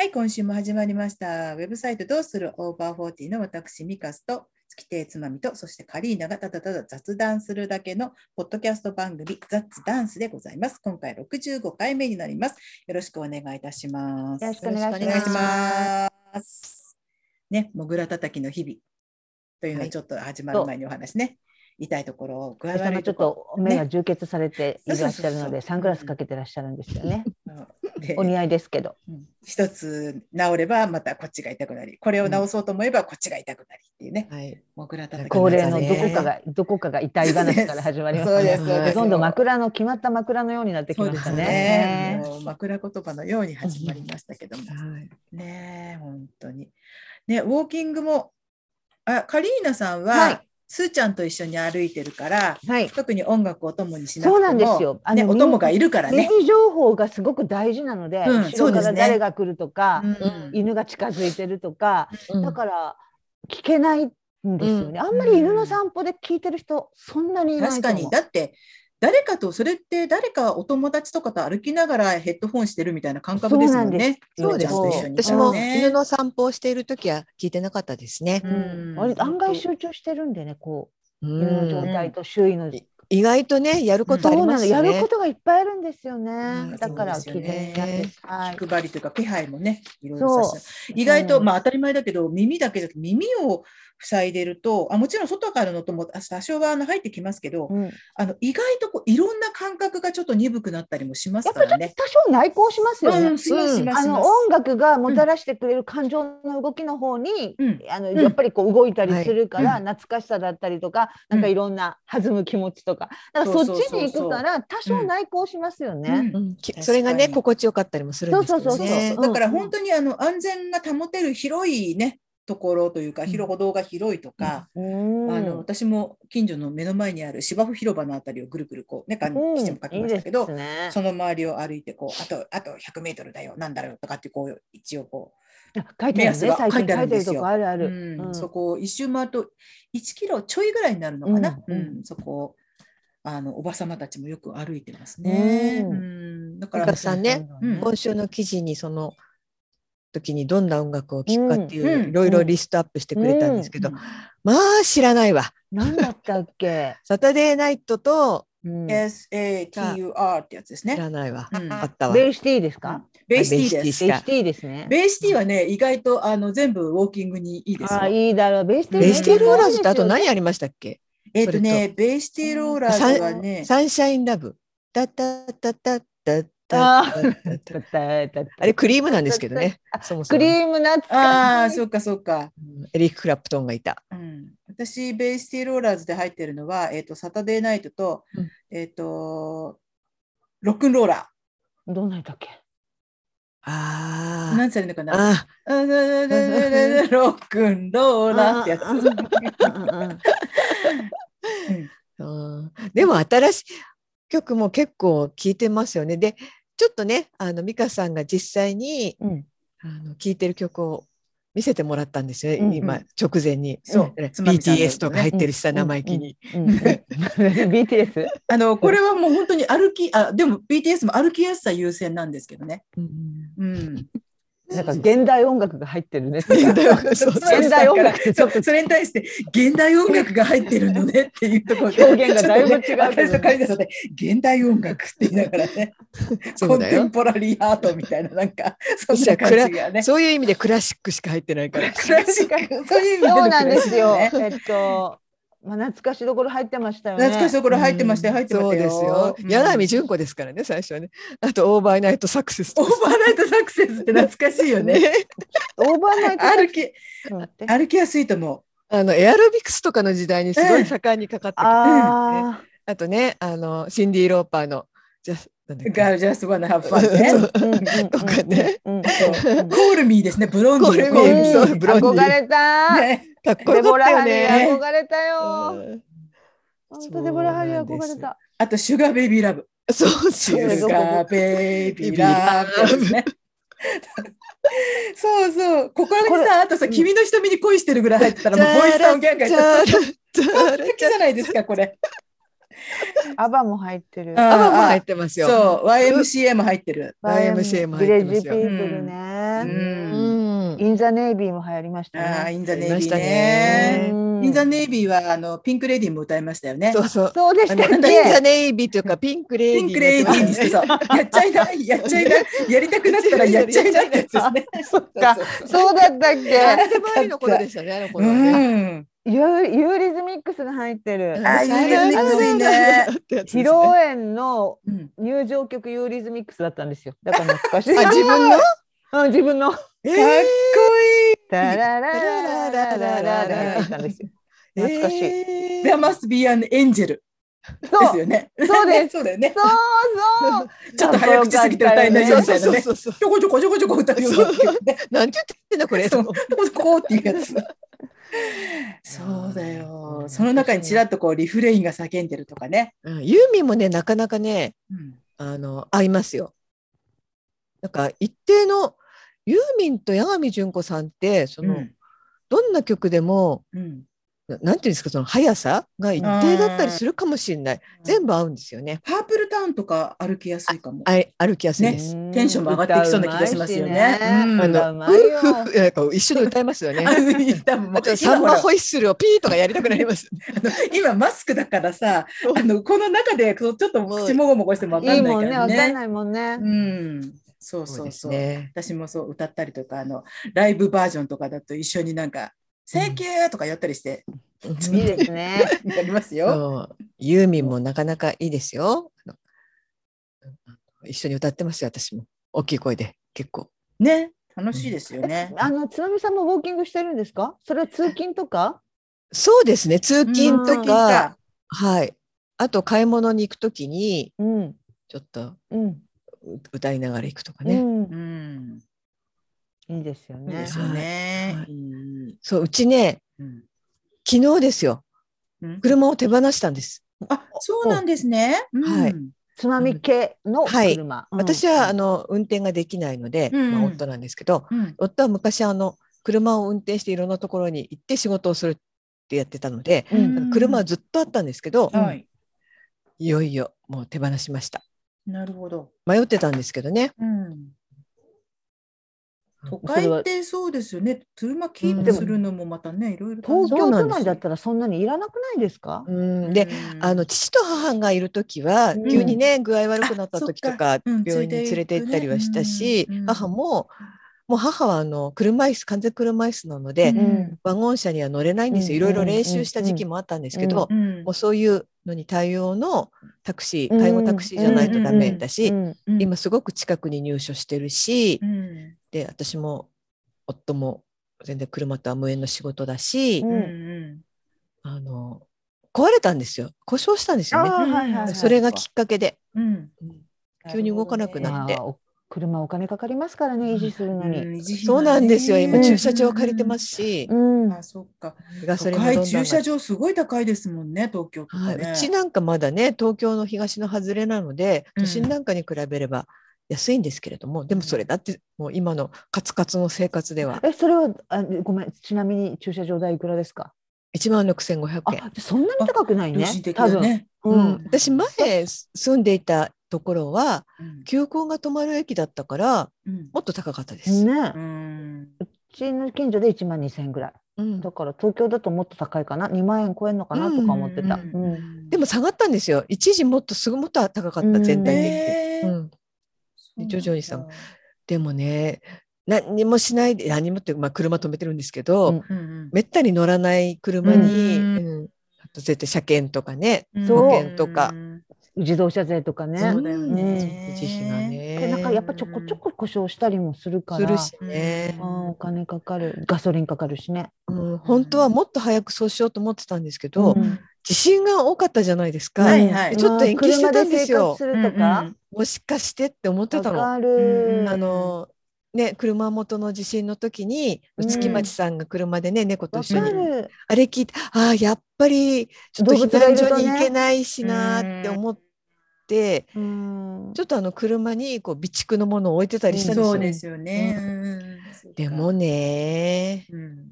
はい、今週も始まりました。ウェブサイトどうする？オーバーフォーティーの私、ミカスと月亭つまみと、そしてカリーナがただただ雑談するだけのポッドキャスト番組、雑ダンスでございます。今回65回目になります。よろしくお願いいたします。よろしくお願いしますます。ね、もぐらたたきの日々というのはいはちょっと始まる前にお話ね。痛いところ、具合私もちょっ悪いとこと目が充血されていらっしゃるので、サングラスかけてらっしゃるんですよね。お似合いですけど。うん一つ治ればまたこっちが痛くなり、これを治そうと思えばこっちが痛くなりっていうね。はい。もぐらたたき恒例のねどこかが、どこかが痛い話から始まりますそうですね。そうですほとんど枕の決まった枕のようになってきましたそうですね。ね。もう枕言葉のように始まりましたけども。はい。ねえ本当に。ね、ウォーキングも、あカリーナさんは、はいすーちゃんと一緒に歩いてるから、はい。特に音楽を友にしなくても、そうなんですよあのね、お供がいるからね。耳情報がすごく大事なので、うん後ろからそうですね誰が来るとか、うん犬が近づいてるとか、うんだから聞けないんですよね。うんあんまり犬の散歩で聞いてる人そんなにいない確か。にだって誰かとそれって誰かお友達とかと歩きながらヘッドホンしてるみたいな感覚ですもんね。そうです。私もね犬の散歩をしている時は聞いてなかったですね。うん割と案外集中してるんでね、こうう犬の状ん態と周囲の。意外とね、やることありますよねやるこ。とがいっぱいあるんですよね。うんだから聞いそうですよねてみたいです。はい。気配りというか気配もね、いろいろ意外と、うんまあ当たり前だけど、耳だけじゃなくて耳を塞いでると、あもちろん外からの音もあ多少はあの入ってきますけど、うん、あの意外とこういろんな感覚がちょっと鈍くなったりもしますぱりちょっとからね。多少内向しますよね。あの。音楽がもたらしてくれる感情の動きの方に、うん。あのうんやっぱりこう動いたりするから、はい懐かしさだったりとか、うんなんかいろんな弾む気持ちとか、だからそっちに行くから多少内向しますよね。それがね、心地よかったりもするんですよね。そうそうそうそう。だから本当にあの安全が保てる広いね、ところというか、広歩道が広いとか、うん。あの私も近所の目の前にある芝生広場のあたりをぐるぐるこうね、かうん。記事も書きましたけど、いいですね。その周りを歩いてこうあとあと100メートルだよなんだろうとかってこう一応こあ書いて書いてあるんですよ。あるあう、る。うん。うん。そこを一周回ると1キロちょいぐらいになるのかな、ううん。ん。そこをあのおばさまたちもよく歩いてますね。ううん。んだからさんねうん。今週の記事にその時にどんな音楽を聴くかっていう、うんいろいろリストアップしてくれたんですけど、うんまあ知らないわ。何だったっけ？サタデーナイトとうん、SATUR ってやつですね。知らないわ。うんあったわ。ベイシティですか？ベイシティです。ベイシティですね。ベイシティはね、意外とあの全部ウォーキングにいいですよ。ああいいだろう。ベイシティベイシティローラーズとあとね何ありましたっけ？えっ、とね、ベイシティローラーズはね、サンシャインラブ。タタタタタあああれクリームなんですけどね。そもそもクリーム懐ああ、かしい。そうかそうか。うんエリック・クラプトンがいた。うん、私、ベイシティローラーズで入ってるのは、えっ、と、サタデーナイトと、うんえっ、と、ロックンローラどうなんだっけ？ー。あ何されるのかな？あ。あ ロックンローラーってやつ。うんうんうんうんうんでも新しい曲も結構聴いてますよね。で、ちょっとね、あの美香さんが実際にうんあの聴いてる曲を見せてもらったんですよ、うんうん今直前に。そう BTS とか入ってるしさ、生意気に。うんうん BTS？あの、これはもう本当に歩き、あ、でも BTS も歩きやすさ優先なんですけどね。うんうん。なんか現代音楽が入ってるね。現代音楽そうそう現代音楽。ってちょっとそれに対して現代音楽が入ってるのねっていうところで。表現がだいぶ違うね。とね赤井さんカリナさんで現代音楽って言いながらねコンテンポラリーアートみたいななんかそんな感じがね。そういう意味でクラシックしか入ってないから。クラシック。そういう意味でのそうなんですよ。えっと、まあ、懐かしどころ入ってましたよね。懐かしいところ入ってましたよ入ってましたよ。そうですよ。うん。八神純子ですからね、最初はね。あと、 Overnight Success Overnight Successって懐かしいよね。ね。Overnight 歩き歩きやすいと思あの、エアロビクスとかの時代にすごい盛んにかかってきて、ああとね、あの、シンディ・ローパーの、じゃガールジャスワナハブファンねとかね。コールミーですね。ブロンディー憧れた。ねかっこよかデボラハったよね。リー憧れたよ。うん本当デボラハリー憧れた。あとシュガーベイビーラブそうシュガーベイビーラブ。そうそう。ここにさ、あとさ、君の瞳に恋してるぐらい入ってたら、もうボイスタウンギャンガーじゃあ完璧じゃないですか、これ？アバも入ってる。あアバも入ってますよ。そう、YMCA も入ってる。YMCA もビレッジピ入ってますよ。ープルね。ううんんインザネイビーも流行りましたああ、ね。インザネイビーありましたね。うんインザネイビーはあのピンクレディーも歌いましたよね。そうそう。そうでしたインザけ。ネイビーというかピンクレディーピンクレディーにしてさ、やっちゃいない、やっちゃいない、やりたくなったらやっちゃいないですね。そっかそうそうそうだったっあけ。れで前の頃でしたね、あの頃はね。うん。ユーユーリズミックスが入ってる。あユーリズミックスいいね披露宴のうん入場曲ユーリズミックスだったんですよ。だから懐かしい。あ自分の？うん、自分の。かっこいい。だららららららラっ。懐かしい。There must be an angel. そうですよね。そうです。そうだよね。そうそう。ちょっと早口すぎて歌えないよ。ちょこちょこちょこちょこ歌う。なんちゅってんだこれ。そう。こうっていうやつ。そうだよ。その中にちらっとこうリフレインが叫んでるとかね。ユーミンもねなかなかね、あの合いますよ。なんか一定のユーミンと八神純子さんってその、どんな曲でもうんななんていうんですかその速さが一定だったりするかもしれない。全部合うんですよね。パープルタウンとか歩きやすいかも。あい歩きやすいです。テンションも上がっていきそうな気がしますよねうんあの歌うなんか一緒に歌いますよね。あとサン今ほらマホイッスルをピーとかやりたくなります。今マスクだからさ、あのこの中でこうちょっと口もごもごしてもわかんないいいもんね、からね。わかんないもんね。うん、そうそううそう。すね。私もそう歌ったりとかあのライブバージョンとかだと一緒になんか「Thank you!」とかやったりしていいですね。やりますよ。ユーミンもなかなかいいですよ。あの一緒に歌ってますよ、私も。大きい声で、結構。ね楽しいですよね。あのつまみさんもウォーキングしてるんですか？それは通勤とか？そうですね、通勤とうんか、はい。あと、買い物に行くときに、うんちょっとうんう歌いながら行くとかね。うんう。ん、いいですよねいいです。よね。はいそう、うちね、うん昨日ですよ、うん車を手放したんです。あそうなんですね。はいうん津波系のはい車。うん私は、あの、運転ができないので、うんまあ、夫なんですけど、うん夫は昔、あの、車を運転していろんなところに行って仕事をするってやってたので、うん車はずっとあったんですけど、はい。いよいよもう手放しました。なるほど。迷ってたんですけどね。うん。都会ってそうですよね。車キープするのもまたね、いろいろ東京都内だったらそんなに。いらなくないですか？うん、で、あの父と母がいる時は、うん。急にね具合悪くなった時とか病院に連れて行ったりはしたし、母ももう母はあの車椅子完全車椅子なので、うん。ワゴン車には乗れないんですよ、うん。いろいろ練習した時期もあったんですけど、うんもうそういうのに対応のタクシうんー介護タクシーじゃないとダメだし、今すごく近くに入所してるし、うん。で私も夫も全然車とは無縁の仕事だし、あの壊れたんですよ。故障したんですよね。はいはいはい。それがきっかけで、うん。急に動かなくなって車お金かかりますからね維持するのに。そうなんですよ今うん駐車場借りてますし、うんあ、そっか。ガソ駐車場すごい高いですもんね、東京とはい、かね。うちなんかまだね東京の東の外れなのでうん都心なんかに比べれば安いんですけれども、でもそれだってもう今のカツカツの生活ではえそれはあごめんちなみに駐車場代いくらですか？1万6500円。あそんなに高くないね。良心的多分。ううんん。私前住んでいたところはうん。急行が止まる駅だったからうん。もっと高かったです。ね、ううんちの近所で1万2000円ぐらい。うん。だから東京だともっと高いかな。2万円超えるのかなとか思ってた。ううん。んでも下がったんですよ。一時もっとすぐもっと高かった全体的に。へーうん。で徐々にさでもね何にもしないで何もって、まあ、車止めてるんですけど、うん。うんめったに乗らない車に、うん。うん。あと絶対車検とかね。保険とか。うん自動車税とかね。そうだよね。がね。でなんかやっぱちょこちょこ故障したりもするから。するしねう、んお金かかるガソリンかかるしね。うん、本当はもっと早くそうしようと思ってたんですけど、うん地震が多かったじゃないですか、はいはいでちょっと延期してたんですよするとか？もしかしてって思ってたの。あのね、車元の地震の時にうん月町さんが車でね、猫とわ一緒に。あれ聞いてああやっぱりちょっと避難所に行けないしなーって思って、うん。ちょっとあの車にこう備蓄のものを置いてたりしたんですよ。そうですよね。うんでも、ね。うん。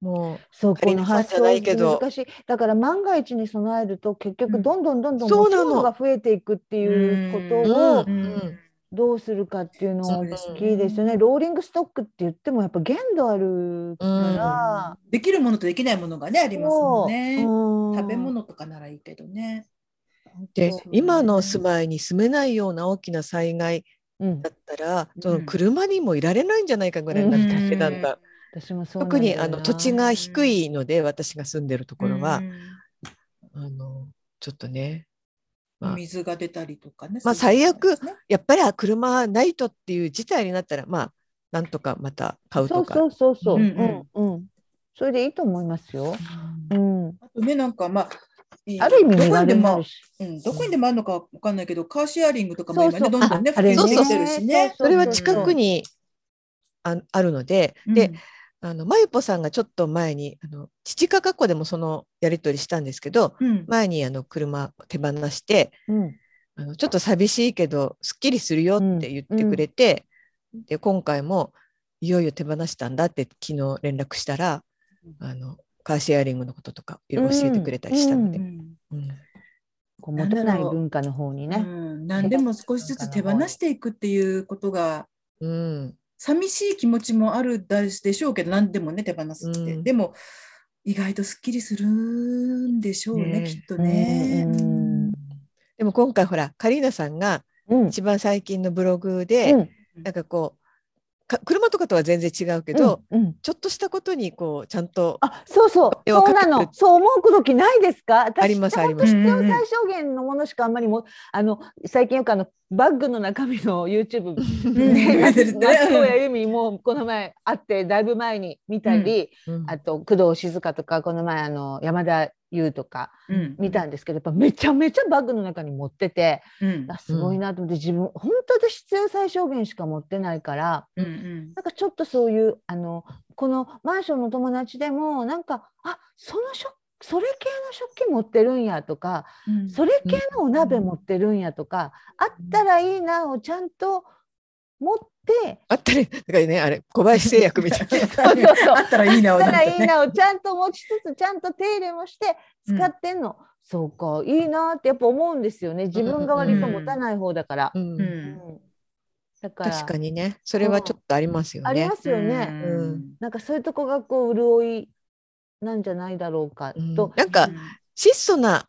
もうそうこの発想じゃないけど。難しい。だから万が一に備えると結うん。局どんどんどんどん持ち物が増えていくっていうことをうん。うんどうするかっていうのは大きいですよね。ローリングストックって言ってもやっぱ限度あるから。できるものとできないものがねありますもんね。そう。食べ物とかならいいけどね。で今の住まいに住めないような大きな災害うんだったら、うんその車にもいられないんじゃないかぐらいになってきてたんだ、私もそうなん特にあの土地が低いので私が住んでるところは、うんあのちょっとね、まあ、水が出たりとかね。まあそういうのもりますねやっぱりあ車ないとっていう事態になったらまあなんとかまた買うとか。そうそうそうそう。ううんんうん。それでいいと思いますよ。うん。あとねなんかまあある意味どこにでも。うん、どこにでもあるのかわかんないけど、カーシェアリングとかも今ね、そう。そうどんどんね、ああれ普及してきね。てるしね。それは近くにああるので、で、あのまゆぽさんがちょっと前にあの父かかっこでもそのやり取りしたんですけどうん、前にあの車手放してうん。あのちょっと寂しいけどすっきりするよって言ってくれて、で今回もいよいよ手放したんだって昨日連絡したらあのカーシェアリングのこととかいろいろ教えてくれたりしたので、こう持たない文化の方にうね。ん、何でも少しずつ手放していくっていうことが、うん。寂しい気持ちもあるでしょうけど、何でもね、手放すって。うん。でも、意外とすっきりするんでしょうね、ね。きっとね。うん。うん。でも今回ほらカリーナさんがうん。一番最近のブログで、うん。なんかこうか車とかとは全然違うけど、うんうん。ちょっとしたことにこうちゃんとあ、そうそう、そうなの。そう思う時ないですか？私ありますあります。必要最小限のものしかあんまりも、あの最近よくあのバッグの中身の YouTube 由実もこの前会ってだいぶ前に見たり、うん。あと工藤静香とかこの前あの山田優とかうん。見たんですけどやっぱめちゃめちゃバッグの中に持っててうん。あすごいなと思って自分本当で必要最小限しか持ってないからうんうん。なんかちょっとそういうあのこのマンションの友達でもなんかあその食それ系の食器持ってるんやとかうん。それ系のお鍋持ってるんやとか、あったらいいなをちゃんと持って、あったりだからねあれ小林製薬みたいな。あったらいいなあったらいいなをちゃんと持ちつつちゃんと手入れもして使ってんの、そうかいいなってやっぱ思うんですよね。自分が割と持たない方だから。うん。うん。うん。だから確かにね。それはちょっとありますよね。ありますよね。うん。なんかそういうとこがこう潤いなんじゃないだろうかうんと。なんか質素な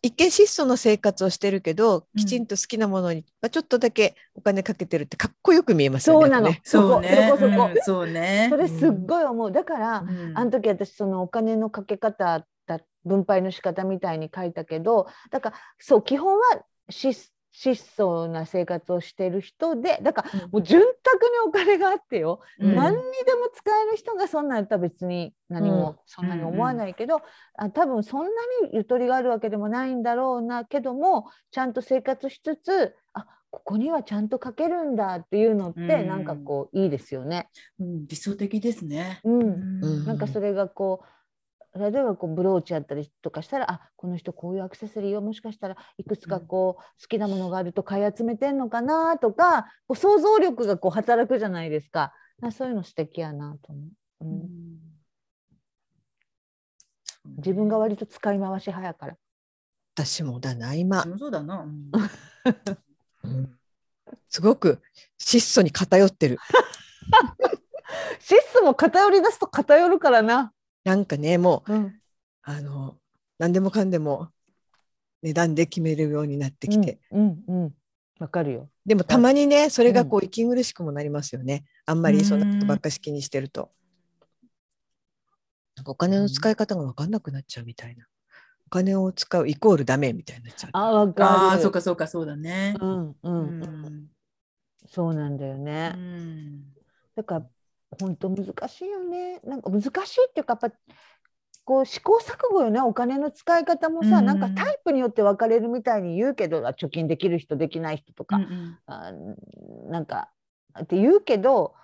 一見質素な生活をしてるけど、うんきちんと好きなものにまあちょっとだけお金かけてるってかっこよく見えますよね。そうなのそうね。そこそこそこうんそうね。それすっごい思う。だから、うんあの時私そのお金のかけ方だ分配の仕方みたいに書いたけどだからそう基本は質質素な生活をしてる人でだからもう潤沢にお金があってよ、うん。何にでも使える人がそんなんやったら別に何もそんなに思わないけど、あ多分そんなにゆとりがあるわけでもないんだろうなけどもちゃんと生活しつつあここにはちゃんとかけるんだっていうのって、うん。なんかこういいですよね。うん。理想的ですね。うん。うん。なんかそれがこう例えばこうブローチやったりとかしたらあこの人こういうアクセサリーをもしかしたらいくつかこう好きなものがあると買い集めてんのかなとかこう想像力がこう働くじゃないですか。あそういうの素敵やなと思う、うん。自分が割と使い回し派やから。私もだな今。そうだな。うん。うん。すごく質素に偏ってる。質素も偏り出すと偏るからな、なんかねもううん、あの何でもかんでも値段で決めるようになってきて、うんうんうん。わかるよ。でもたまにねそれがこう息苦しくもなりますよね、あんまりそんなことばっかし気にしてると。なんかお金の使い方が分かんなくなっちゃうみたいな。お金を使うイコールダメみたいになっちゃう。あわかる。ああ、そうかそうかそうだね。うんううん。うん。そうなんだよね、ん。だから本当難しいよね。なんか難しいっていうかやっぱこう試行錯誤よね。お金の使い方もさ、うんなんかタイプによって分かれるみたいに言うけどあ貯金できる人できない人とか、うんうん。あなんかって言うけど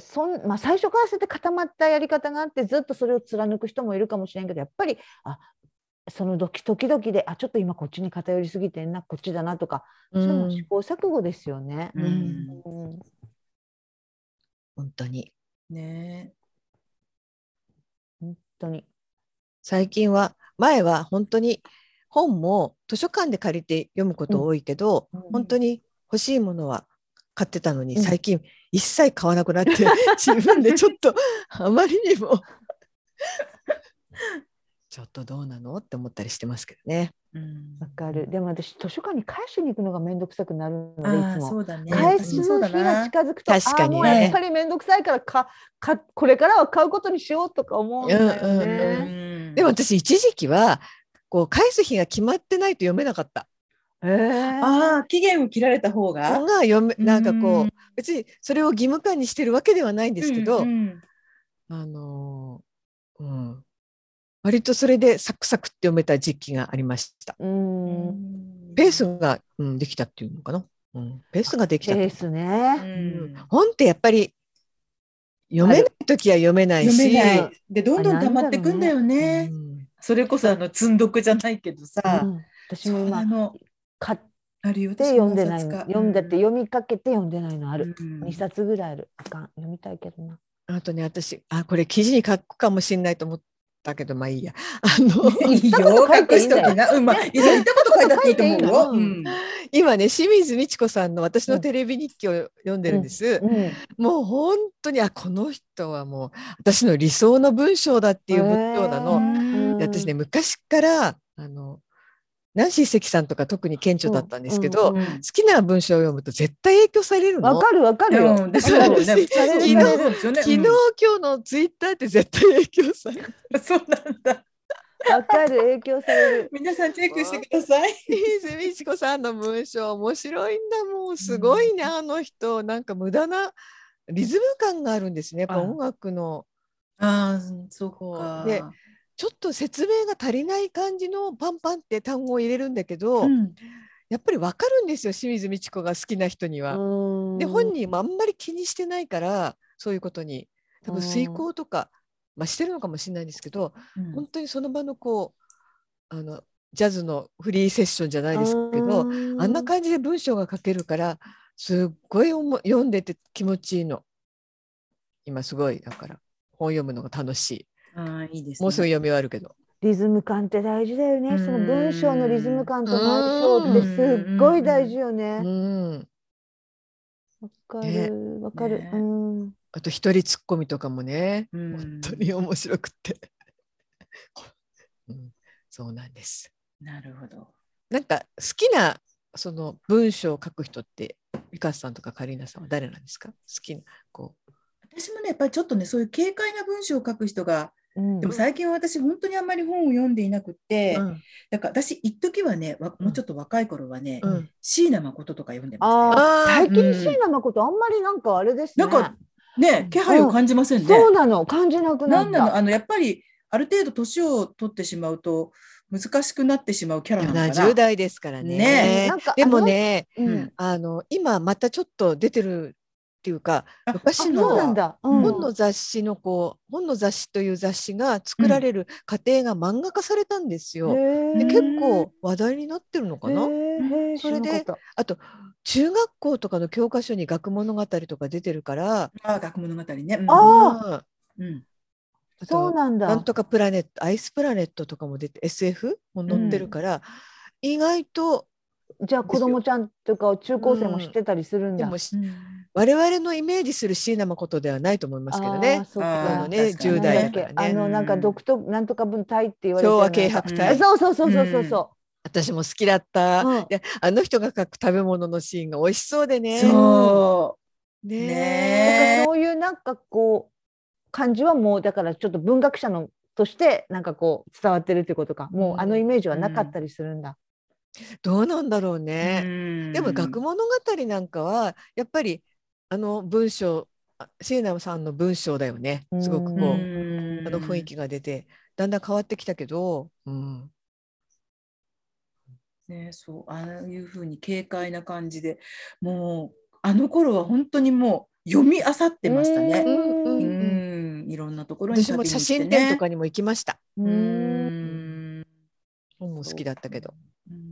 そん、まあ、最初からそうやって固まったやり方があってずっとそれを貫く人もいるかもしれんけどやっぱりあその時時々であちょっと今こっちに偏りすぎてんなこっちだなとか、うそういうのん試行錯誤ですよね。うん。うん本当に。ね本当に。最近は前は本当に本も図書館で借りて読むこと多いけど、うん。本当に欲しいものは買ってたのに、うん。最近一切買わなくなって 自分でちょっとあまりにも ちょっとどうなの？って思ったりしてますけどね。うんわかる。でも私図書館に返しに行くのがめんどくさくなるのでいつも。そうだね。返す日がな。近づくと、確かにねもうやっぱりめんどくさいからかかこれからは買うことにしようとか思うんだよね。うんうんうんでも私一時期はこう返す日が決まってないと読めなかった。えーああ期限を切られた方が？が読めなんかこうう別にそれを義務感にしてるわけではないんですけど、うんうんあのーうん、割とそれでサクサクって読めた時期がありました。うん。ペースが、うん、できたっていうのかな。うん、ペースができたペースうね。ん本ってやっぱり読めない時は読めないし、読めない。でどんどん溜まってくんだよね。うんそれこそあの積んどくじゃないけどさ。うん私も今あの買ってあるよ。読んでない読んだって読みかけて読んでないのある。うん二冊ぐらいある。あかん読みたいけどな。あとね私あこれ記事に書くかもしれないと思ったけどまあいいや。あの いいよ、隠しときな。うん、まあ、いや言ったこと書いたっていいと思うよ。今ね清水美智子さんの私のテレビ日記を読んでるんです。うん。もう本当にあこの人はもう私の理想の文章だっていう文章なの。私ね昔からあのナンシー関さんとか特に顕著だったんですけど、うんうん好きな文章を読むと絶対影響されるの？わかるわかるよ。ね。されるされるされるんですよね。昨日、今日のツイッターって絶対影響される。うんそうなんだ。わかる影響される。皆さんチェックしてください。清水美智子さんの文章面白いんだもんすごいね、あの人なんか無駄なリズム感があるんですねやっぱあ音楽のああ、そうか。でちょっと説明が足りない感じのパンパンって単語を入れるんだけど、うんやっぱりわかるんですよ清水美智子が好きな人には。で本人もあんまり気にしてないからそういうことに多分遂行とか、まあ、してるのかもしれないんですけど、うん本当にその場のこうあのジャズのフリーセッションじゃないですけど、あんな感じで文章が書けるからすっごい読んでて気持ちいいの。今すごいだから本読むのが楽しい。ああ、いいですね。もうすぐ読み終わるけど。リズム感って大事だよね。うんその文章のリズム感と相性ってすっごい大事ようね。ん。わかねるわかるね。うん。あと一人ツッコミとかもね、うん本当に面白くて、うん。そうなんです。なるほど。なんか好きなその文章を書く人ってミカさんとかカリーナさんは誰なんですか？好きなこ私もね、やっぱりちょっとね、そういう軽快な文章を書く人が、うんでも最近は私、本当にあんまり本を読んでいなくて、う。うんだから私、一時はね、わもうちょっと若い頃はね、うん椎名誠とか読んでましたよ。ああ、あー最近椎名誠あんまりなんかあれですね。なんかね、気配を感じませんね。そうなの、感じなくなった。なんなの？あのやっぱりある程度年を取ってしまうと難しくなってしまうキャラなのかな。70代ですからね。ねなんかでもね、あの、ううんん、あの今またちょっと出てるっていうかあ昔の本の雑誌のこう本の雑誌という雑誌が作られる過程が漫画化されたんですよ。へー。で結構話題になってるのかな？それであと中学校とかの教科書に学物語とか出てるから、あ学物語ね。うん。あうん。そうなんだ。なんとかプラネットアイスプラネットとかも出て SF も載ってるから、意外とじゃあ子供ちゃんとか中高生も知ってたりするんだ。でもしうん我々のイメージする椎名誠ではないと思いますけどねあー。そうあかーあのね確かに10代だからね。あのなんか独特なんとか分隊って言われてる昭和軽薄隊あそうそうそうそうそうそ私も好きだった。う。うんであの人が描く食べ物のシーンが美味しそうでね。そうねねそういうなんかこう感じはもうだからちょっと文学者のとしてなんかこう伝わってるってことかもうあのイメージはなかったりするんだ。どうなんだろうね。うんでも学物語なんかはやっぱりあの文章あ椎名さんの文章だよね。すごくこう、うんあの雰囲気が出てだんだん変わってきたけど、うん、ね、そうああいうふうに軽快な感じでもうあの頃は本当にもう読み漁ってましたね。うんいろんなところに私も写真展とかにも行きました。ううんも好きだったけど。うん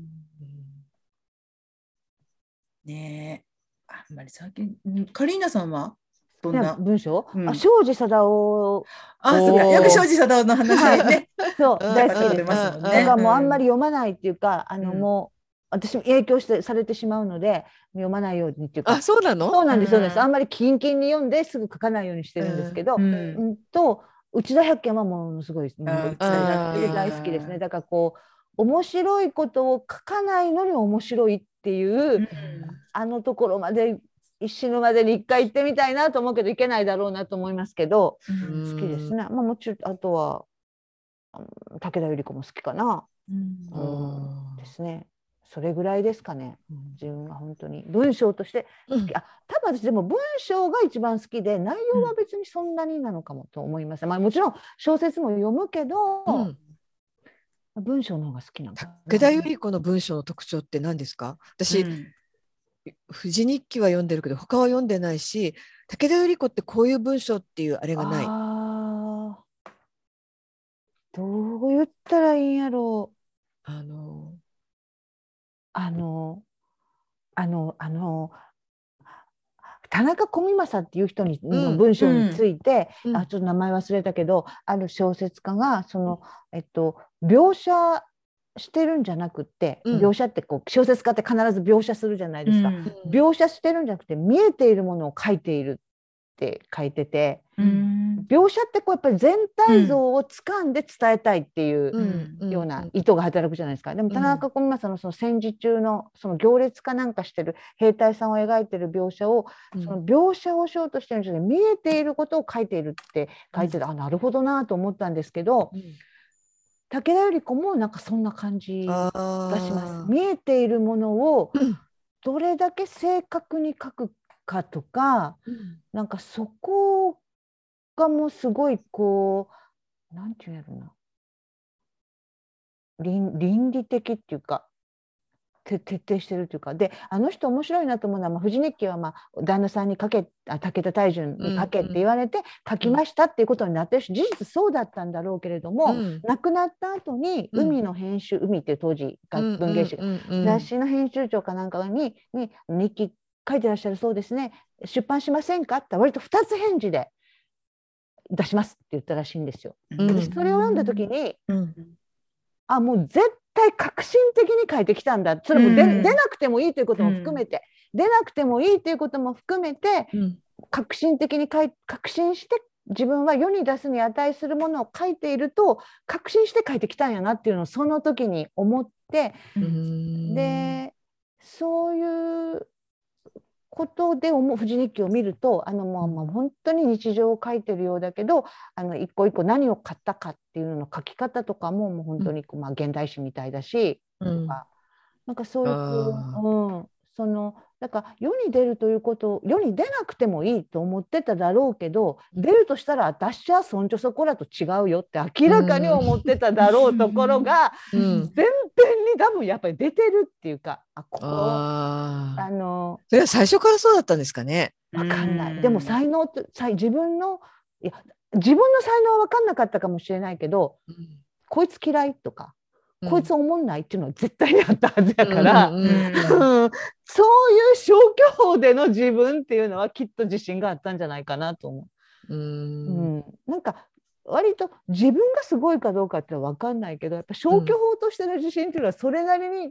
ねえ。あんまり最近うんカリーナさんはどんねな文章、うん。あ庄司貞夫あそうか。よく庄司貞夫の話ね。そううん。大好きで。だからもうあんまり読まないっていうかあのうん。もう私も影響してされてしまうので読まないようにっていうか。あそうなの？そうなんですそうなんです。うん。あんまりキンキンに読んですぐ書かないようにしてるんですけど、ううんん、と内田百軒はものすごい大好きですね。だからこう面白いことを書かないのに面白いっていう、あのところまで死ぬまでに一回行ってみたいなと思うけど行けないだろうなと思いますけどうん。好きですね。まあもちろんあとはうん武田百合子も好きかな、うん。うんですね。それぐらいですかね。自分は本当に。文章として好き、あ多分私でも文章が一番好きで内容は別にそんなになのかもと思います。まあもちろん小説も読むけど、うん文章の方が好きなのかな。武田百合子の文章の特徴って何ですか？私、うん。富士日記は読んでるけど他は読んでないし武田百合子ってこういう文章っていうあれがない。どう言ったらいいんやろう。あの。あの、あの、あの、田中小見正っていう人にのうん。文章について、うん。あちょっと名前忘れたけどある小説家がその、えっと、描写してるんじゃなくって、うん。描写ってこう小説家って必ず描写するじゃないですか、描写してるんじゃなくて見えているものを書いているって書いててうん。描写ってこうやっぱり全体像を掴んで伝えたいっていううん。ような意図が働くじゃないですか。でも田中小見正のその戦時中のその行列かなんかしてる兵隊さんを描いてる描写をうん。その描写をしようとしてるんじゃなくて見えていることを書いているって書いてて、あなるほどなと思ったんですけどうん武田百合子もなんかそんな感じがあします。ー。見えているものをうん。どれだけ正確に書くかとかうん。なんかそこがもうすごいこうなんていうんやろな。倫倫理的っていうかて徹底してるっていうか。であの人面白いなと思うのは、まあ、富士日記は、まあ、旦那さんにかけあ武田大順にかけって言われて書きましたっていうことになってるし、事実そうだったんだろうけれども、うん。亡くなった後にうん。海の編集、海っていう当時が文芸誌雑誌の編集長かなんかにに日記書いてらっしゃるそうですね。出版しませんか？って割と2つ返事で出しますって言ったらしいんですよ。うん。私それを読んだ時にうんあもう絶対革新的に書いてきたんだ。それも出,、なくてもいいということも含めて、出なくてもいいということも含めてうん。革新的に書い革新して自分は世に出すに値するものを書いていると革新して書いてきたんやなっていうのをその時に思って。うん。でそういうことで思う富士日記を見るとあのもうもう本当に日常を書いてるようだけどあの一個一個何を買ったかっていうのの書き方とかももう本当にこう、まあ、現代詩みたいだし、うん。なんかそういう、うん、そのだから世に出るということを世に出なくてもいいと思ってただろうけど出るとしたら私はそんじょそこらと違うよって明らかに思ってただろうところが、うん。全編に多分やっぱり出てるっていうかあここ。あの。それは最初からそうだったんですかね。わかんない、うん。でも才能自分のいや自分の才能は分かんなかったかもしれないけどこいつ嫌いとか、こいつおもんないっていうのは絶対にあったはずやから、うんうんうん。うん。そういう消去法での自分っていうのはきっと自信があったんじゃないかなと思う。う。うん。ん、なんか割と自分がすごいかどうかって分かんないけどやっぱ消去法としての自信っていうのはそれなりに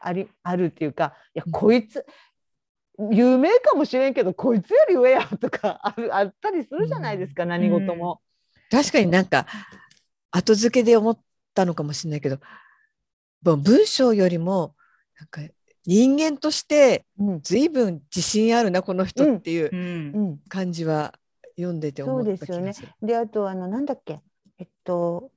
あり、あるっていうかいやうん。こいつ有名かもしれんけどこいつより上やとかあるあったりするじゃないですか、何事も。確かになんか後付けで思ったのかもしれないけど文章よりもなんか人間としてうん。随分自信あるなこの人っていううん。うん。感じは読んでて思った気がする。そうですよであとあのなんだっけ？えっと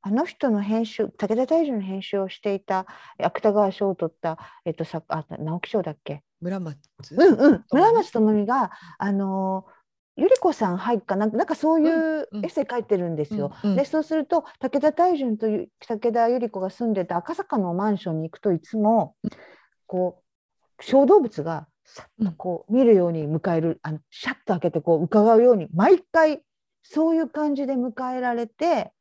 あの人の編集武田大樹の編集をしていた芥川賞を取った、えっと、さあ直木賞だっけ？村松。うんうん。村松智美があのゆり子さん入っかな？んかなんかそういううんうん。エッセイ書いてるんですよ。うんうん。でそうすると武田大順という武田ゆり子が住んでた赤坂のマンションに行くといつもこう小動物がさっとこう見るように迎えるあのシャッと開けてこう伺うように毎回そういう感じで迎えられて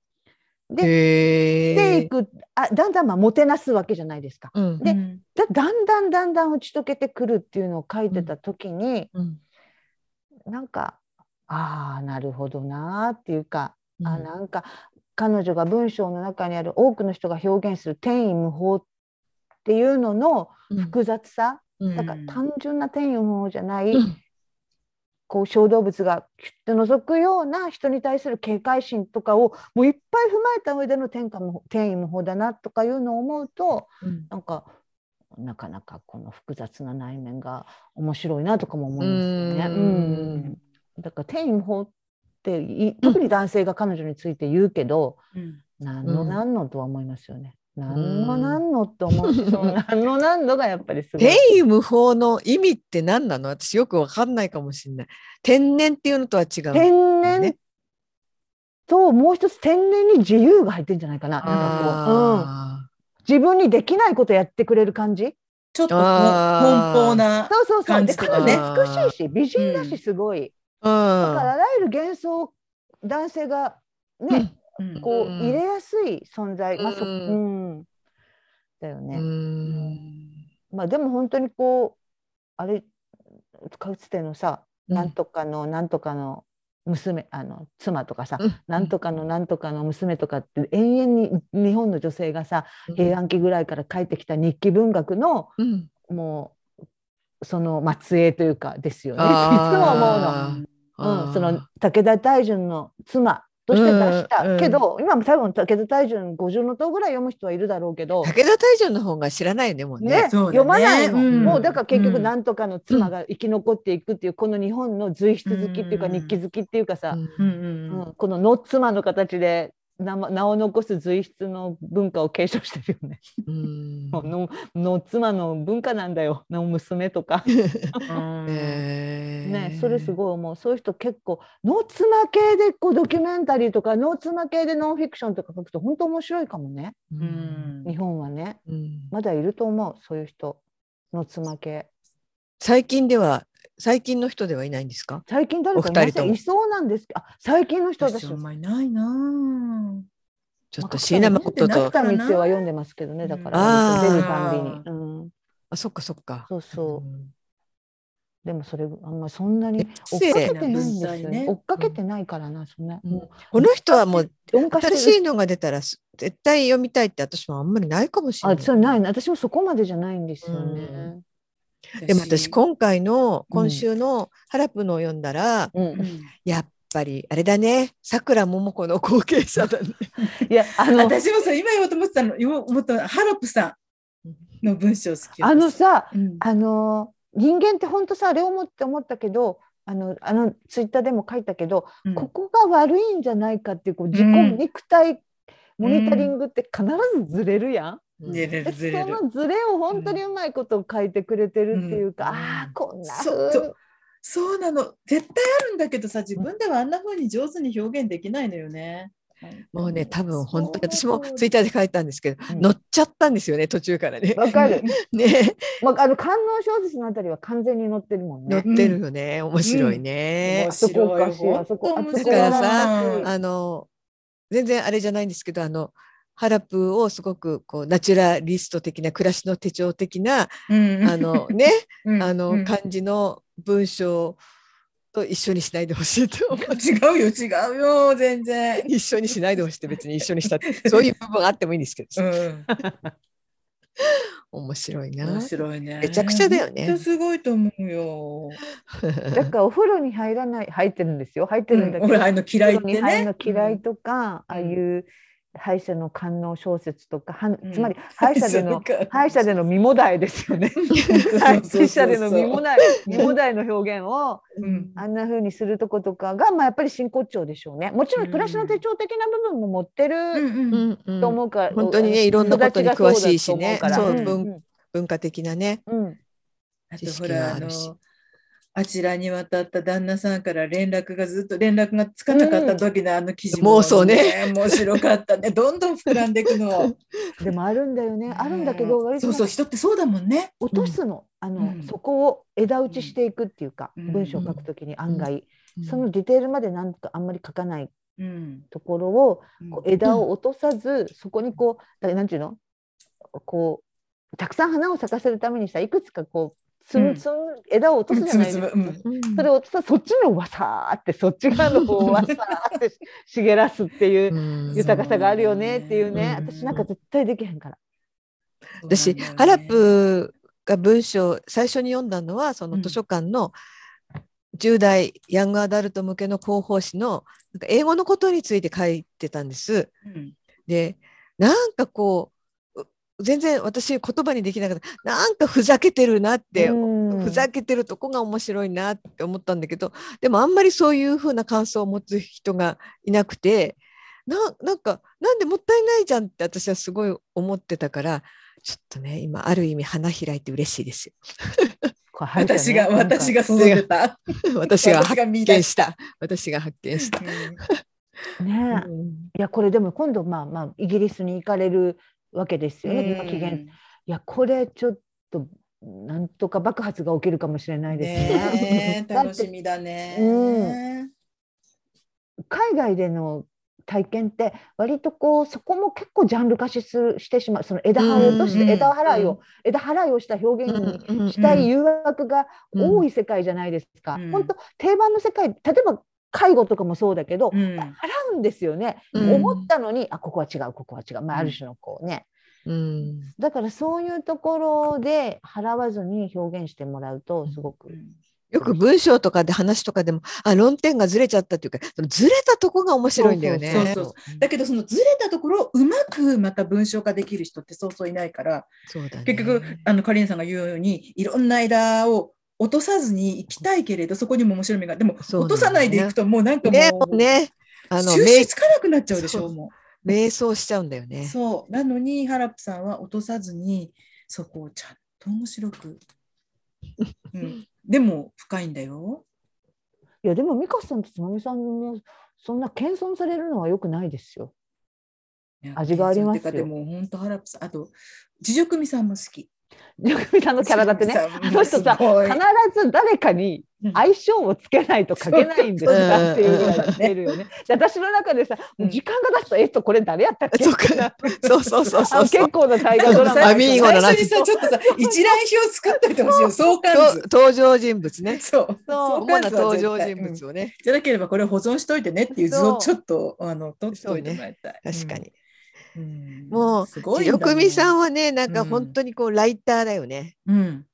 でへえ。でいくあだんだんまあもてなすわけじゃないですか。うん。でうん。だだんだんだんだん打ち解けてくるっていうのを書いてた時に、うん。なんかああなるほどなーっていうか、あうん。なんか彼女が文章の中にある多くの人が表現する天意無法っていうののうん。複雑さ、うん。だから単純な天意無法じゃない、うん。こう小動物がキュッと覗くような人に対する警戒心とかをもういっぱい踏まえた上での天下無天意無法だなとかいうのを思うとうん。なんかなかなかこの複雑な内面が面白いなとかも思いますよね。うん。うんだから天意無法ってい特に男性が彼女について言うけど、うん何のうん何のとは思いますよね。何の何のって思うし、そ の何の何のがやっぱりすごい。天意無法の意味って何なの？私よくわかんないかもしれない。天然っていうのとは違う。天然？ねともう一つ天然に自由が入ってんじゃないかな。なんかこう、うん、あ自分にできないことやってくれる感じ？ちょっと奔放な。そうそうそう。感で彼女美しいし美人だうんしすごい。ーうん。だからあらゆる幻想を男性がね、うん。こううん。入れやすい存在。まあそうん。うんだようね。ん。まあでも本当にこうあれかつてのさ、うん。なんとかのなんとかの娘あの妻とかさ、うん。なんとかのなんとかの娘とかって永遠に日本の女性がさ平安期ぐらいから帰ってきた日記文学のうん。もうその末裔というかですよね。いつも思うの。うん、その武田大順の妻として出した、うんうんけど今も多分武田大順50の塔ぐらい読む人はいるだろうけど、武田大順の方が知らないよねもうね。ねね。読まないの、うん。もうだから結局うんなんとかの妻が生き残っていくっていうこの日本の随筆好きっていうかうん。日記好きっていうかさ、うんうんうん。うん。このの妻の形で名ま名を残す随筆の文化を継承してるよね。うん。のの妻の文化なんだよ。の娘とか。ね、それすごい思う。そういう人結構ノー妻系でこうドキュメンタリーとかノー妻系でノンフィクションとか書くと本当面白いかもね。日本はね。うん。まだいると思う。そういう人。ノー妻系。最近では最近の人ではいないんですか？最近誰かいそうなんですけど。あ最近の人私私あんまりないなちょっまあと椎名誠なと。角田光代は読んでますけどねだから。出るたんびに、うん、あそっかそっか。そうそう。うん。でもそれあんまそんなにえ追っかけてないんですよね。追っかけてないからなそんな、この人はもう新しいのが出たらす絶対読みたいって私もあんまりないかもしれない。あそれない。私もそこまでじゃないんですよね、うんでも私今回の今週のハラプのを読んだら、うん。うん。やっぱりあれだね。さくらももこの後継者だね。いやあの私もそう今言おうと思ってたの言おう思ったハロップさんの文章好きあのさうん。あの人間って本当さあれ思って思ったけどあのあのツイッターでも書いたけど、うん。ここが悪いんじゃないかっていうこう自己うん。肉体モニタリングって必ずずれるやん。うん。ずれでるずれる。そのずれを本当にうまいことを書いてくれてるっていうか、うん。ああこんなそう風そうなの。絶対あるんだけどさ自分ではあんな風に上手に表現できないのよね。もうね多分本当に私もツイッターで書いたんですけど、うん。乗っちゃったんですよね途中からね。わかる。ね。まあ、あの観音小説のあたりは完全に載ってるもんね。乗ってるよね、面白いね。面そこお白い。あそこだからさうんあの全然あれじゃないんですけどあのハラプをすごくこうナチュラリスト的な暮らしの手帳的なうんあのね うんあのうん感じの文章と一緒にしないでほしいと思う。違うよ違うよ全然。一緒にしないでほしいって別に一緒にしたって そういう部分あってもいいんですけど、うん面白いな面。白いね。めちゃくちゃだよねすごいと思うよ。だからお風呂に入らない入ってるんですよ入ってるんだけど、俺ああいうの嫌いってお風呂に入るねの。嫌いとか、ああいう歯医者の官能小説とか、はんうん。つまり歯医者での歯医者での身もだえですよね。歯医者での身もだえ 身もだえの表現をうん。あんな風にするとことかが、まあ、やっぱり真骨頂でしょうね。もちろん暮らしの手帳的な部分も持ってうんるうんうん。と思うから、本当にねいろんなことに詳しいしねそうだと思うから。そう文化的なね。うん。うんあ知識とほらあがあるしのあちらに渡った旦那さんから連絡がずっと連絡がつかなかった時のあの記事妄想ね。面白かったね。どんどん膨らんでいくの。でもあるんだよね。あるんだけど、そうそう人ってそうだもんね。落とすの,、あのうん。そこを枝打ちしていくっていうか、うん。文章を書くときに案外、うん。そのディテールまでなんかあんまり書かないうん。ところをうん。こう枝を落とさず、そこにこうだからなんていうの？こうたくさん花を咲かせるためにさいくつかこうつうん。むつむ枝を落とすじゃないですか。つむつむうん。それを落とさそっちのわさーってそっち側の方をわさーって茂らすっていううん。豊かさがあるよねっていうね、うん。私なんか絶対できへんから。私、ハラップが文章最初に読んだのはその図書館の10代ヤングアダルト向けの広報誌のなんか英語のことについて書いてたんです。うん。でなんかこうう全然私言葉にできなかった。なんかふざけてるなって、うん。ふざけてるとこが面白いなって思ったんだけどでもあんまりそういうふうな感想を持つ人がいなくてななんかなんでもったいないじゃんって私はすごい思ってたからちょっとね今ある意味花開いて嬉しいですよ。私が、私が育てた。私が 発見した。私が発見した。ねうん。いやこれでも今度まあまあイギリスに行かれるわけですよね、期限。いやこれちょっとなんとか爆発が起きるかもしれないですね。ね 楽しみだね。うん。海外での体験って割とこうそこも結構ジャンル化しすしてしまう。その枝葉を落としうんて枝払いを、うん枝払いをした表現にうんうんしたい誘惑が多い世界じゃないですか。うん。本当定番の世界例えば介護とかもそうだけど、うん。払うんですよね、うん。思ったのにあここは違うここは違う、まあ、うん。ある種のこうね、うん。だからそういうところで払わずに表現してもらうとすごく、よく文章とかで話とかでもあ論点がずれちゃったっていうかそのずれたとこが面白いんだよね。そうそうだけどそのずれたところをうまくまた文章化できる人ってそうそういないからそうだね。結局あのカリンさんが言うようにいろんな枝を落とさずに行きたいけれどそこにも面白みがでも落とさないでいくともうなんかもねうねあの収瞑集つかなくなっちゃうでしょそうも瞑想しちゃうんだようね。そうなのにハラップさんは落とさずにそこをちゃんと面白く、うん、でも深いんだよ。いやでも美香さんとつまみさんもそんな謙遜されるのはよくないですよ。味がありますよでも本当ハラップさんあと自助組さんも好き。ジョさんのキャラだってね。あの人さ必ず誰かに相性をつけないと書けないんですかっていうぐらいしてるよね。で私の中でさ、うん。時間が経つと、えっと、これ誰やったっけ？そうか。そうそうそうあそう。結構な大河ドラマアミーゴだな最初にさちょっとさ一覧表作っといてほしいよ。相関図。と登場人物ね。そう。主な相関図は登場人物をね、じゃなければこれ保存しといてねっていう図をちょっとあの取っておいてもらいたい。確かに。もうすごい自助組さんは、はねなんか本当にこうライターだよね。うん。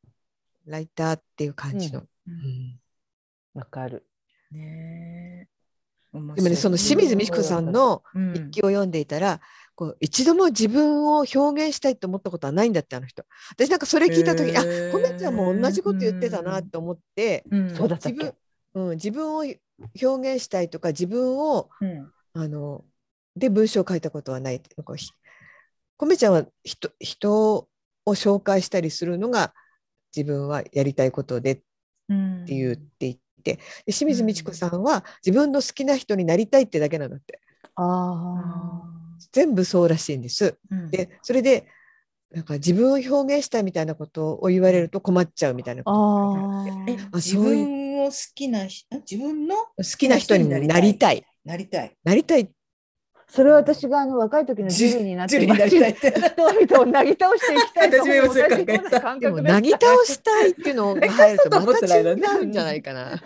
ライターっていう感じの。ううん。ん。わかる。ねえ。面白い。でもねその清水美智子さんのうん。日記を読んでいたら、こう一度も自分を表現したいと思ったことはないんだってあの人。私なんかそれ聞いた時、あコメちゃんも同じこと言ってたなと思って、うん。そうだったっ自け分,、うん、自分を表現したいとか自分をうん。あので文章を書いたことはない。こうひコメちゃんは人人を紹介したりするのが自分はやりたいことでうん。って言っていて、で清水美智子さんは自分の好きな人になりたいってだけなんだって。あ全部そうらしいんです。うん。でそれでなんか自分を表現したいみたいなことを言われると困っちゃうみたいなあ。あえあ。自分を好きな人自分の好きな人になりたい。なりたい。なりたいそれは私があの若い時のジュリーになってジュリーになりたいって人々をなぎ倒していきたいと思う同でなぎ倒したいっていうのが入るとまた違うんじゃないかな。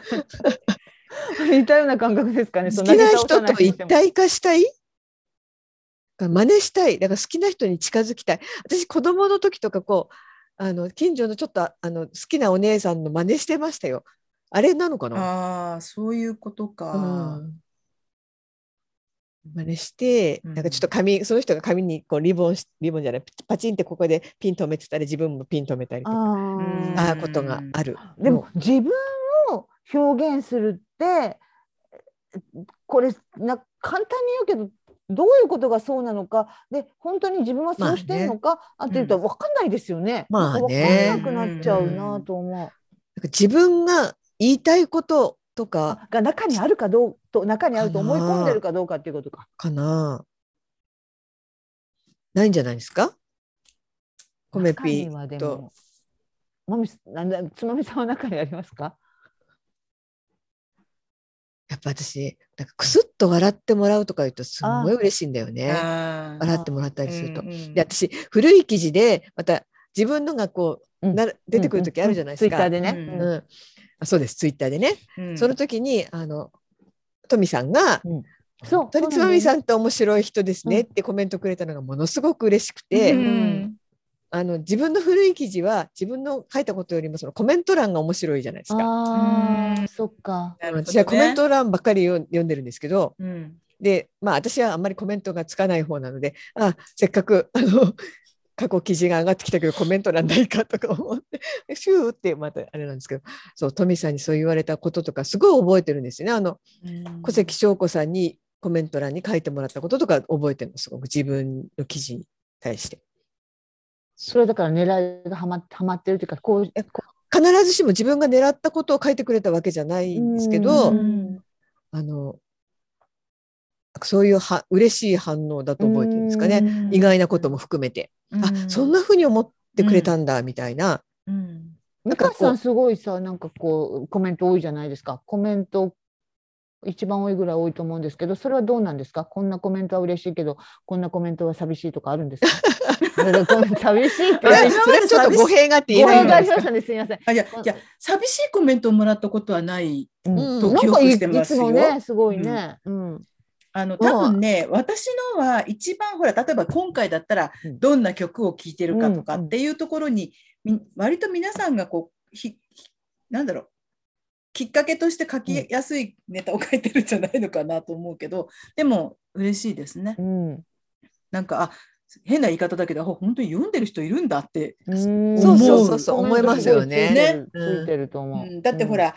似たような。感覚ですかね。好きな人と一体化したい真似したい。だから好きな人に近づきたい。私子供の時とかこうあの近所のちょっとああの好きなお姉さんの真似してましたよ。あれなのかな、ああそういうことか、うん、真似してうん。なんかちょっと髪その人が髪にこうリボンしリボンじゃないパチンってここでピン止めてたら自分もピン止めたりとかあああことがある。ーでも自分を表現するってこれな簡単に言うけどどういうことがそうなのかで本当に自分はそうしてるのか、あっていうと分かんないですよね。まあ分ねかんなくなっちゃうなと思う。なんか自分が言いたいこととかあが中にあるかどうと中にあると思い込んでるかどうかっていうことか。かな。ないんじゃないですか？コメ中にピはでとも。まみなんだつまみさんは中にありますか？やっぱ私なんかクスッと笑ってもらうとか言うとすごい嬉しいんだよね。笑ってもらったりすると。うん。うんで私古い記事でまた自分のがこう、うん。なる出てくる時あるじゃないですか。ツイッターでね。うん。うん。あそうです。ツイッターでね、うん。その時にあのトミさんがそう。本当につまみさん。んって面白い人ですねうん。ってコメントくれたのがものすごく嬉しくて、うん。あの自分の古い記事は自分の書いたことよりもそのコメント欄が面白いじゃないですか。そっか。私はコメント欄ばっかり読読んでるんですけどうん。でまあ私はあんまりコメントがつかない方なのであせっかくあの過去記事が上がってきたけどコメント欄ないかとか思ってシューってまたあれなんですけどそうトミさんにそう言われたこととかすごい覚えてるんですよね。あのうん小関翔子さんにコメント欄に書いてもらったこととか覚えてるの？すごく自分の記事に対して。それだから狙いがはまはまってるというかこうこ必ずしも自分が狙ったことを書いてくれたわけじゃないんですけうど、んあのそういうは嬉しい反応だと覚えてるんですかね、うん。意外なことも含めて、あそんな風に思ってくれたんだみたいな、うん。美香さんすごいさなんかこうコメント多いじゃないですか。コメント一番多いぐらい多いと思うんですけどそれはどうなんですか？こんなコメントは嬉しいけどこんなコメントは寂しいとかあるんですか？寂しいって。それちょっと語弊があって言え語ない。んですか弊がありましたねすみません。あいやいや寂しいコメントをもらったことはないうん。うんなんかいいい記憶してますよつもねすごいね。うんあの多分ね、私のは一番ほら例えば今回だったらうん。どんな曲を聴いてるかとかうんっていうところに、み割と皆さんがこうひひなんだろう。きっかけとして書きやすいネタを書いてるんじゃないのかなと思うけどでも嬉しいですね。うん。なんかあ変な言い方だけどあ本当に読んでる人いるんだって、うん。そうそうそうそう思いますよね。ね。つうんいてると思う。うん。だってほら、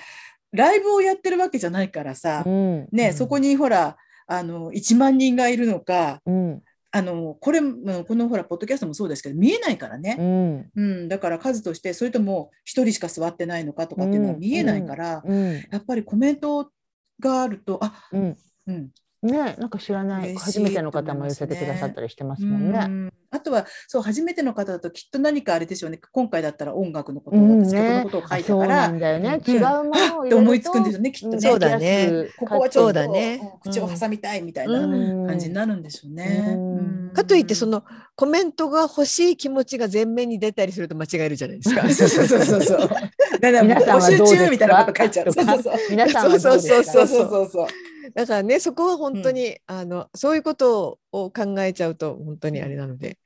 ライブをやってるわけじゃないからさ、うん、ね、うん。そこにほらあの1万人がいるのかうん。あのこれうんこのほらポッドキャストもそうですけど見えないからうね、ん。うん。だから数としてそれとも1人しか座ってないのかとかっていうのは見えないから、うん。やっぱりコメントがあるとあ、うん。うん。ねなんか知らない。初めての方も寄せてくださったりしてますもんね。うんあとはそう初めての方だときっと何かあれでしょうね今回だったら音楽のこと、うん私曲のねことを書いそうたから、なんだよね。うん違うものをって思いつくんですよねきっとね。そうだねここはちょっとそうだねうん口を挟みたいみたいなうん感じになるんでしょうね。うんうんかといってそのコメントが欲しい気持ちが前面に出たりすると間違えるじゃないですか。そうそうそうそうそう。だから皆さんは募集どうですか中みたいなこと書いちゃう。とか？そうそうそう。皆さんはどうですか？そうそうそうそう。だからねそこは本当に、あのそういうことを考えちゃうと本当にあれなので、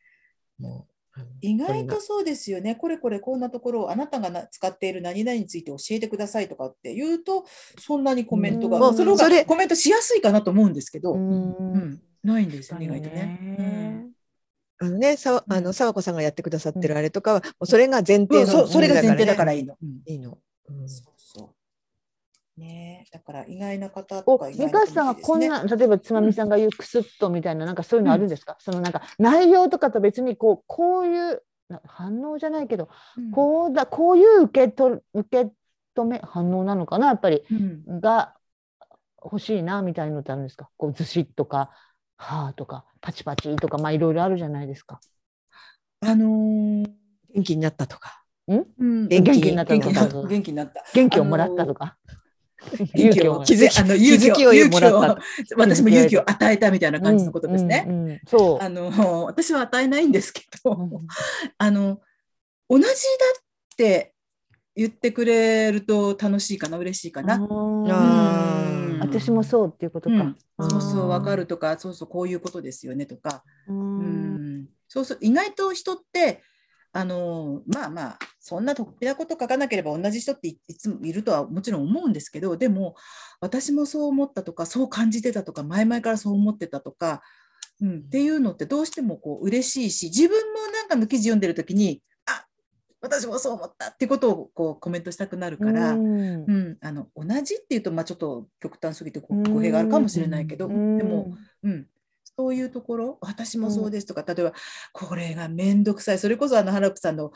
もう意外とそうですよね。これこれこんなところをあなたがな使っている何々について教えてくださいとかって言うとそんなにコメントが、うん。それがコメントしやすいかなと思うんですけど、ううん。んないんですよね意外とね。ねあのねさあの沢子さんがやってくださってるあれとかは、もうそれが前うん。提のそれが前提だからねいいの。うん。いいの。うん。ね。だから意外な方とおか意外さんはこんなな、例えばつまみさんが言うクスッとみたいななんかそういうのあるんですか、そのなんか内容とかと別にこうこういうな反応じゃないけど、こうだこういう受けと受け止め反応なのかな？やっぱりうん。うんが欲しいなみたいのってあるんですか？こうずしっとかはあとかパチパチとかまあいろいろあるじゃないですか。あのー元気になったとか。うん。元気元気になった元気になった。とか元気になった。元気をもらったとか。勇気を。気づきあの勇気を。勇気を私も勇気を与えたみたいな感じのことですね。うんうんうんそう。あの私は与えないんですけど、うん あの同じだって言ってくれると楽しいかな嬉しいかな。うん。ー。私もそうっていうことか。うん。そうそうわかる。るとかそうそうこういうことですよねとか、ううんん、そうそう意外と人ってあのまあまあそんな突飛なこと書かなければ同じ人っていいつもいるとはもちろん思うんですけどでも私もそう思ったとかそう感じてたとか前々からそう思ってたとか、うん、っていうのってどうしてもこう嬉しいし自分もなんかの記事読んでる時にあ私もそう思ったってことをこうコメントしたくなるから。うん。うん、あの同じっていうと、まあ、ちょっと極端すぎて語弊があるかもしれないけど、うん。でも、うん、そういうところ私もそうですとか、例えばこれが面倒くさい。それこそあの原子さんの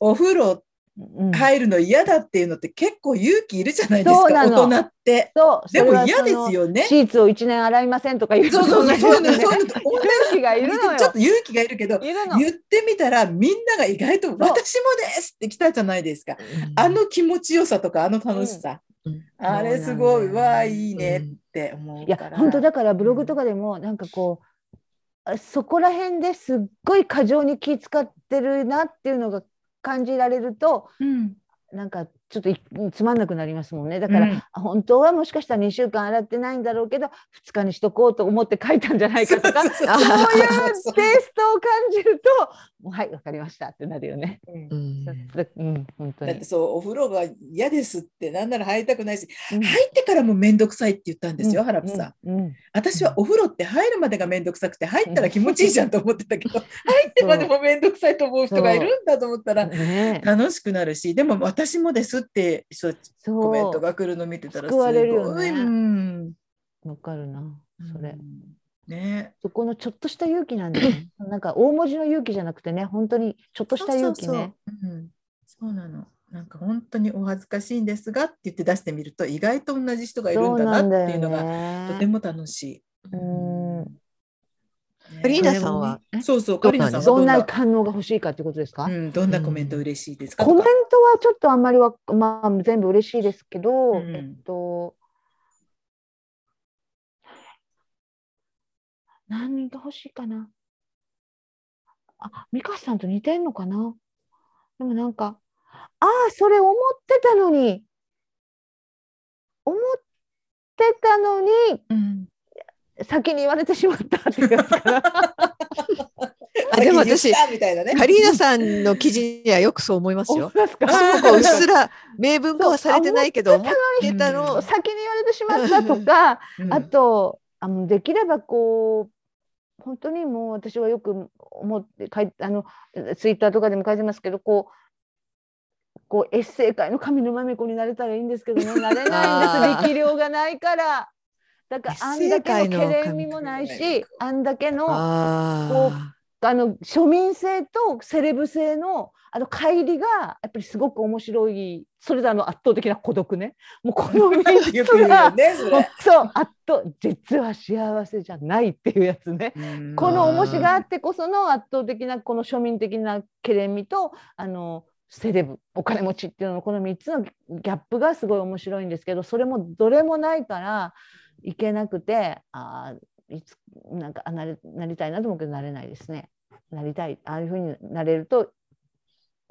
お風呂うん入るの嫌だっていうのって結構勇気いるじゃないですかそうなの大人って。そうでも嫌ですよね。シーツを一年洗いませんとか言うそうそうそうそうそういうの勇気がいるのよ。じちょっと勇気がいるけど。言ってみたらみんなが意外と「私もです!」って来たじゃないですか。あの気持ちよさとかあの楽しさ、うんあれすごい、わあいいねって思ういやから。本当だからブログとかでもなんかこう、あそこら辺ですっごい過剰に気使ってるなっていうのが感じられるとうん。なんかちょっといつまんなくなりますもんね。だから、うん。あ本当はもしかしたら2週間洗ってないんだろうけど2日にしとこうと思って書いたんじゃないかとかそういうテイストを感じるともうはいわかりましたってなるよね。うん。うん。うん、本当に。だって。そうお風呂が嫌ですってなんなら入りたくないしうん。入ってからも面倒くさいって言ったんですよ、うん。ハラプさん。うん。うん。私はお風呂って入るまでが面倒くさくて入ったら気持ちいいじゃんと思ってたけど、入ってまでも面倒くさいと思う人がいるんだと思ったら楽しくなるしでも私もですってそうそう。コメントが来るの見てたらす救われるよごい、ねうん。わかるなそれ。ね。そこのちょっとした勇気なんだよね。なんか大文字の勇気じゃなくてね、本当にちょっとした勇気ね。そうそうそう。うん。そうなの。なんか本当にお恥ずかしいんですがって言って出してみると意外と同じ人がいるんだなっていうのががとても楽しい。うん。ねカリーナさんは？そうそう、カリーナさんはどんな？反応が欲しいかってことですか、うん、どんなコメント嬉しいですか？コメントはちょっとあんまりは、まあ、全部嬉しいですけど、うん。えっと、何が欲しいかな？あ、ミカさんと似てんのかな？でもなんか、ああ、それ思ってたのに、思ってたのに、うん先に言われてしまったっていうやつかな。あでも私。カリーナさんの記事にはよくそう思いますよ。すか？あーこううっすら明文化はされてないけど思ってたうんの先に言われてしまったとか、うん。あとあのできればこう本当にもう私はよく思って書いあのツイッターとかでも書いてますけどこうこうエッセイ界の上沼恵美子になれたらいいんですけどね。なれないんです。力量がないからだからあんだけのけれみもないしあんだけのああの庶民性とセレブ性のあの乖離がやっぱりすごく面白いそれであの圧倒的な孤独ねもうこの3つがね。そう圧倒実は幸せじゃないっていうやつね。この重しがあってこその圧倒的なこの庶民的なけれみとあのセレブお金持ちっていうののこの3つのギャップがすごい面白いんですけどそれもどれもないからいけなくてあーいつなんかあなれなりたいなと思うけどなれないですね。なりたいああいうふうになれると。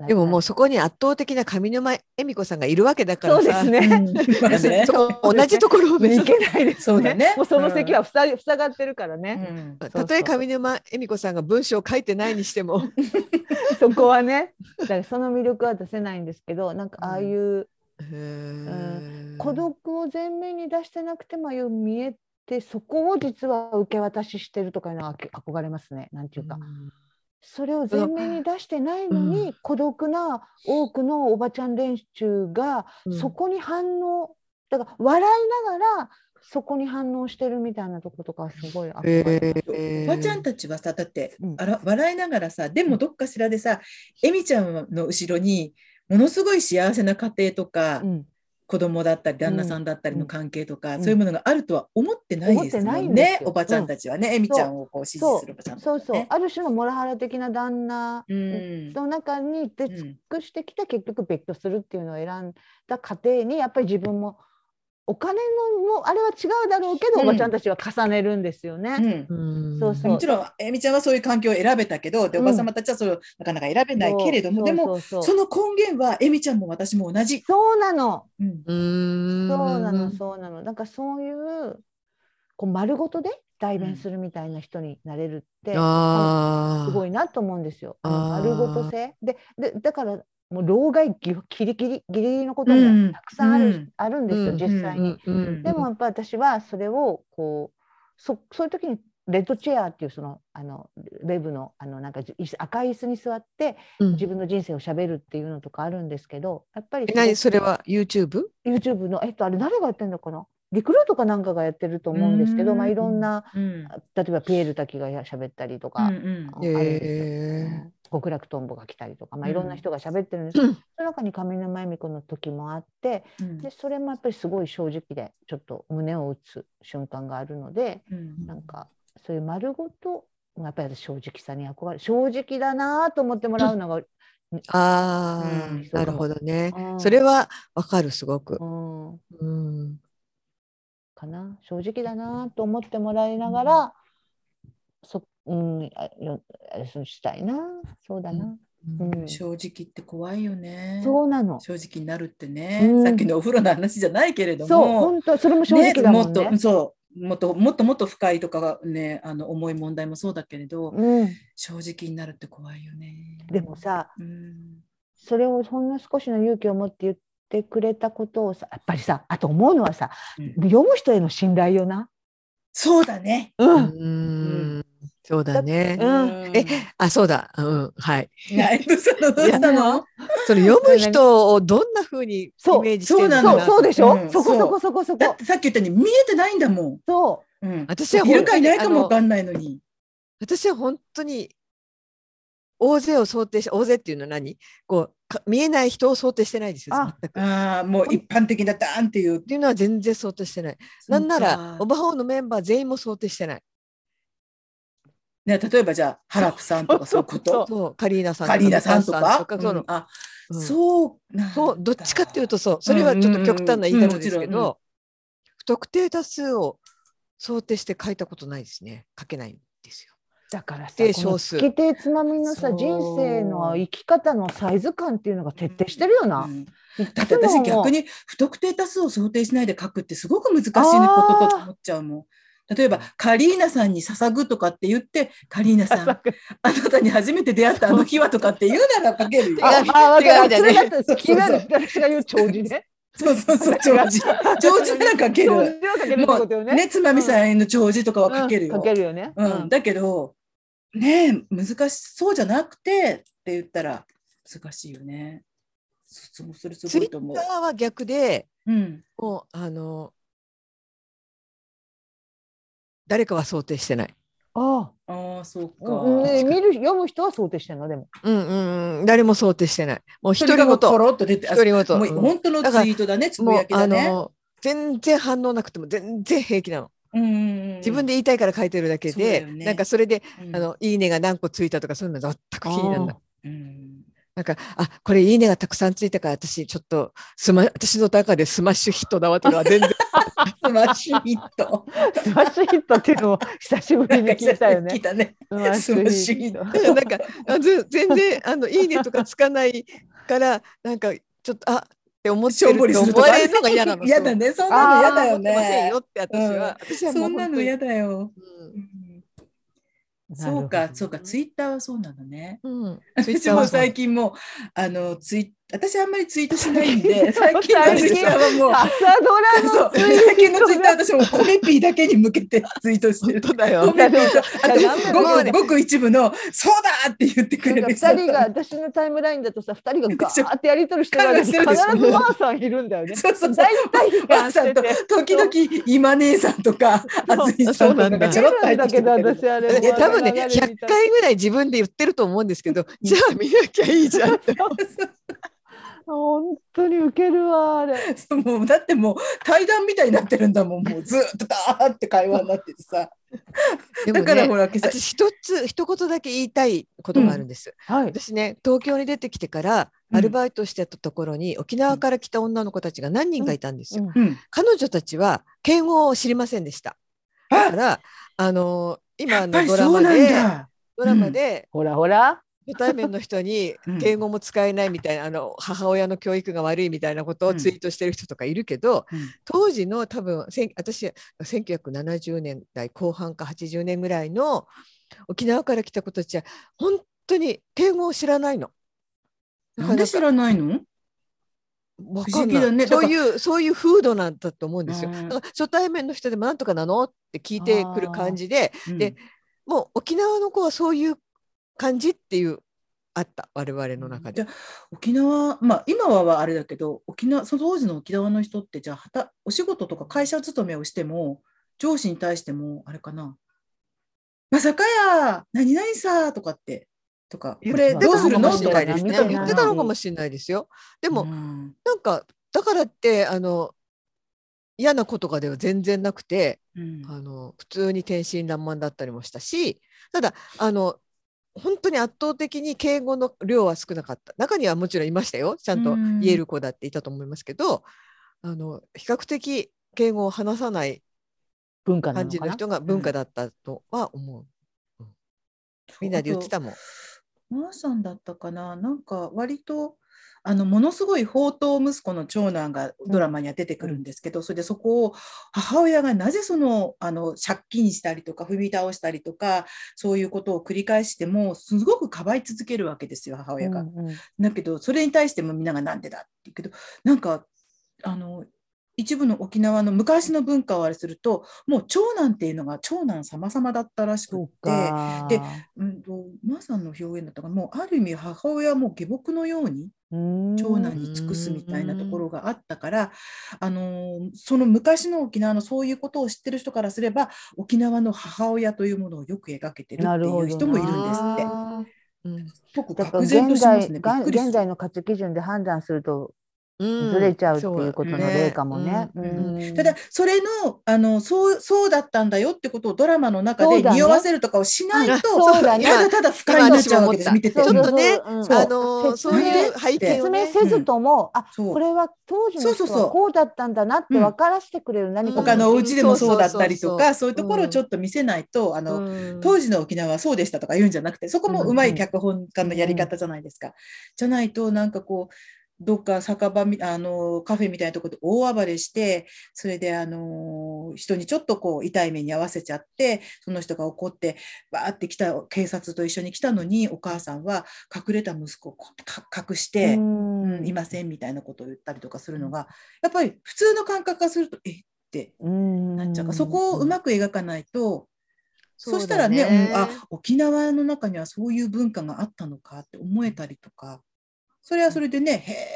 でももうそそこに圧倒的な上沼恵美子さんがいるわけだからそうでさすね。同じところを目けないですね。そうだねもうその席はふさ塞がってるからね。たとえ上沼恵美子さんが文章を書いてないにしても そこはね。だからその魅力は出せないんですけど、なんかああいう孤独を前面に出してなくてもああいう見えて、そこを実は受け渡ししてるとかいうのは憧れますね。なんていうか。それを前面に出してないのに、孤独な多くのおばちゃん連中がそこに反応、だから笑いながらそこに反応してるみたいなとことかすごい憧れます。えおばちゃんたちはさ、だってうんあら笑いながらさ、でもどっかしらでさ、エミちゃんの後ろにものすごい幸せな家庭とか、うん。子供だったり旦那さんだったりの関係とか、うん。そういうものがあるとは思ってないですも思ってないんねおばちゃんたちはね、エミちゃんをこう支持するおばちゃんね。そうそう、ある種のモラハラ的な旦那うん。の中に出うん。尽くしてきて結局別居するっていうのを選んだ過程にやっぱり自分もお金のもあれは違うだろうけど、うんおばちゃんたちは重ねるんですよね。うん。そうそう。もちろん、えみちゃんはそういう環境を選べたけど、でおばさまたちはそれをなかなか選べないけれども、でも、その根源は、えみちゃんも私も同じ。そうなの。うん。うんそうなのそうなの。なんかそういうこう丸ごとで代弁するみたいな人になれるって、あいすごいなと思うんですよ。あの丸ごと性。ででだからもう老害ぎギリギリギリギリのこともうん。たくさんある,、うん。あるんですよ、うん。実際に。うん。でもやっぱ私はそれをこうそそういう時にレッドチェアっていうそのあのウェブのあのなんか赤い椅子に座って自分の人生をしゃべるっていうのとかあるんですけどやっぱりえ何？それは？YouTube? YouTube の？えっとあれ誰がやってんのかな？リクルートかなんかがやってると思うんですけど、うん。まあ、いろんなうん。例えばピエール滝がやしゃべったりとか、うんうん。あるんですよ。へー。うん極楽とんぼが来たりとか、まあ、うん。いろんな人が喋ってるんですけど、その中に上沼恵美子の時もあってうん。でそれもやっぱりすごい正直でちょっと胸を打つ瞬間があるのでうん。なんかそういう丸ごとやっぱり私正直さに憧れ正直だなと思ってもらうのが、ああ、うんなるほどね。うん。それはわかるすごく。う。ん、うん、かな。正直だなと思ってもらいながら、そうんあよあれそうしたいなそうだな、うん正直って怖いよね。そうなの。正直になるってね、うんさっきのお風呂の話じゃないけれども、そう、本当、それも正直だもんね。もっとそうもっともっともっと深いとかがねあの重い問題もそうだけれど、うん、正直になるって怖いよね。でもさ、うん、それをほんの少しの勇気を持って言ってくれたことをさ、やっぱりさ、あと思うのはさ、うん読む人への信頼よな。そうだね。う。うんんそうだね。うんえあそうだ、うん、はい。ないどうしたのどうしたの？それ読む人をどんな風にイそうメージしてるのそう、そうなのかなそうでしょ、うんそこそこそこそこだっ。てさっき言ったように見えてないんだもん。そうん、私はいるかいないかもわかんないのに。私は本当に大勢を想定し大勢っていうのは何？こうか見えない人を想定してないですよあ全く。っああ、もう一般的なダーンっていう。ていうのは全然想定してない。なんならオバホーのメンバー全員も想定してない。ね、例えばじゃあ、ハラプさんとかそういうこと？そう。カリーナさんカリーナさんとか？そのうん。あ、うん。そうそうどっちかっていうとそう。それはちょっと極端な言い方ですけど不特定多数を想定して書いたことないですね。書けないんですよ。う。だからさ、でこの少数月亭つまみのさ、人生の生き方のサイズ感っていうのが徹底してるよな。だって私逆に不特定多数を想定しないで書くってすごく難しいことと思っちゃうもん。例えばカリーナさんに捧ぐとかって言ってカリーナさんあなたに初めて出会ったあの日はとかって言うなら書けるよ。あ、あ、わかる。手紙だねそれだと、気が私が言う長寿ね。そうそうそう長寿長寿なら書ける。長寿は書けるってことよね。ねつまみさんへの長寿とかは書けるよ。うん書けるよね。うん、だけどねえ難しそうじゃなくてって言ったら難しいよね。そそそれすツイッごいと思うタ。ーは逆でうん、もうあの誰かは想定してない。あああそうか。あ、ね見る読む人は想定してんの？でも。うんうんうん誰も想定してない。もう独り言がポロッと出て、あ独り言。本当のツイートだね、つぶやきだね。の全然反応なくても全然平気なの。うん自分で言いたいから書いてるだけで、ねなんかそれで、うんあのいいねが何個ついたとかそういうの全く気にならない。うんなんかあこれいいねがたくさんついたから私ちょっとスマ私の中でスマッシュヒットだわというのは全然スマッシュヒット。スマッシュヒットっていうのを久しぶりに聞いたよねね。スマッシュヒット。なんかあず全然あのいいねとかつかないからなんかちょっとあって思ってると思われるのが嫌なの。嫌だね。そんなの嫌だよ思ってませんよね。って私は、私はもそなのうん本当に嫌だよ。うんそうか、そうか、ツイッターはそうなのね。うん、私も最近もうあのツイ私あんまりツイートしないんで、最近のツイッターはもう。朝ドラの最近のツイッター私もコメピーだけに向けてツイートしてる。だよ。コ。メピーとあとごくごく一部の「そうだ!」って言ってくれる人。2人が私のタイムラインだとさ2人がガーってやり取りしてる必ずマーさんい。るんだよね。そうそう。大体ばがあさんと時々今姉さんとかあずいさんとかがちょろっと入ってきてる。だけど私あれ多分ね流れみたい100回ぐらい自分で言ってると思うんですけどじゃあ見なきゃいいじゃんって 本当にウケるわあれ。そうもうだってもう対談みたいになってるんだもん。もうずっとダーって会話になっててさ。でもだからねほら今朝私一つ一言だけ言いたいことがあるんです、はい。私ね東京に出てきてからうん。アルバイトしてたところに、沖縄から来た女の子たちが何人かいたんですよ、うん。うん。彼女たちは敬語を知りませんでした。だからあの今のドラマでだ。ドラマでほらほら。初対面の人にうん。敬語も使えないみたいな、あの母親の教育が悪いみたいなことをツイートしてる人とかいるけど、うん。当時の多分私1970年代後半か80年ぐらいの沖縄から来た子たちは本当に敬語を知らないの。なんで知らないの？だね。そういうそういう風土なんだと思うんですよ。うん。だから初対面の人でもなんとかなの？って聞いてくる感じででもう沖縄の子はそういう感じっていうあった我々の中でじゃ。あ沖縄まあ今はあれだけど沖縄その当時の沖縄の人ってじゃあはたお仕事とか会社勤めをしても上司に対してもあれかな「まさかや何々さ」とかってとか「こ言れってたどうするの?」のかもしとか言ってれないですね。見てない言ってたのかもしれないですよ。でも、うんなんかだからってあの嫌な子とかでは全然なくてうんあの普通に天真爛漫だったりもしたしただあの本当に圧倒的に敬語の量は少なかった中にはもちろんいましたよちゃんとうん言える子だっていたと思いますけど、あの比較的敬語を話さない。感じの人が文化だったとは思う。みんなで言ってたもん。マーさんだったかな？なんか割とあのものすごい宝刀息子の長男がドラマには出てくるんですけど、それでそこを母親がなぜそのあの借金したりとか踏み倒したりとかそういうことを繰り返してもすごくかばい続けるわけですよ母親が。だけどそれに対してもみんながなんでだって言うけどなんかあの一部の沖縄の昔の文化をあれするともう長男っていうのが長男様々だったらしくて。か。でうんと、マーさんの表現だったかなもうある意味母親はもう下僕のように長長男に尽くすみたいなところがあったから、あのーその昔の沖縄のそういうことを知ってる人からすれば沖縄の母親というものをよく描けてるっていう人もいるんですって。うん僕だから愕然と現在ね。現在の価値基準で判断するとうんずれちゃうっていうことの例かもね。ただそれのあのそうそうだったんだよってことをドラマの中で匂わせるとかをしないと、そうだね。ただただ不快になっちゃうわけです。見てて。ちょっとねあのそういう背景説をね。明せずとも、あこれは当時の人そうそうそう。はこうだったんだなって分からせてくれる。何か他のお家でもそうだったりとか、うんそういうところをちょっと見せないと、あの、うん。当時の沖縄はそうでしたとか言うんじゃなくて、そこもうまい脚本家のやり方じゃないですか。じゃないと、なんかこう、どっか酒場みあのカフェみたいなところで大暴れしてそれであの人にちょっとこう痛い目に遭わせちゃってその人が怒ってバーって来た警察と一緒に来たのにお母さんは隠れた息子を隠して、うん。うんいませんみたいなことを言ったりとかするのがやっぱり普通の感覚からするとえ？ってうん。なっちゃう。からそこをうまく描かないと、そしたらね、うんあ沖縄の中にはそういう文化があったのかって思えたりとかそれはそれでね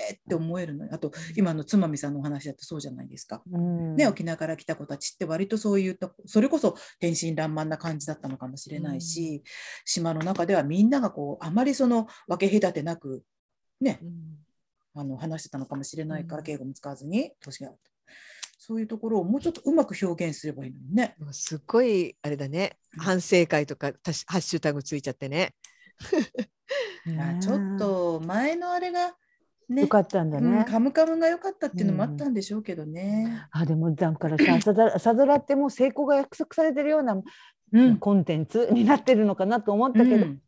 へーって思えるのよ。あと今のつまみさんのお話だってそうじゃないですか。うん。ね、沖縄から来た子たちって割とそういうとそれこそ天真爛漫な感じだったのかもしれないし、島の中ではみんながこうあまりその分け隔てなくねうん。あの話してたのかもしれないから、うん。敬語も使わずに年がそういうところをもうちょっとうまく表現すればいいのにね。すっごいあれだね。うん反省会とかハッシュタグついちゃってね。あちょっと前のあれがねよかったんだうんね。カムカムが良かったっていうのもあったんでしょうけどね。あでもだからさ朝ドラ朝ドラってもう成功が約束されてるようなうん。コンテンツになってるのかなと思ったけど、やうん。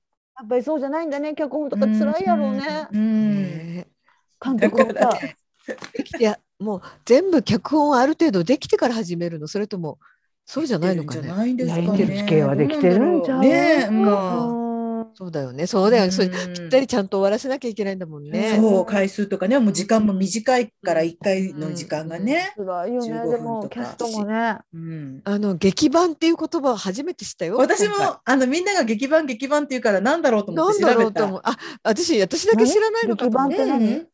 っぱりそうじゃないんだね。脚本とか辛いやろうね、うん。ね監督もさできてやもう全部脚本ある程度できてから始めるの。それともそうじゃないのかね。ないんですかね。やりてる地形はできてるんちゃうねうんうんそうだよね。そうだよね、それうんぴったりちゃんと終わらせなきゃいけないんだもんね。そう回数とかねもう時間も短いから1回の時間がね。辛いよね。15で分とか。もキャストもね。うん。あの劇版っていう言葉を初めて知ったよ。私も今あのみんなが劇版劇版っていうからなんだろうと回思ってなんだろ調べた。う。と思う。あ私私だけ知らないのかと思って。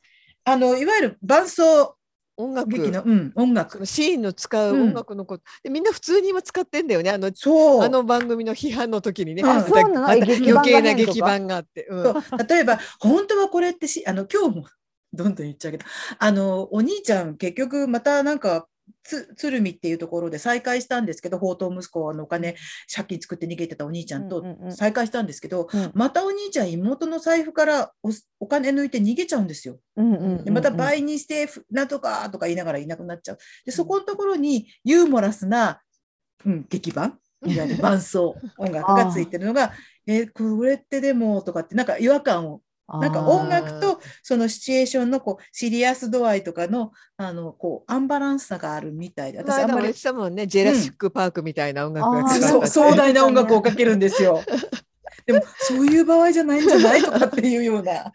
あのいわゆる伴奏音楽劇の、うん、音そ楽のシーンの使ううん。音楽のこと、でみんな普通に今使ってんだよね。あのそう。あの番組の批判の時にね、あまた余計な劇版があって、うん。例えば本当はこれってしあの今日もどんどん言っちゃうけど。あのお兄ちゃん結局またなんかつ鶴見っていうところで再会したんですけど宝刀息子のお金借金作って逃げてたお兄ちゃんとうんうんうん。再会したんですけど、うん。またお兄ちゃん妹の財布からおお金抜いて逃げちゃうんですよ。うんうんうんでまた倍にしてふなんとかとか言いながらいなくなっちゃう。でそこのところにユーモラスな、うん、劇版伴奏音楽がついてるのが えーこれってでもとかってなんか違和感をなんか音楽とそのシチュエーションのこうシリアス度合いとかのあのこうアンバランスさがあるみたいで私あんまり前も言ってたもんね。ジェラシック・パークみたいな音楽が壮大な音楽をかけるんですよ。でもそういう場合じゃないんじゃないとかっていうような。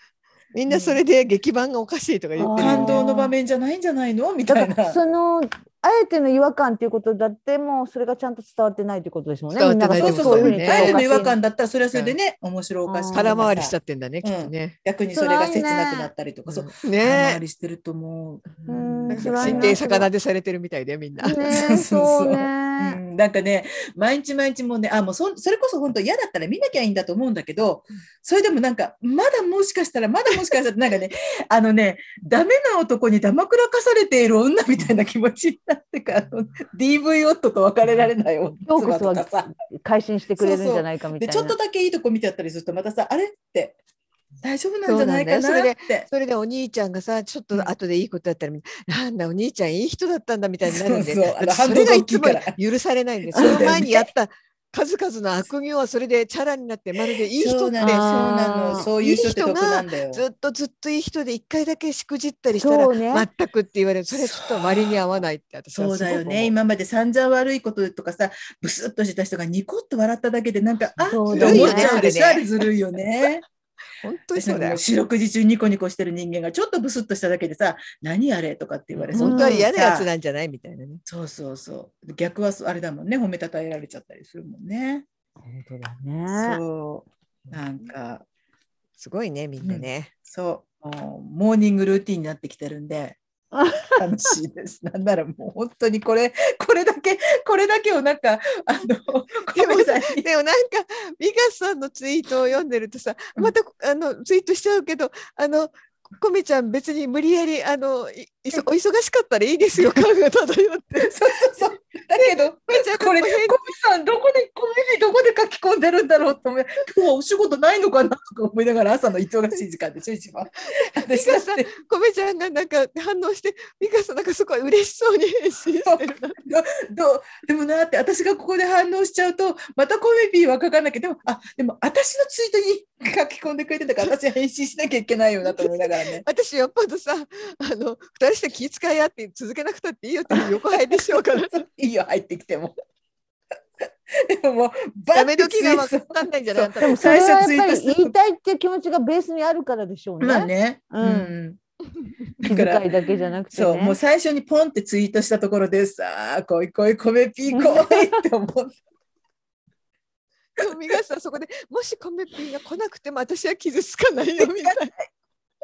みんなそれで劇版がおかしいとか言ってる。あー。感動の場面じゃないんじゃないの？みたいな。そのあえての違和感っていうことだってもうそれがちゃんと伝わってないということですもんね。伝わってないみんながそうそうそう。ね。そういうふうにあえての違和感だったらそれはそれでね面白おかしい空回りしちゃってんだねきっとね。逆にそれが切なくなったりとか、そう。空ね。回りしてるともう。うん。神経逆立てされてるみたいでみんな。ねそうそうなんかね毎日毎日もうねあもうそそれこそ本当嫌だったら見なきゃいいんだと思うんだけどそれでもなんかまだもしかしたらまだもしかしたらなんかねあのねダメな男にだまくらかされている女みたいな気持ちになってかあの DV 夫と別れられないヨーク妻スはとかさ。改心してくれるんじゃないかみたいな。でちょっとだけいいとこ見てやったりするとまたさあれって大丈夫なんじゃないかなそうなんだよって。それでお兄ちゃんがさちょっうん。と後でいいことだったらみんな。なんだお兄ちゃんいい人だったんだみたいになるんで。そうそう。それがいつも許されないんでその前にやった数々の悪行はそれでチャラになってまるでいい人って。そうなの、そういう人って得なんだよ。ずっとずっといい人で一回だけしくじったりしたら全くって言われる。それちょっと割に合わないって私はそう。だよね。今まで散々悪いこととかさ、ブスッとした人がニコッと笑っただけで、なんか、あっって思っちゃうでしょ。ねあれずるいよね。本当にそうんだよ四六時中ニコニコしてる人間がちょっとブスッとしただけでさ、何あれとかって言われそう。本当は嫌なやつさなんじゃないみたいなねそうそうそう。逆はそあれだもんね。褒めたたえられちゃったりするもんね。本当だね。そう。なんか、すごいねみんなね、そう。もうモーニングルーティンになってきてるんで。楽しいです。なんならもう本当にこれ、これだけ、これだけをなんか、あの、でもさでもなんか美香さんのツイートを読んでるとさうんまたあのツイートしちゃうけどあのコメちゃん別に無理やりあのいお忙しかったらいいですよ感が漂って。そうそうそう。だけど、コメちゃんがこれ、コ変メさん、どこで、コメにどこで書き込んでるんだろうと思い、今日はお仕事ないのかなとか思いながら、朝の忙しい時間でしょ、一番。私だって、コメちゃんがなんか反応して美香さんなんかすごい嬉しそうに返信してるなどう？でもなって、私がここで反応しちゃうと、またコメピーは書かなきゃ、でも、あ、でも私のツイートに書き込んでくれてたから、私は返信しなきゃいけないよなと思いながらね。私よっぽどさあの二人して気遣い合って続けなくたっていいよって 横入りでしょうからいいよ、入ってきても。でももう、バダメ時が分かんないんじゃない？でもそれはやっぱり最初ツイートした言いたいっていう気持ちがベースにあるからでしょうね。まあね。うんうん気だだけじゃなくてね。そう、もう最初にポンってツイートしたところでさあ、来い来い、米ピー来いって思って。でも皆さんそこでもしコメピーが来なくても私は傷つかないよみたいな。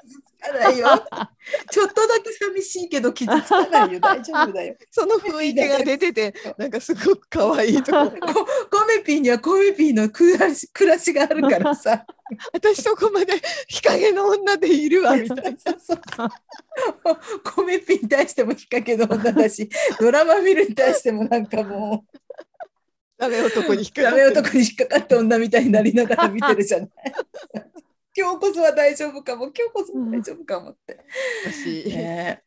つかないよ。ちょっとだけ寂しいけど傷つかないよ。大丈夫だよ。その雰囲気が出ててなんかすごく可愛いとこ こコメピーにはコメピーの暮らし暮らしがあるからさ。私そこまで日陰の女でいるわみたいな。コメピーに対しても日陰の女だし、ドラマ見るに対してもなんかもう、ダメ男に引っかかった女みたいになりながら見てるじゃない。今日こそは大丈夫かも、今日こそは大丈夫かもって。私ね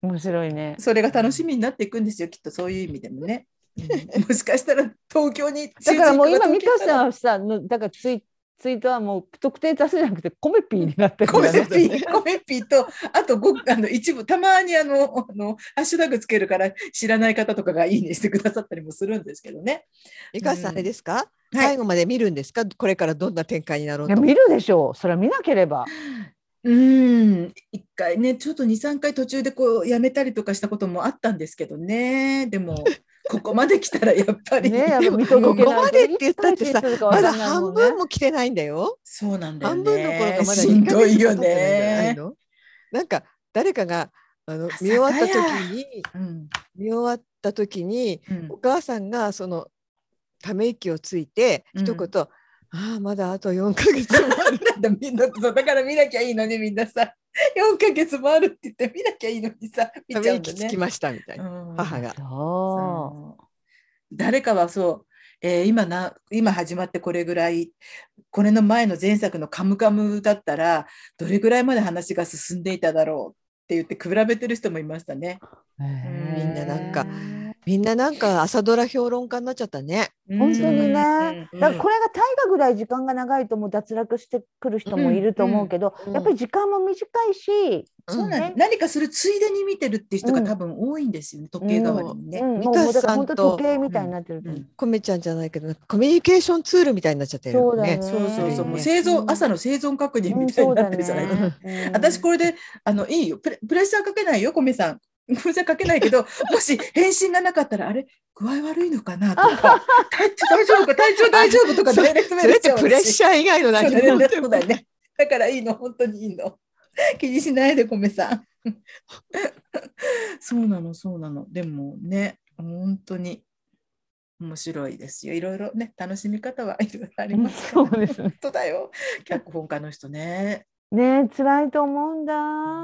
面白いね。それが楽しみになっていくんですよ、きっとそういう意味でもね。うんもしかしたら東京にだからもう今美香んさんはさのだからツイツイートはもう特定多数じゃなくてコメピーになってるんコメ。ピー、コメピーと、あとごあの一部、たまにあのあのハッシュタグつけるから知らない方とかがいいねしてくださったりもするんですけどね。美香さんあれですか、はい最後まで見るんですか？これからどんな展開になろうと。見るでしょう。それは見なければ。うん、一回ね、ちょっと2、3回途中でこうやめたりとかしたこともあったんですけどね。でも、ここまで来たらやっぱり、ねここまでって言ったってさまだ半分も来てないんだよ。そうなんだよ半分どころねか。まだしん2ヶどいよね。のなんか誰かがあの見終わった時やにうん見終わった時にうんお母さんがそのため息をついてうん一言、ああまだあと4ヶ月もあるだ みんだから見なきゃいいのにみんなさ4ヶ月もあるって言って見なきゃいいのにさ見たちゃうんだねめ息つき。ましたみたいな、うん母が。誰かはそう、えー今な今始まってこれぐらいこれの前の前作の「カムカム」だったらどれぐらいまで話が進んでいただろうって言って比べてる人もいましたね。う。みんななんかへみんななんか朝ドラ評論家になっちゃったね。ー本当にね。うんだからこれが大河ぐらい時間が長いともう脱落してくる人もいると思うけど、うんやっぱり時間も短いし、そうなんね。何かするついでに見てるっていう人がうん。多分多いんですよね、時計代わりにね。うん、うもう本当時計みたいになってるう。うん。コメちゃん。じゃないけどコミュニケーションツールみたいになっちゃってるよね。そうそうそうそう、もうね生存、うん。朝の生存確認うん。みたいになそうだってるじゃないですか。ね。うん。私これであのいいよプレプレッシャーかけないよ米さんプレッシャーかけないけど もし返信がなかったらあれ具合悪いのかなとか体調大丈夫か体調大丈夫とかダイレクトメーそれってルし。ちゃうプレッシャー以外の何もそうだね。だからいいの本当にいいの。気にしないで米さん。そうなのそうなの。でもね本当に面白いですよ。いろいろね楽しみ方はいろいろありますから。そうですね。本当だよ。脚本家の人ねね辛いと思うんだ。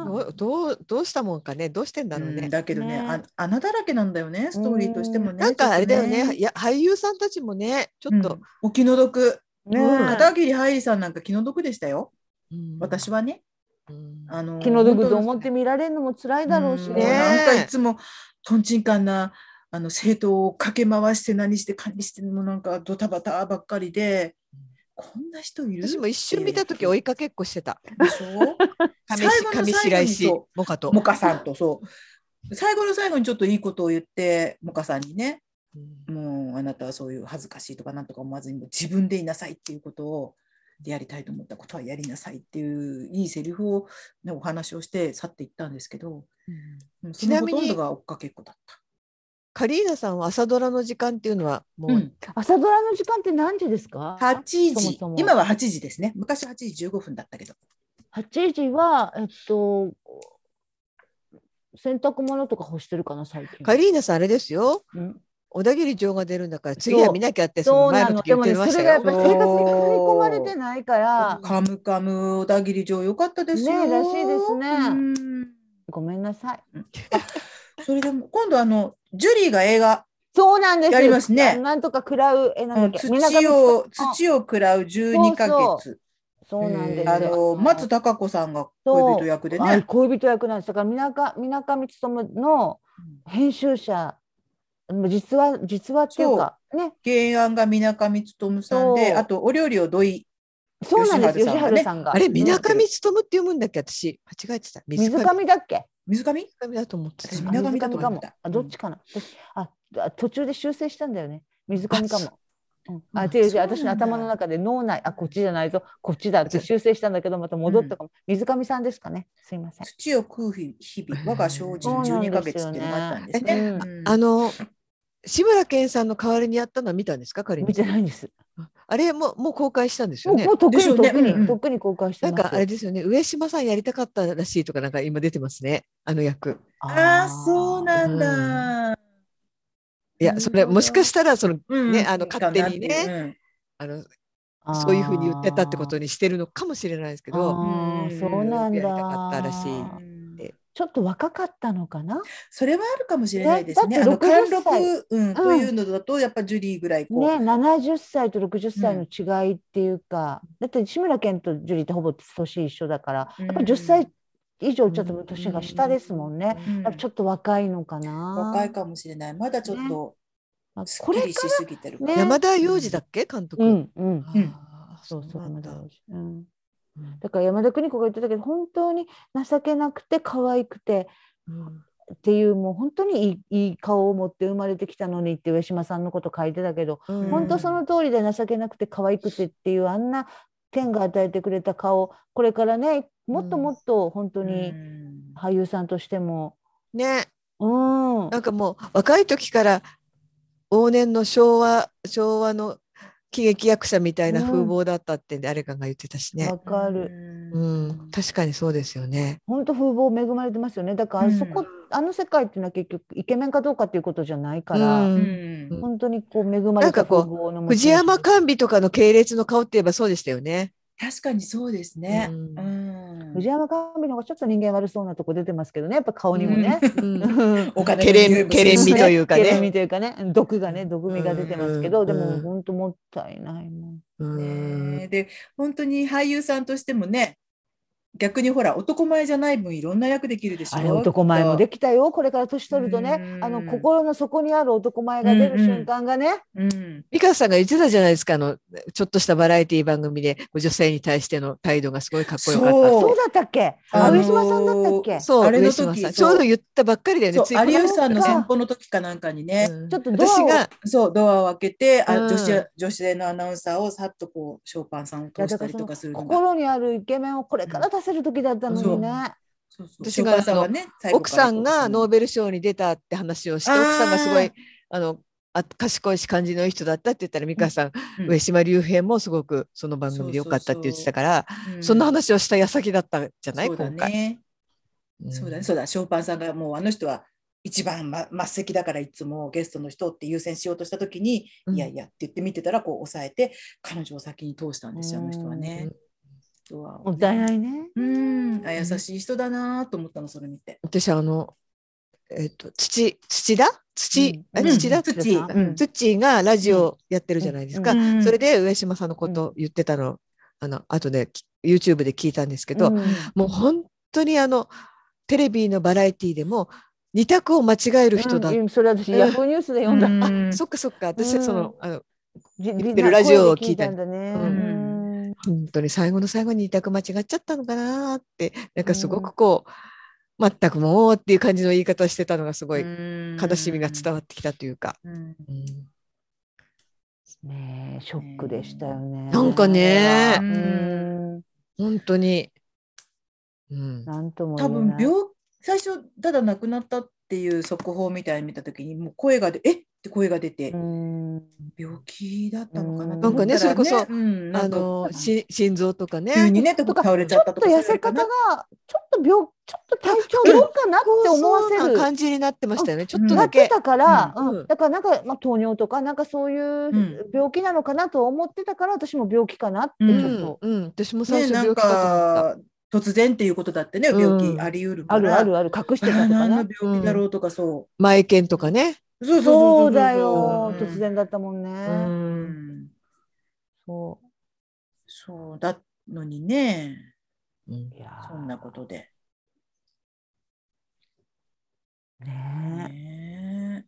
どうどうどうしたもんかねどうしてんだろうね。うんだけどねねあ穴だらけなんだよねストーリーとしてもね。なんかあれだよねちょっといや俳優さんたちもねちょっとうん、お気の毒。ねうん片桐はいりさんなんか気の毒でしたよ。うん私はね。うんあの気の毒と思って見られるのも辛いだろうしうんね。ねなんかいつもとんちんかんなあの政党を駆け回して何して管理してもなんかドタバタばっかりで、こんな人いる？私も一瞬見た時追いかけっこしてた。でしょ上最後の上最後に白石そモカと。モカさんとそう。最後の最後にちょっといいことを言ってモカさんにね。うん。もうあなたはそういう恥ずかしいとかなんとか思わずに自分でいなさいっていうことをやりたいと思ったことはやりなさいっていういいセリフを、ね、お話をして去っていったんですけど、もうそのほちなみにとんどが追っかけっこだった。カリーナさんは朝ドラの時間っていうのはもう、うん、朝ドラの時間って何時ですか？8時今は8時ですね昔8時15分だったけど ?8 時は、えっと、洗濯物とか干してるかな、最近。カリーナさんあれですよ。うん小田切城が出るんだから次は見なきゃってそそうなの。の前の時言ってでもね、ましたよそれがやっぱ。り生活に組み込まれてないから、カムカム小田切城良かったですよ。ねらしいですねうんごめんなさい。それでも今度あのジュリーが映画、そうなんですやりますねなんとか食らう、え、なんだっけ、土を土を食らう12ヶそう月。そうなんですよ。あの松たか子さんが恋人役ではい、ね。恋人役なんです。だから、みなか、みなかみつとむの編集者。実は、実はっていうか、ね。原案が水上勉さんで、あとお料理を土井そうなんです。吉吉春さんがね春さんが。あれ、水上うん勉って読むんだっけ？私、間違えてた。水上だっけ？水上水上だと思ってた水上だと思。あ、どっちかな。私あ、あ途中で修正したんだよね。水上かも。うん、あ、あ違う違う、私の頭の中で脳内、あ、こっちじゃないぞ、こっちだって修正したんだけど、また戻ったかも。水上さんですかね。すいません。土を食う日々、我が精進12ヶ月っていうのがあったんですね。うんうんあの、志村けんさんの代わりにやったのは見たんですか、カリーナ見てないんです。あれも、もう公開したんですよね。もうも。うとっくでしょうね。にとっくに、うん。とっくに公開してなん。かあれですよね、上島さんやりたかったらしいとか、なんか今出てますね、あの役。ああ、そうなんだ。いや、それ、もしかしたら、その、うん。ねあの勝手にねあの、そういうふうに言ってたってことにしてるのかもしれないですけど、そうなんだ。やりたかったらしい。うんちょっと若かったのかな？それはあるかもしれないですね。あの貫60歳禄、うん、というのだと、やっぱジュリーぐらいこう。ね、70歳と60歳の違いっていうか、だって志村けんとジュリーってほぼ年一緒だから、うんやっぱ10歳以上ちょっと年が下ですもんね。うんやっぱちょっと若いのかな？若いかもしれない。まだちょっとこれしすぎてるから。ね山田洋次だっけ、監督。うんうん。そうそう山田洋次うん。うん。だから山田邦子が言ってたけど本当に情けなくて可愛くてうん。っていうもう本当にいいいい顔を持って生まれてきたのにって上島さんのこと書いてたけど、うん。本当その通りで情けなくて可愛くてっていうあんな天が与えてくれた顔これからねもっともっと本当にうん。俳優さんとしても。ね、うん。なんかもう若い時から往年の昭和昭和の喜劇役者みたいな風貌だったって誰かが言ってたしね。わ。かる。うん、確かにそうですよね。本当風貌恵まれてますよね。だからあうん。そこ、あの世界っていうのは結局イケメンかどうかっていうことじゃないかうら、ん。うん。本当にこう恵まれた風貌の持ち主藤山甘美とかの系列の顔って言えばそうでしたよね。確かにそうですね。うん。うん。藤山甘美の方がちょっと人間悪そうなとこ出てますけどね。やっぱ顔にもね。うん。お金のケレン匂いもするしケレン味というかね。ケレン味というかね。毒がね毒味が出てますけど、うん。でもうん本当もったいないもんね。で本当に俳優さんとしてもね逆にほら男前じゃない分いろんな役できるでしょ？あれ男前もでききたよこれから年取るとね。うん。あの心の底にある男前が出る瞬間がね、うん。美香さんが言ってたじゃないですかあのちょっとしたバラエティ番組で女性に対しての態度がすごいかっこよかったそう。だったっけ？あのー上島さんだったっけ、そうあれの時ちょうど言ったばっかりだよね。有吉さんのそう先方の時かなんかにね、うん。ちょっとドアを私がそうドアを開けて、あうん。女子女子のアナウンサーをさっとこうショーパンさんを通したりとかする心にあるイケメンをこれから出せる時だったのにね。そう。そう私がね奥さんがノーベル賞に出たって話をして奥さんがすごいあのあ賢いし感じのいい人だったって言ったら美香さん、うん。上島竜兵もすごくその番組でよかったって言ってたからそん。な話をした矢先だったんじゃない、そうだ今回、そうだね。そうだ。ショーパンさんがもうあの人は一番、ま、末席だからいつもゲストの人って優先しようとした時に、うん。いやいやって言って見てたらこう抑えて彼女を先に通したんですよあの人はね。人は。もったいないね。うん。あ優しい人だなと思ったのそれ見て。私あのえっ、と土土田土、うん。あ土田、うん。土うん。土がラジオやってるじゃないですか、うん。それで上島さんのことを言ってたの、あの後でき YouTube で聞いたんですけど、うん。もう本当にあのテレビのバラエティでも二択を間違える人だ。うん。それ私ヤフーニュースで読んだ。うん。あ、そっかそっか。私、うん。その、あの、じ言ってるラジオを聞いたんだね。ううんん本当に最後の最後に二択間違っちゃったのかなって、なんかすごくこう、全くもうっていう感じの言い方をしてたのがすごい悲悲しみが伝わってきたというか。うんうんねえショックでしたよね。なんかねうん本当に。うん。なんとも多。分病最初ただ亡くなったっていう速報みたいに見た時にもう声がでえっ？て声が出て、うん病気だったのかなうんと思ったら、なんかねそれこそうん、あの、し心臓とかね。急にねとか倒れちゃったとかちょっと痩せ方がちょっと病ちょっと体調どうかなって思わせる。感じになってましたよね。ちょっうんとだけ。なってたから、うんうんだからなんか、まあ、糖尿とかなんかそういう病気なのかなと思ってたから、私も病気かなってうんちょっと、うん、うん、私も最初病気かと思った。か突然っていうことだってねうん。病気あり得るかあるら、あるある隠してたとかな。病気だろうとかそ前剣とかね。う、そうそうそうそう。だよ、うん。突然だったもんね。う。うん。んそそうだのにね。うん。ういやー。そんなことで、ね。ね、え、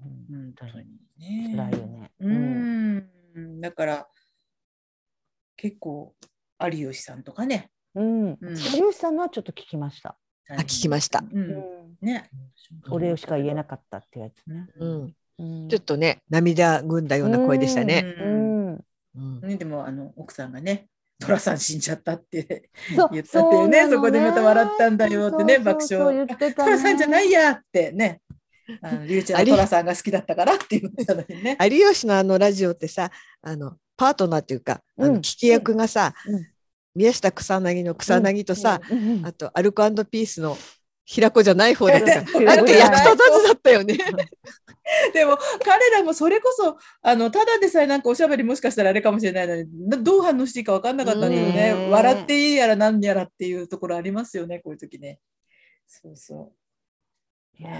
うん本当にね。辛いよね。ううんん。だから結構有吉さんとかね、うん、うん。有吉さんのはちょっと聞きました。あ聞きました。うん。ね、お礼しか言えなかったってやつね。うん、うん。ちょっとね、涙ぐんだような声でしたね。ううん。ん、うん。ね、でもあの奥さんがね寅さん死んじゃったってそう。言ったっていうねそこでまた笑ったんだよってねそうそう爆そう笑言ってた寅さんじゃないや。やってね。あのりゅうちゃん寅さんが好きだったからって言ってたのにね。有吉のあのラジオってさ、あのパートナーっていうか、あうん。の聞き役がさ、うん。宮下草薙の草薙とさ、あとアルコピースの平子じゃない方だった。なんか平子じゃない。役立たずだったよね。でも彼らもそれこそあのただでさえなんかおしゃべりもしかしたらあれかもしれないのになどう反応していいか分かんなかったんだよねね笑っていいやら何やらっていうところありますよねこういう時ね。そうそいやー。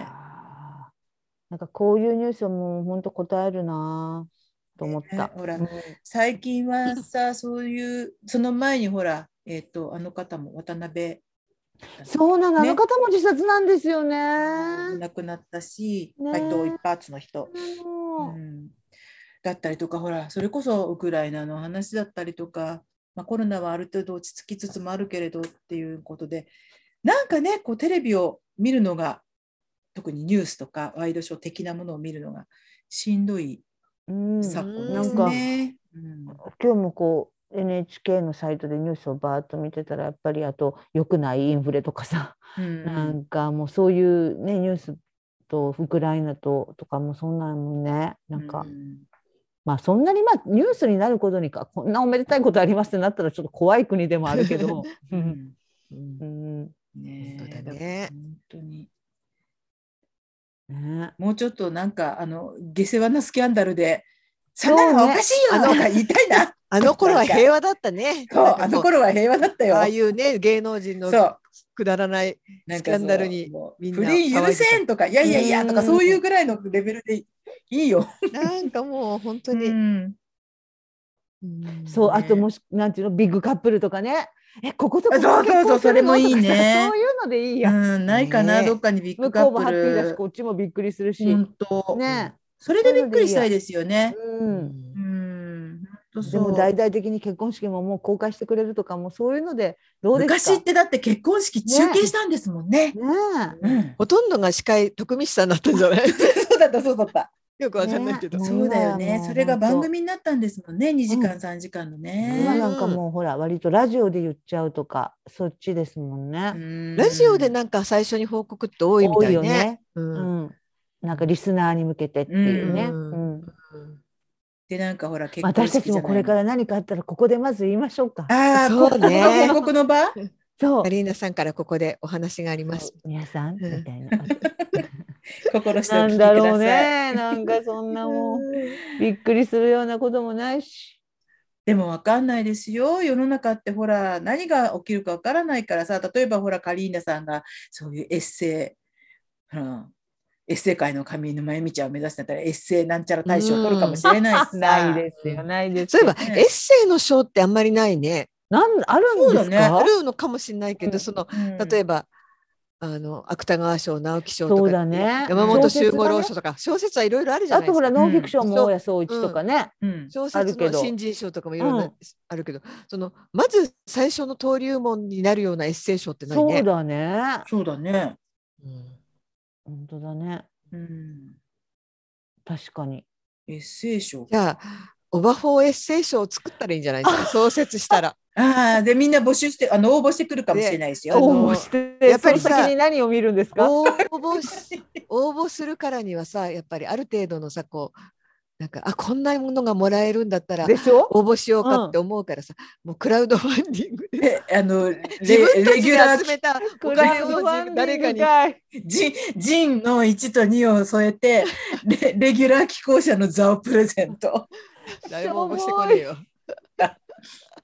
なんかこういうニュースはもう本当答えるなぁと思った。ねほらうん。最近はさ そういうその前にほらえっ、とあの方も渡辺。そうなの、ね。あの方も自殺なんですよね。亡くなったし、ね。怪盗一発の人、うん。だったりとかほらそれこそウクライナの話だったりとか、まあ、コロナはある程度落ち着きつつもあるけれどっていうことでなんかねこうテレビを見るのが特にニュースとかワイドショー的なものを見るのがしんどいうん。昨今ですなんか今日もこう NHK のサイトでニュースをバーッと見てたらやっぱりあと良くないインフレとかさ、うん。なんかもうそういうねニュースとウクライナととかもそんなんもんねなんか、うん。まあそんなにまあニュースになることにかこんなおめでたいことありますってなったらちょっと怖い国でもあるけど、う うん。ん。うん。ね本当にね、もうちょっとなんかあの下世話なスキャンダルでそんねなのおかしいよとか言いたいな。あの頃は平和だったね。そうあの頃は平和だったよ。ああいうね、芸能人のくだらない。スキャンダルにみんな不倫許せんとかいやいやいやとかうんそういうぐらいのレベルでいいよ。なんかもう本当に。うそう、ねあともしなんていうのビッグカップルとかねえこことここそうそうそうそれもいいね。そういうのでいいや、うん、ないかな、ね。どっかにビッグ向こうもカップハッピーだしル。こっちもびっくりするし、本当、ね。それでびっくりしたいですよね。うん。でそう。も大々的に結婚式ももう公開してくれるとかもうそういうのでどうですか？昔ってだって結婚式中継したんですもんね。ね。うん、ほとんどが司会徳光さんだったんじゃない？そうだったそうだった。よくわかんないけど。ねそうだよねも。うそれが番組になったんですもんね。2時間、うん3時間の今ね。なんかもうほら割とラジオで言っちゃうとかそっちですもんね。ラジオでななんか最初に報告って多いみたいね。よね。ううんん。なんかリスナーに向けてっていうね。うんうんでなんかほら結私たちもこれからら何かあったらここでまず言いましょうか。ああ、そうねここが報告の場？そうカ。リーナさんからここでお話があります。皆さんみうんたいな。心してお聞きくなんだろうださい。ね。なんかそんなもうびっくりするようなこともないし。でもわかんないですよ。世の中ってほら、何が起きるかわからないからさ、例えばほら、カリーナさんがそういうエッセイ、うん、エッセイ界の上沼恵美ちゃんを目指してたら、エッセイなんちゃら大賞を取るかもしれないしさ。ないですよ。ないですそういえよ。ばエッセイの賞ってあんまりないね。なんあるんですそうだねか？あるのかもしれないけど、うんそのうん例えばあの芥川賞直木賞とかそうだね。山本周五郎小説賞とか小説はいろいろあるじゃがねあとほらないですか。ノンフィクションうんも大谷総一とかね。うん小あるけど説の新人賞とかもいろいろうんあるけど、そのまず最初の登竜門になるようなエッセイ賞ってないね。そうだね。そうだね。うん本当だね。うん。確かに。エッセイ賞。じゃあオバフォーエッセイ賞を作ったらいいんじゃないですか？創設したら。ああ、で、みんな募集して、あの、応募してくるかもしれないですよ。応募して、やっぱり先に何を見るんですか？応募し 応募するからにはさやっぱりある程度のさこうなんかあこんなものがもらえるんだったら応募しようかって思うからさ、もうクラウドファンディングでえ、あの、レ自分たレギュラー集めたおクラ金をウドファンディ誰かにングかい。ジン、ジンの1と2を添えて、レレギュラー寄稿者の座をプレゼント。誰も応募してこねえよ。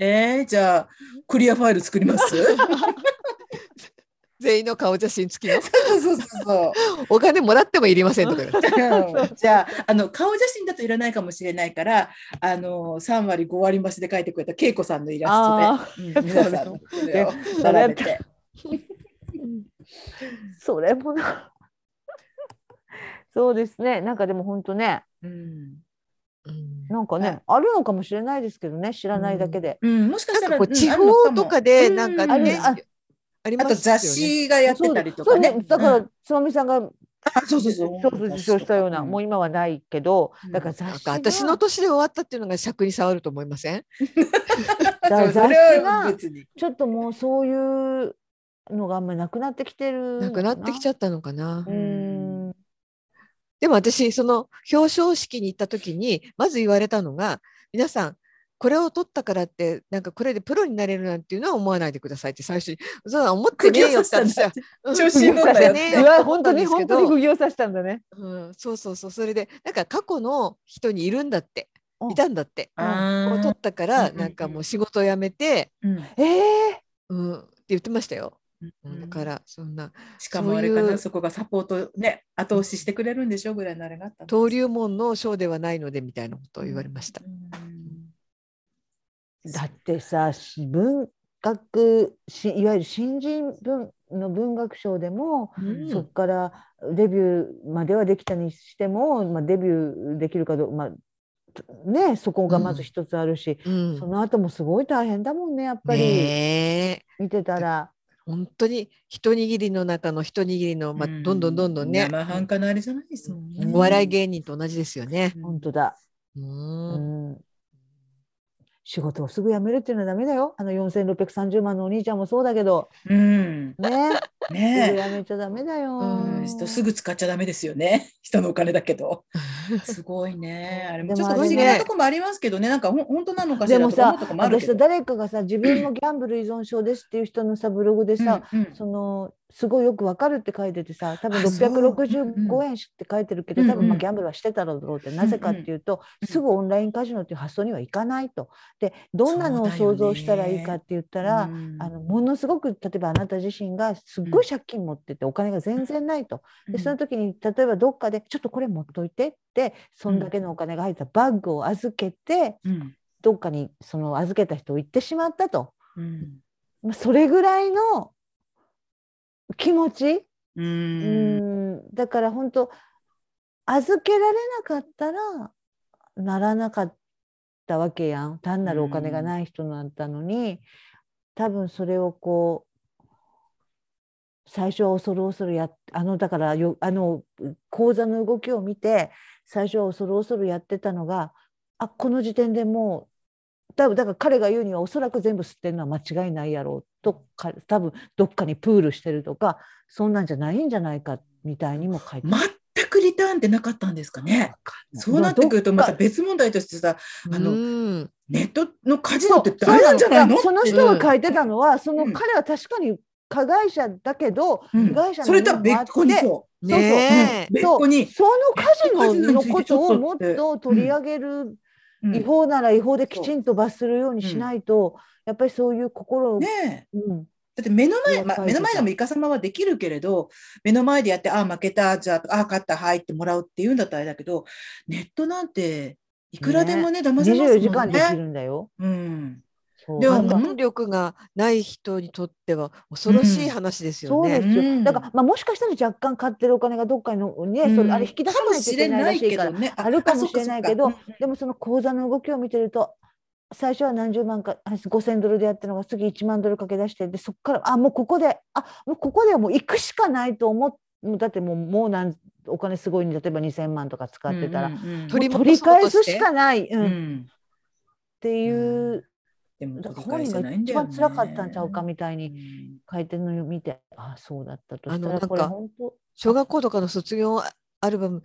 えー、じゃあ、クリアファイル作ります？全員の顔写真付きの？そうそうそうそう。お金もらってもいりませんとかじゃああの顔写真だといらないかもしれないからあの3割5割増しで描いてくれた恵子さんのイラあストで、うん皆さんのそれをそ れ並べて。それもな。そうですね。なんかでも本当ね、うんうんなんかね、はいあるのかもしれないですけどね、知らないだけで。うん、もしかしたらなんかこう地方とかでもなんかうね、あありますよね。雑誌がやってたりとかね。そうだから、うんつまみさんがあそうそうそう。そう受賞したような、もう今はないけど、うんだから雑誌がか私の年で終わったっていうのが尺に触ると思いません？だから 雑誌はが。ちょっともうそういうのがあんまりなくなってきてるなくなってきちゃゃったのかな。う。ん。でも私その表彰式に行った時にまず言われたのが皆さんこれを取ったからってなんかこれでプロになれるなんていうのは思わないでくださいって最初に。そう思ってねえよって私はうん調子乗んなよって。ねいや本当に本当に釘を刺したんだね。うん、そうそうそうそれでなんか過去の人にいるんだって。うんいたんだって。あー。こう取ったからうんなんかもう仕事を辞めて、うん。ええうん、って言ってましたよ、だからそんなしかもあれかな、そういうそこがサポートね、後押ししてくれるんでしょうぐらいのあれがあった登竜門の賞ではないのでみたいなことを言われました。うんだってさし文学しいわゆる新人文の文学賞でも、うん。そこからデビューまではできたにしても、まあ、デビューできるかどうまあねそこがまず一つあるし、うん。その後もすごい大変だもんねやっぱり、見てたら。本当に一握りの中の一握りの、まあ、うん。どんどんどんどんね、生半可なあれじゃないですもんね。うんお笑い芸人と同じですよね。うん。本当だ、ううんん、仕事をすぐ辞めるっていうのはダメだよあの4630万のお兄ちゃんもそうだけどうん。ね すぐ辞ねめちゃダメだよ、うんすぐ使っちゃダメですよね。人のお金だけど。すごいね。あれもちょっと不思議なとこもありますけどね。なんかほん本当なのかしでもさらとか思うとこもさけど。誰かがさ自分もギャンブル依存症ですっていう人のさブログでさ、うんうんそのすごいよくわかるって書いててさ多分あそう。665円って書いてるけど、多分まあギャンブルはしてただろうってなぜかっていうと、うんすぐオンラインカジノっていう発想にはいかないと。でどんなのを想像したらいいかって言ったら、うん。あのものすごく例えばあなた自身がすっごい借金持っててお金が全然ないと。でその時に例えばどっかでちょっとこれ持っといてってそんだけのお金が入ったバッグを預けて、うん。どっかにその預けた人を行ってしまったと。うん。まあ、それぐらいの気持ち、ううん。ん、だから本当預けられなかったらならなかったわけやん。単なるお金がない人だったのに、多分それをこう最初は恐る恐るやっあのだからよあの講座の動きを見て最初は恐る恐るやってたのがあこの時点でもう多分だから彼が言うにはおそらく全部吸ってるのは間違いないやろうとか多分どっかにプールしてるとかそんなんじゃないんじゃないかみたいにも書いて全くリターンってなかったんですかね。そうなってくるとまた別問題としてさ、あのうんネットのカジノってそう大なんじゃないの？その人が書いてたのは、そのうん。彼は確かに加害者だけど、うん。被害者のそれとは別個にそう。そうねえ。別個にそのカジノのことをもっとと取り上げる、うん違法なら違法できちんと罰するようにしないと、やっぱりそういう心を、ねえうん、だって目の前、ま目の前でもイカ様はできるけれど、目の前でやって、ああ、負けた、じゃあ、ああ、勝った、はいってもらうっていうんだったらあれだけど、ネットなんて、いくらでもね、騙せますもんね。24時間できるんだよ。うん。そうでもなんか能力がない人にとっては恐ろしい話ですよね。そうですよ。うん。だから、まあ、もしかしたら若干買ってるお金がどっかのね、うん。それあれ引き出さないといけないらしいから、ね。あるかもしれないけどでもその口座の動きを見てると、最初は何十万か、あ5000ドルでやったのが次1万ドル駆け出して、でそこから、あ、もうここで、あ、もうここではもう行くしかないと思っもうだってもうもうなんお金すごいに例えば2000万とか使ってたら、うんうんうん。取り返すしかない、うん。っうん。ていう、でもだから本人が一番辛かったんちゃうかみたいにうん書いてるのを見て、あ、そうだったとしたら、これ本当。小学校とかの卒業アルバム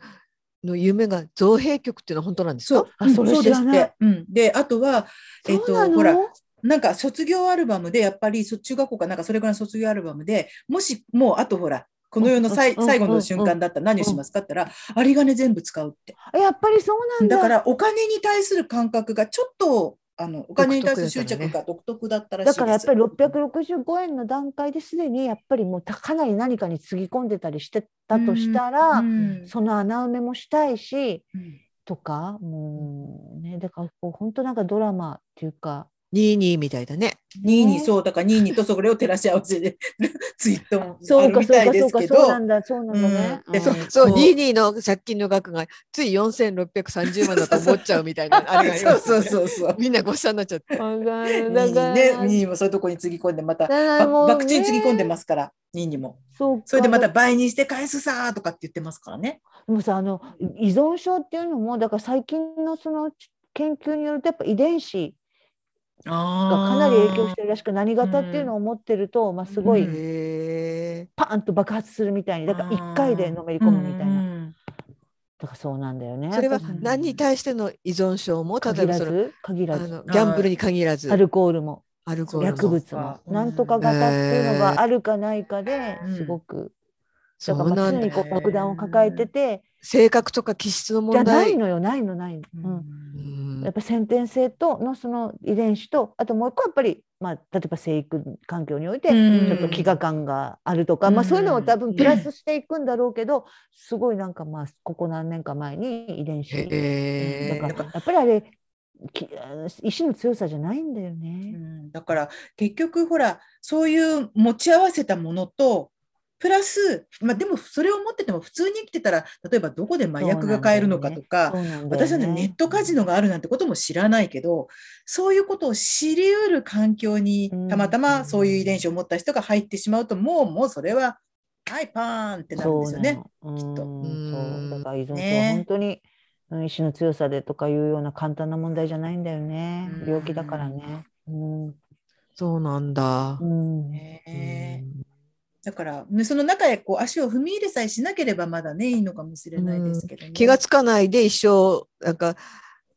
の夢が造幣局っていうのは本当なんですか？そう、あそれそうですっ知らないて。うん、で、あとは、えっと、ほら、なんか卒業アルバムで、やっぱりそ中学校かなんかそれぐらいの卒業アルバムで、もしもうあとほら、この世の最後の瞬間だったら何をしますか？って言ったら、有り金全部使うって。あやっぱりそうなんだ。だからお金に対する感覚がちょっと、あのお金に対する執着が独特だったらしいです。だからやっぱり665円の段階です。でにやっぱりもうたかなり何かにつぎ込んでたりしてたとしたら、うん。その穴埋めもしたいしうん。とかもうねだからこう本当なんかドラマっていうか22みたいだね。2にそうだから2にとそれを照らし合わせて ツイートもそうかそうあるみたいかそうかそうですけどなんだそうなんだね。うんでうんそう、こう22の借金の額がつい4630万だと思っちゃうみたいな、あれがありますそうそうそうそう。みんなごっしゃになっちゃって。わかる2だからにね、2にもそういうとこにつぎ込んで、また、だからもうば博打につぎ込んでねますから、2にも。そうかそれでまた倍にして返すさーとかって言ってますからね。でもさあの依存症っていうのもだから最近のその研究によるとやっぱ遺伝子がかなり影響してるらしく何型っていうのを持ってると、まあ、すごいパーンと爆発するみたいにだから1回でのめり込むみたいな、だからそうなんだよね。それは何に対しての依存症も例え限らばそのず限らあずのギャンブルに限らず。アルコールも。アルコールも。薬物も。なんとか型っていうのがあるかないかでうん。すごく、そだから常にこう爆弾を抱えてて、性格とか気質のじゃ問題。ないのよ。ないのないの。うん。うん。やっぱ先天性とのその遺伝子とあともう一個はやっぱり、まあ、例えば生育環境においてうん。ちょっと飢餓感があるとか、まあ、そういうのを多分プラスしていくんだろうけどすごいなんかまあここ何年か前に遺伝子。だからやっぱ。りあれき意志の強さじゃないんだようね。ん。だから結局ほらそういう持ち合わせたものとプラス、まあ、でもそれを持ってても普通に生きてたら例えばどこで麻薬が買えるのかとか、そうなんだよ私はねネットカジノがあるなんてことも知らないけどそういうことを知りうる環境にうん。たまたまそういう遺伝子を持った人が入ってしまうともうもうそれははいパーンってなるんですよね。きっとうん。そう。だから依存症はね。本当に、うん意志の強さでとかいうような簡単な問題じゃないんだよね。うん。病気だからね。うん。そうなんだ。う。ん。ねだから、ね、その中へこう足を踏み入れさえしなければまだねいいのかもしれないですけどね。気がつかないで一生なんか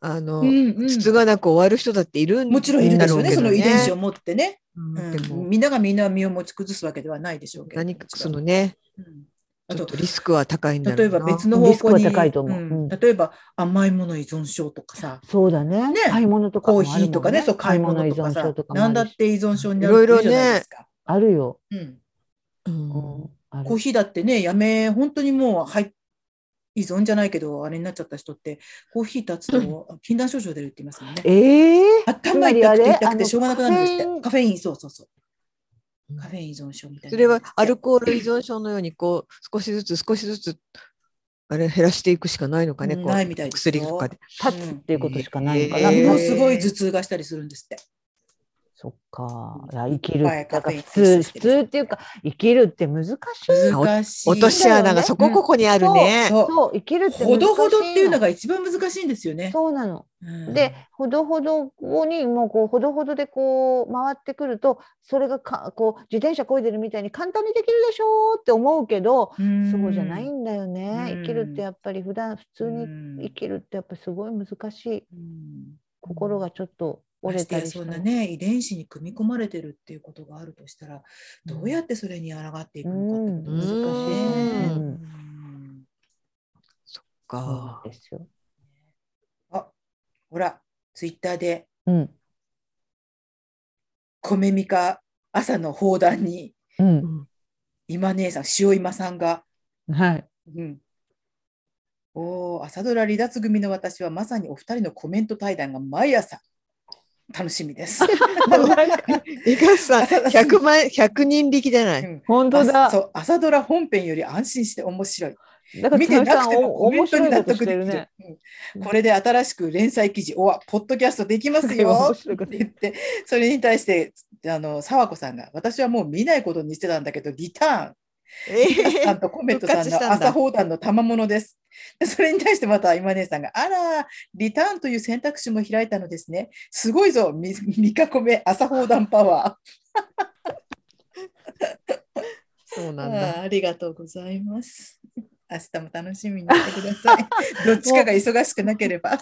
あの、うんうん。つつがなく終わる人だっているんもちろんいるでしょうね、その遺伝子を持ってね。うん。みん。ながみんな身を持ち崩すわけではないでしょうけど。何かそのねうん。あとちょっとリスクは高いんだろうな。例えば別の方向に、リスクは高いと思う。うん。うん。例えば甘いもの依存症とかさ、そうだね。ね。買い物とかコーヒーとかね、そう買い物依存症と、かもなんだって依存症になるいうじゃないですか。あるよ。うんコーヒーだってね、やめ、本当にもう、はい、依存じゃないけど、あれになっちゃった人って、コーヒー立つと禁断症状出るって言いますもんね。ええ頭痛くて痛くてしょうがなくなるんですって。カフェイン、そうそうそう。カフェイン依存症みたいな。それはアルコール依存症のようにこう少しずつ少しずつあれ減らしていくしかないのかね、こうないみたい薬とかで。立つっていうことしかないのかな。えーものすごい頭痛がしたりするんですって。そっか。いや生きる。だから普通、普通っていうか、生きるって難しい。難しい。落とし穴がそこここにあるね。そうそう、生きるって難しいほどほどっていうのが。が一番難しいんですよね。そうなの。うんで、ほどほどにもうこうほどほどでこう回ってくるとそれがかこう自転車こいでるみたいに簡単にできるでしょうって思うけど、うんそうじゃないんだよね。うん生きるってやっぱり普段普通にうん生きるってやっぱりすごい難しい。うん心がちょっと折れたりそんなね遺伝子に組み込まれてるっていうことがあるとしたらどうやってそれに抗っていくのかってこと難しいね。うんうんそうかですよ。あほらツイッターでうん。米みか朝の放談にうん。今姉さん塩今さんが、はい。うん、おー朝ドラ離脱組の私はまさにお二人のコメント対談が毎朝楽しみです。イカさん朝100万100人力じゃない。うん本当だ。あそう朝ドラ本編より安心して面白い。だから見てなくてもコメ面ントに納白いことし得できるね。。うんこれで新しく連載記事、おわ、ポッドキャストできますよ 面って言って、それに対して、あの、沢子さんが、私はもう見ないことにしてたんだけど、リターン、えミカさんーとコメントさんの朝放談の賜物です。でそれに対してまた今姉さんが、あら、リターンという選択肢も開いたのですね。すごいぞ、みみかこめ朝放談パワー。そうなんだ。あーありがとうございます。明日も楽しみにしてください。どっちかが忙しくなければ。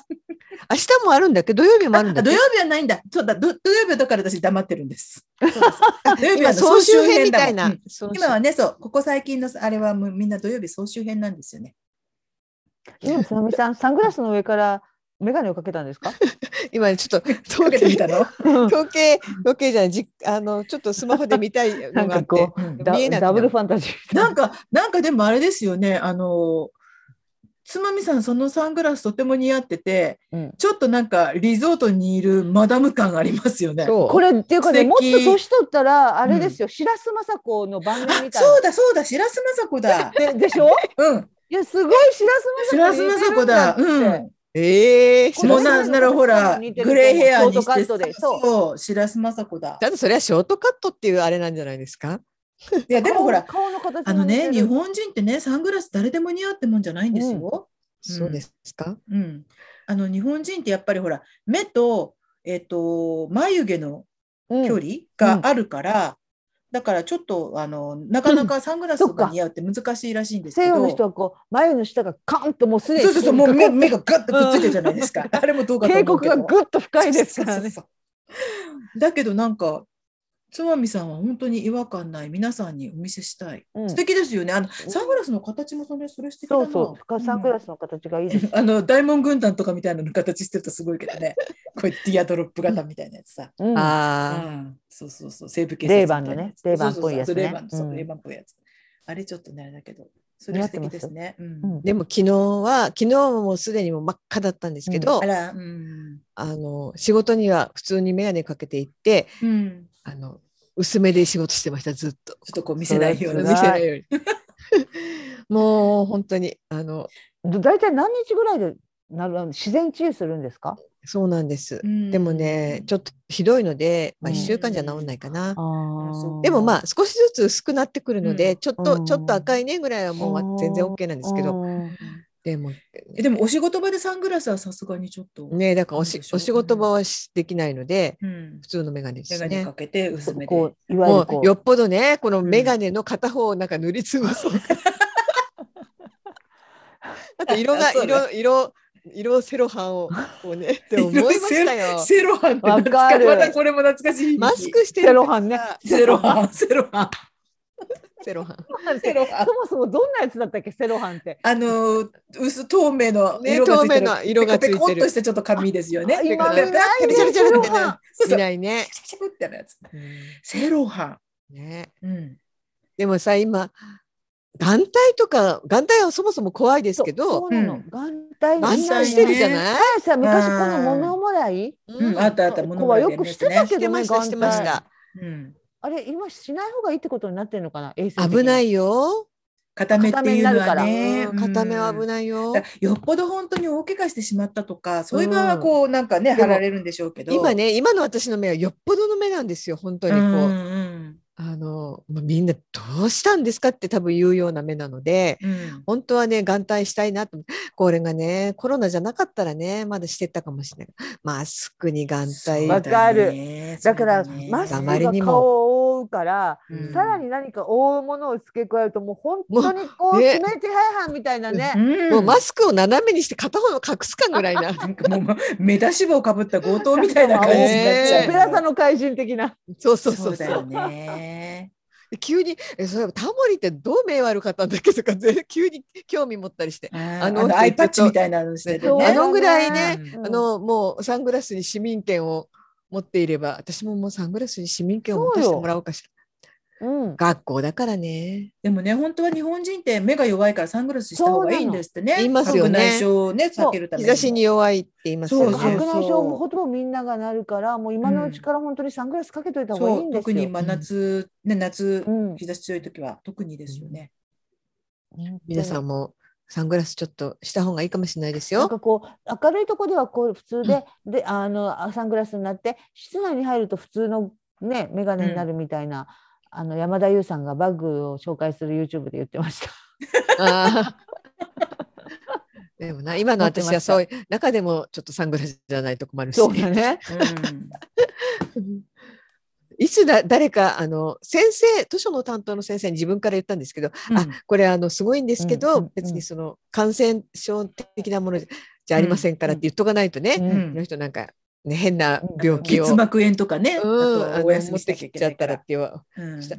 明日もあるんだっけ？ど土曜日もあるんだ土曜日はないんだ。そうだ、ど土曜日だから私黙ってるんです。そうです土曜日今は総集編みたいなうん。今はね、そう、ここ最近のあれはもうみんな土曜日総集編なんですよね。今、つまみさん、サングラスの上から眼鏡をかけたんですか？今ちょっと か統計けてみたの？統計統計じゃないじあのちょっとスマホで見たいなんのがあってかこう、うんダ見えなダブルファンタジー。なんか、なんかでもあれですよね、あの、つまみさん、そのサングラスとても似合ってて、うんちょっとなんかリゾートにいるマダム感ありますよね。これっていうかね、素もっと敵年取ったら、あれですよ、白洲雅子の番組あみたいな。そうだそうだ、白洲雅子だ。ででしょ？うん、いや、すごい白洲雅子白洲雅子だ。うん。ええこのもうなんならほら、グレーヘアにショートカしてットでそう白洲雅子だ。ち。ゃんとそれはショートカットっていうあれなんじゃないですか？いや、でもほら、顔の形あのね、日本人ってね、サングラス誰でも似合うってもんじゃないんですよ。そうですか？うん。あの、日本人ってやっぱりほら、目と、えっ、と、眉毛のうん。距離があるから、だからちょっと、あの、なかなかサングラスが似合うって難しいらしいんですけど。西洋の人はこう眉の下がカンともうすでにそうそうそう、もう目目ががガッとくっついてるじゃないですか。あれもどうかと警思うけど。告がぐっと深いですからね。だけどなんか、つまみさんは本当に違和感ない皆さんにお見せしたい。うん素敵ですよね。あのサングラスの形もそれそれ素敵だな。そうそう、サングラスの形がいいです。あの大門軍団とかみたいなの形してるとすごいけどね。こうティアドロップ型みたいなやつさ。うんうああ、ん、そうそうそう、西部警察レイバンのねレイバンっぽいやつねそうそうそうレイバンそううんレイバンっぽいやつ。あれちょっとね、あれだけど、それ素敵ですね。うんうんでも昨日は昨日ももうすでにもう真っ赤だったんですけど、あら、うん。あの仕事には普通に眼鏡かけて行ってうん。あの薄めで仕事してましたずっと。ちょっとこう見せないような。それ見せないように。もう本当にあの大体何日ぐらいでなる自然治癒するんですか？そうなんです、うん。でもねちょっとひどいので、まあ、うん。1週間じゃ治んないかな、でもまあ少しずつ薄くなってくるので、うん。ちょっと、うんちょっと赤いねぐらいはもう全然 OK なんですけど、うんでもえでもお仕事場でサングラスはさすがにちょっと、ねだからおしお仕事場はしできないのでうん普、通の眼鏡ですね眼鏡か。けて薄めで。こういわゆもるこうよっぽどねこのうん眼鏡の片方をなんか塗りつぶす。あと色が色色色セロハンをこうね って思いましたよ。セロハンってわ懐かこれも懐かしい。マスクしてるセロハンねセロハン、セロハン、セロハン。うセロハンそ。もそもどんなやつだったっけセロハンって。あのー薄透明のね色がついてる、透明な色がついてるペコとしたちょっと紙ですよね。あ今ペチャルチャルってないね。チャってやつ。うんセロハねン。うん。でもさ今眼帯とか眼帯はそもそも怖いですけそど眼帯眼眼帯帯してるじゃない。前さ昔こうんの物もらいうん、あったあった、子物はよくしてたけどしてました。うん。あれ今しない方がいいってことになってるのかな？衛生危ないよ。固めっていうのは固めね。うん。片目は危い。ないよ。よっぽど本当に大怪我してしまったとか、そういう場合はこう、なんかね、貼られるんでしょうけど。今ね今の私の目はよっぽどの目なんですよ本当にこう。うんうんあのまあみんなどうしたんですかって多分言うような目なのでうん。本当はね眼帯したいなと。これがねコロナじゃなかったらねまだしてたかもしれない。マスクに眼帯。わかる。るだからマスクがあまりにも顔を覆うから、うんさらに何か覆うものを付け加えるともう本当にこうね指名手配犯みたいなね。もうマスクを斜めにして片方を隠すかぐらいな なんかもう目出し帽かぶった強盗みたいな感じになっちゃう。オペラ座の怪人的な。そうそうそそううだよね。急にえそういえばタモリってどう目悪かったんだっけとかぜ 急に興味持ったりして、あののアイパッチみたいなのしてね。あのぐらいねうんあのもうサングラスに市民権を持っていれば私ももうサングラスに市民権を持たせてもらおうかしら。うん。学校だからね。でもね、本当は日本人って目が弱いからサングラスした方がいいんですってね。言いますよね白内障をね、避けるため。日差しに弱いって言いますよね。白内障もほとんどみんながなるから、もう今のうちから本当にサングラスかけといた方がいいんですよ。特に今夏、ね、夏う、ん、日差し強い時は特にですよね。皆さんもサングラスちょっとした方がいいかもしれないですよ。なんかこう明るいところではこう普通で、であのあサングラスになって室内に入ると普通のね眼鏡になるみたいな、あの山田優さんがバッグを紹介する YouTube で言ってました。でもな今の私はそういう中でもちょっとサングラスじゃないと困るし。そうだね。うん いつだ誰かあの先生図書の担当の先生に自分から言ったんですけど、うんあこれあのすごいんですけど、うん別にその感染症的なものじゃありませんからって言っとかないとね、うんの人なんか、ね、変な病気を、結膜炎とかね、うん、お休みしてきちゃったらって。言わうんした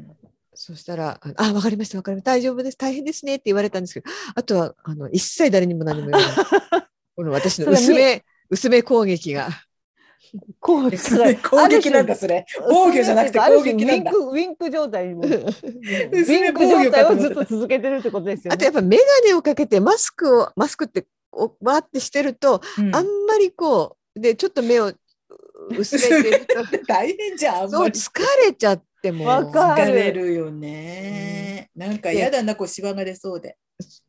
そしたら、あ、あわかりました、わかりました、大丈夫です、大変ですねって言われたんですけど、あとは、あの、一切誰にも何も言わない。この私の薄め、薄め攻撃が。こうそれ攻撃なんだ、それ。防御じゃなくて攻撃なんだ。種ウィンクウィンク状態にもウィンク状態をずっと続けてるってことですよね。あとやっぱ眼鏡をかけてマスクを、マスクって、こうわーってしてると、たうんあんまりこう、で、ちょっと目を薄めてると、大変じゃん。疲れちゃっても。疲れるよね。なんか嫌だな、こう、シワが出そうで。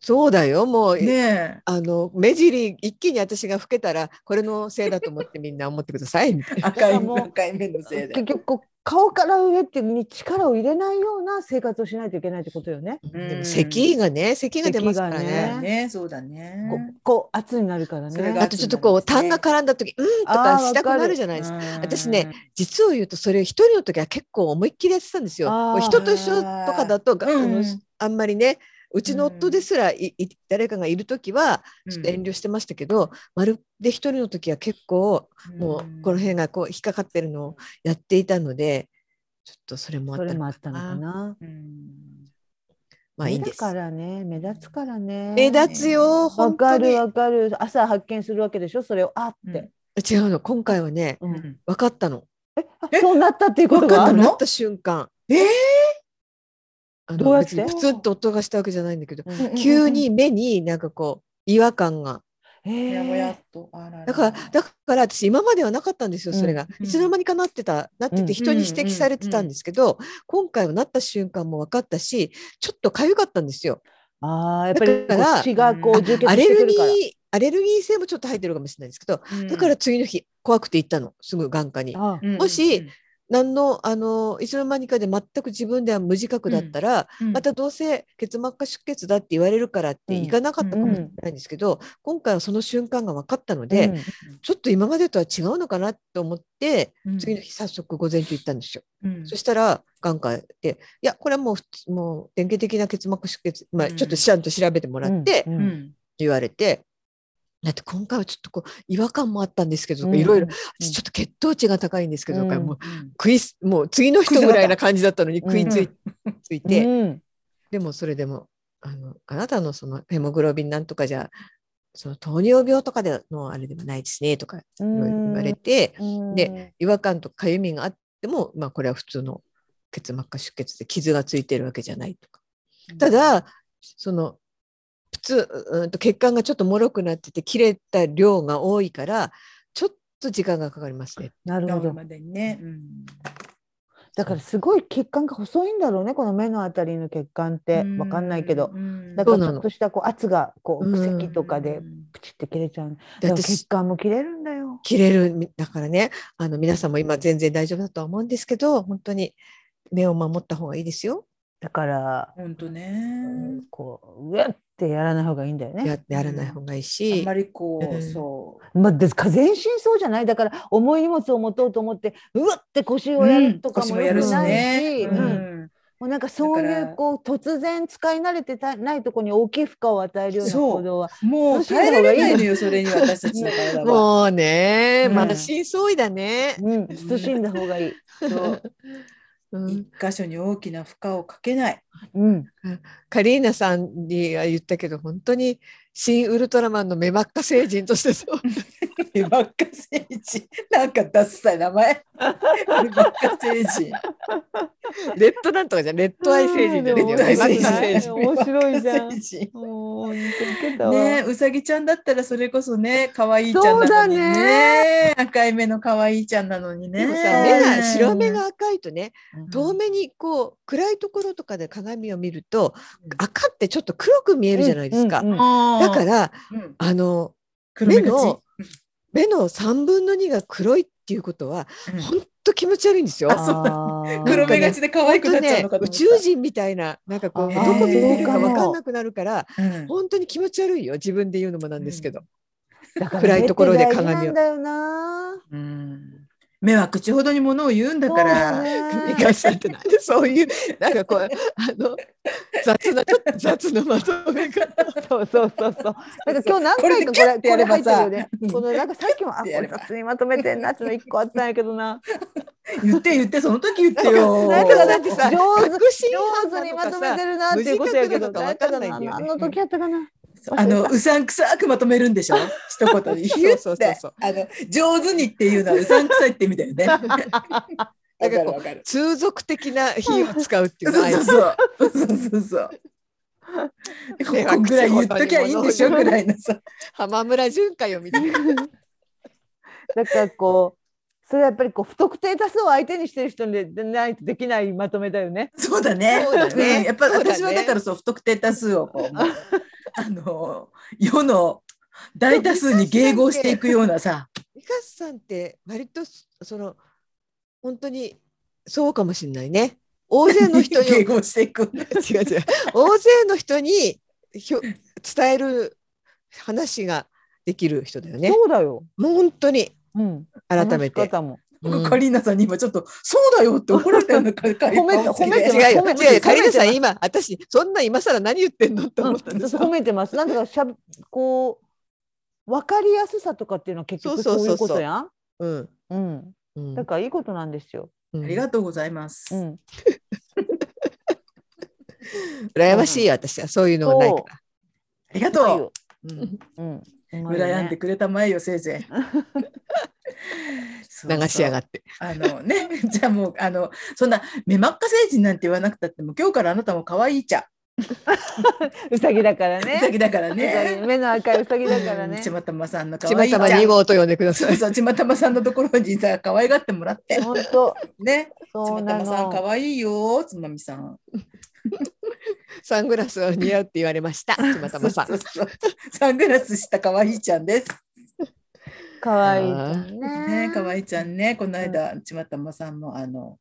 そうだよ、もう、ねあの、目尻、一気に私が老けたら、これのせいだと思ってみんな思ってください。赤い赤い目のせいで結。局顔から上ってに力を入れないような生活をしないといけないってことよね。でも咳がね、咳が出ますからね。ねね、そうだね。こうこう圧になるからねそれが。あとちょっとこう、痰が絡んだ時、うんとかしたくなるじゃないですか。私ね、実を言うとそれ一人の時は結構思いっきりやってたんですよ。人と一緒とかだと、があのうんあんまりねうちの夫ですらいい誰かがいる時はうん、ちょっと遠慮してましたけど、まるで一人の時は結構もうこの辺がこう引っかかってるのをやっていたのでちょっとそれもあそったのれもあったのかな。まあいいんです。からね、目立つからね。目立つよわかるわかる。朝発見するわけでしょ、それをあって。違うの。今回はねううん。ん分かったの。あえそうなったっていうことがわかったの。瞬間。えー？あどうやって？別にプツッと音がしたわけじゃないんだけど、うん。急に目になんかこう違和感が。えもやもやーっと。あららだからだから私今まではなかったんですよそれが、うん。いつの間にかなってたなってうん。て人に指摘されてたんですけど、今回はなった瞬間も分かったしちょっと痒かったんですよ。ああ、やっぱりだからがこうアレルギー。アレルギー性もちょっと入ってるかもしれないんですけど、うん。だから次の日怖くて行ったの。すぐ眼科に。あうん。もし、何のあのいつの間にかで全く自分では無自覚だったら、うん。またどうせ結膜下出血だって言われるからって行かなかったかもしれないんですけど、今回はその瞬間が分かったので、うん。ちょっと今までとは違うのかなと思って、うん。次の日早速午前中行ったんですよ。うん。そしたら眼科で「いやこれはもう普通もう典型的な結膜出血、まあ、うん。ちょっとちゃんと調べてもらってうん。うん。言われて。だって今回はちょっとこう違和感もあったんですけどうんいろいろうん。私ちょっと血糖値が高いんですけど、うんもう食いすもう次の人ぐらいな感じだったのに食いつい,、ついて、うん。でもそれでもあのあなたのそのヘモグロビンなんとかじゃその糖尿病とかでのあれでもないですねとか言われて、うんで違和感とか痒みがあっても、まあ、これは普通の結膜下出血で傷がついてるわけじゃないとか。ただその普通うんと血管がちょっと脆くなってて切れた量が多いからちょっと時間がかかりますね。なるほど。治るまでにね。うんだからすごい血管が細いんだろうね、この目のあたりの血管って。わかんないけど。うんだからちょっとしたこう圧がこううん咳とかでうんプチって切れちゃう。でだから血私管も切れるんだよ。切れるみだからねあの皆さんも今全然大丈夫だとは思うんですけど本当に目を守った方がいいですよ。だから、本当ね。こう、うわってやらない方がいいんだよね。ややらない方がいいあしんま、りこう、うんそう。まあ、で全身そうじゃないだから重い荷物を持とうと思ってうわって腰をやるとか腰もやるしもよくないし、ね。うんうんもうなんかそういうこう突然使い慣れてたないところに大きい負荷を与えるようなそう行動はもう耐えられないのよ、それに私たちの体は。もうね、うん満身創痍だね。うん慎んだ方がいい。そううん 一箇所に大きな負荷をかけない。うん、カリーナさんには言ったけど本当に新ウルトラマンの目真っ赤星人としてそう ヘバッカ星人。なんかダッサい名前。ヘバッカ星人。レッドなんとかじゃんレッドアイ星人じゃないよ。レッドアイレッド星人アイ星人。面白いじゃん。ねうさぎちゃんだったらそれこそね可愛いちゃんなのにそうだね。赤い目の可愛いちゃんなのにね。でもさ目が白目が赤いとねうん。遠目にこう暗いところとかで鏡を見ると赤ってちょっと黒く見えるじゃないですか。だからうん。あの目の目の3分の2が黒いっていうことはうん。本当気持ち悪いんですよ。黒目がちで可愛くなっちゃうのかと思った。宇宙人みたいななんかこうあどー。こ見てるか分かんなくなるからうん。本当に気持ち悪いよ自分で言うのもなんですけど。だから暗いところで鏡を。だよな。うん目は口ほどにものを言うんだから。そうねミカさんってなんで そういうなんかこうあの雑なちょっと雑なまとめ方。そうそうそうそう。なんか今日何回かこれ入ってるよねうんこのなんかさっきもあこれ雑にまとめてんなっての一個あったんやけどな。言って言ってその時言ってよ。なんとかだってさ上手上手にまとめてるなっていうことやけど、なんないんだよね何の時やったかな。あのうさんくさくまとめるんでしょ？一言でヒュッそうそうそうあの上手にっていうのはうさんくさいって意味だよね。わかるわかる。通俗的な比を使うっていうのはそうそうそうそうそうそう。ここぐらい言っときゃいいんでしょ？ぐらいのさ。浜村淳かよみたいな。だからこう。それやっぱりこう不特定多数を相手にしてる人ででないとできないまとめだよね。そうだね。そうだねんやっぱ私はだからそう不特定多数をこうあの世の大多数に迎合していくようなさ。ミカさんって割とその本当にそうかもしれないね。大勢の人に 迎合していく。違う違う大勢の人にひょ伝える話ができる人だよね。そうだよ。もう本当にうん。改めて。話し方も。うんカリーナさんに今ちょっとそうだよって怒られたような顔 褒めて褒めて違うよ褒めて違うよカリナさん今私そんな今更何言ってんのって思ったんですよ。褒めてます。なんだかしゃべこう分かりやすさとかっていうのは結局そうそうそうそうそういうことやん？うんうん。うんだからいいことなんですよ。うんありがとうございます。うん。羨ましいよ私はそういうのがないから。ありがとう。うんうん。羨んでくれたまえよせいぜい。流しやがって。あのね、じゃあもうあのそんな目真っ赤星人なんて言わなくたっても今日からあなたも可愛いちゃうさぎだからうね。さぎだからねぎ。目の赤いうさぎだからね。ちまたまさんの可ちまた愛いちゃん。ま2号と呼んでください。そうちまたまさんのところにさ、可愛がってもらって。本当。ね。ちそうなまたまさんの。可愛いよ、つまみさん。サングラスは似合うって言われました。ちまたまさんそ。うそうそうサングラスした可愛いちゃんです。可愛いじゃんね。ね、可愛いちゃんね、この間、ちまたまさんもあの。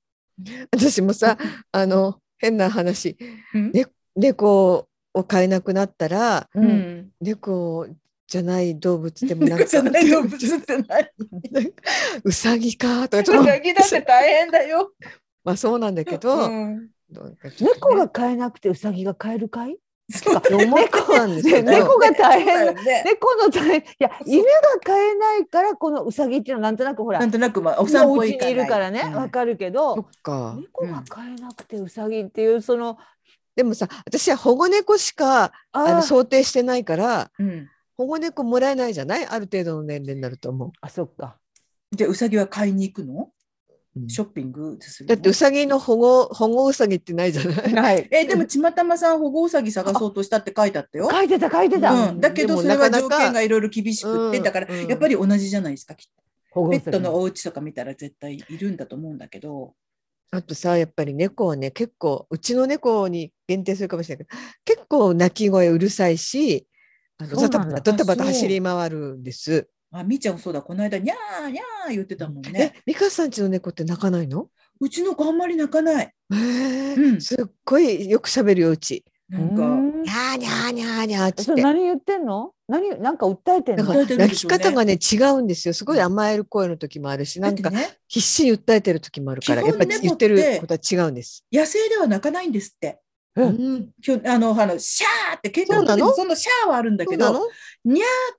私もさあの変な話うん？ね猫を飼えなくなったらう。うんん。猫じゃない動物でもなんか猫じゃない動物って何うさぎかとかちょっとうさぎだって大変だよ。まあそうなんだけど、うん猫が飼えなくてうさぎが飼えるかい？猫なんですけど。猫が大変。ね猫の大変。いや犬が飼えないからこのうさぎっていうのはなんとなくほらなんとなくまあお散歩行かない。いるからねうん。わかるけそどっか。猫が飼えなくてうさぎっていうそのでもさ私は保護猫しかあの想定してないからうん。保護猫もらえないじゃない？ある程度の年齢になると思あそっか。じゃあうさぎは買いに行くの？う、ショッピングするの？だってうさぎの保護保護うさぎってないじゃない？はい。えでもちまたまさん保護うさぎ探そうとしたって書いてあったよ。書いてた書いてた、うん、だけどそれは条件がいろいろ厳しくって、うんだからうん。やっぱり同じじゃないですか、きっと。ペットのお家とか見たら絶対いるんだと思うんだけど、あとさやっぱり猫はね結構うちの猫に限定するかもしれないけど結構鳴き声うるさいしあのタバタ走り回るんです。あみーちゃんもそうだ、この間、にゃーにゃー言ってたもんね。え美香さんちの猫って泣かないの？うちの子あんまり泣かない。へえうんすっごいよく喋るようち。なんか、うんにゃーにゃーにゃーにゃーって。何言ってんの？何なんか訴えてんの？泣き方がね違うんですよ。すごい甘える声の時もあるし、なんか必死に訴えてる時もあるから、やっぱり言ってることは違うんです。野生では泣かないんですって。ううんん、きょあのあのシャーって喧嘩の？そのシャーはあるんだけど、そうなの？っ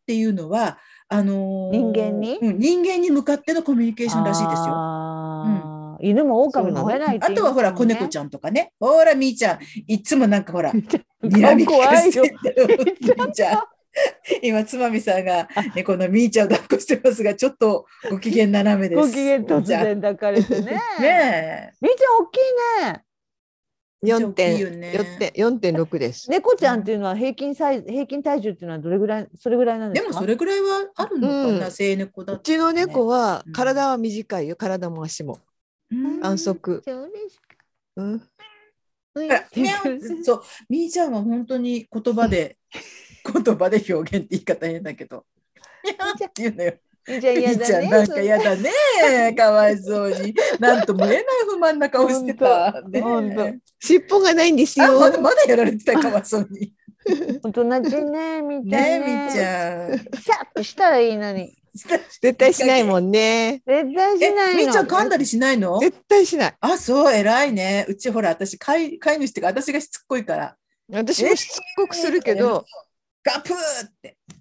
ていうのはあのー人間に？うん人間に向かってのコミュニケーションらしいですよ。犬も狼も吠えないってあとはほら子猫ちゃゃんとかね。ほらみーちゃんいつもなんかほら 睨み聞かせみーちゃん。今、つまみさんが猫のみーちゃんを抱っこしてますが、ちょっとご機嫌斜めです。ご機嫌突然抱かれてね。ねみーちゃん大きいね。四点大きいよね四点四点六です。猫ちゃんっていうのは平均サイズ、平均体重っていうのはどれぐらい、それぐらいなんえ。でか？ですもそれぐらいはあるの？かな、うん生猫だとうちの猫はうん体は短いよ。体も足もうん安息。そうん。そう、みーちゃんは本当に言葉で、言葉で表現って言い方変だけど。って言うのよ。みーちゃんみ嫌なんか嫌だね。かわいそうに。なんとも言えない不満な顔してた。ね尻尾がないんですあよ。まだまだやられてたかわいそうに。おとなしいね、みーちゃんねね。みーちゃん。シャッとしたらいいのに。絶対しないもんね。絶対しえないの。みーちゃん噛んだりしないの？絶対しない。あ、そう、偉いね。うちほら、私、飼い飼い主っていうか、私がしつっこいから、私もしつこくするけど、ガプーって、うん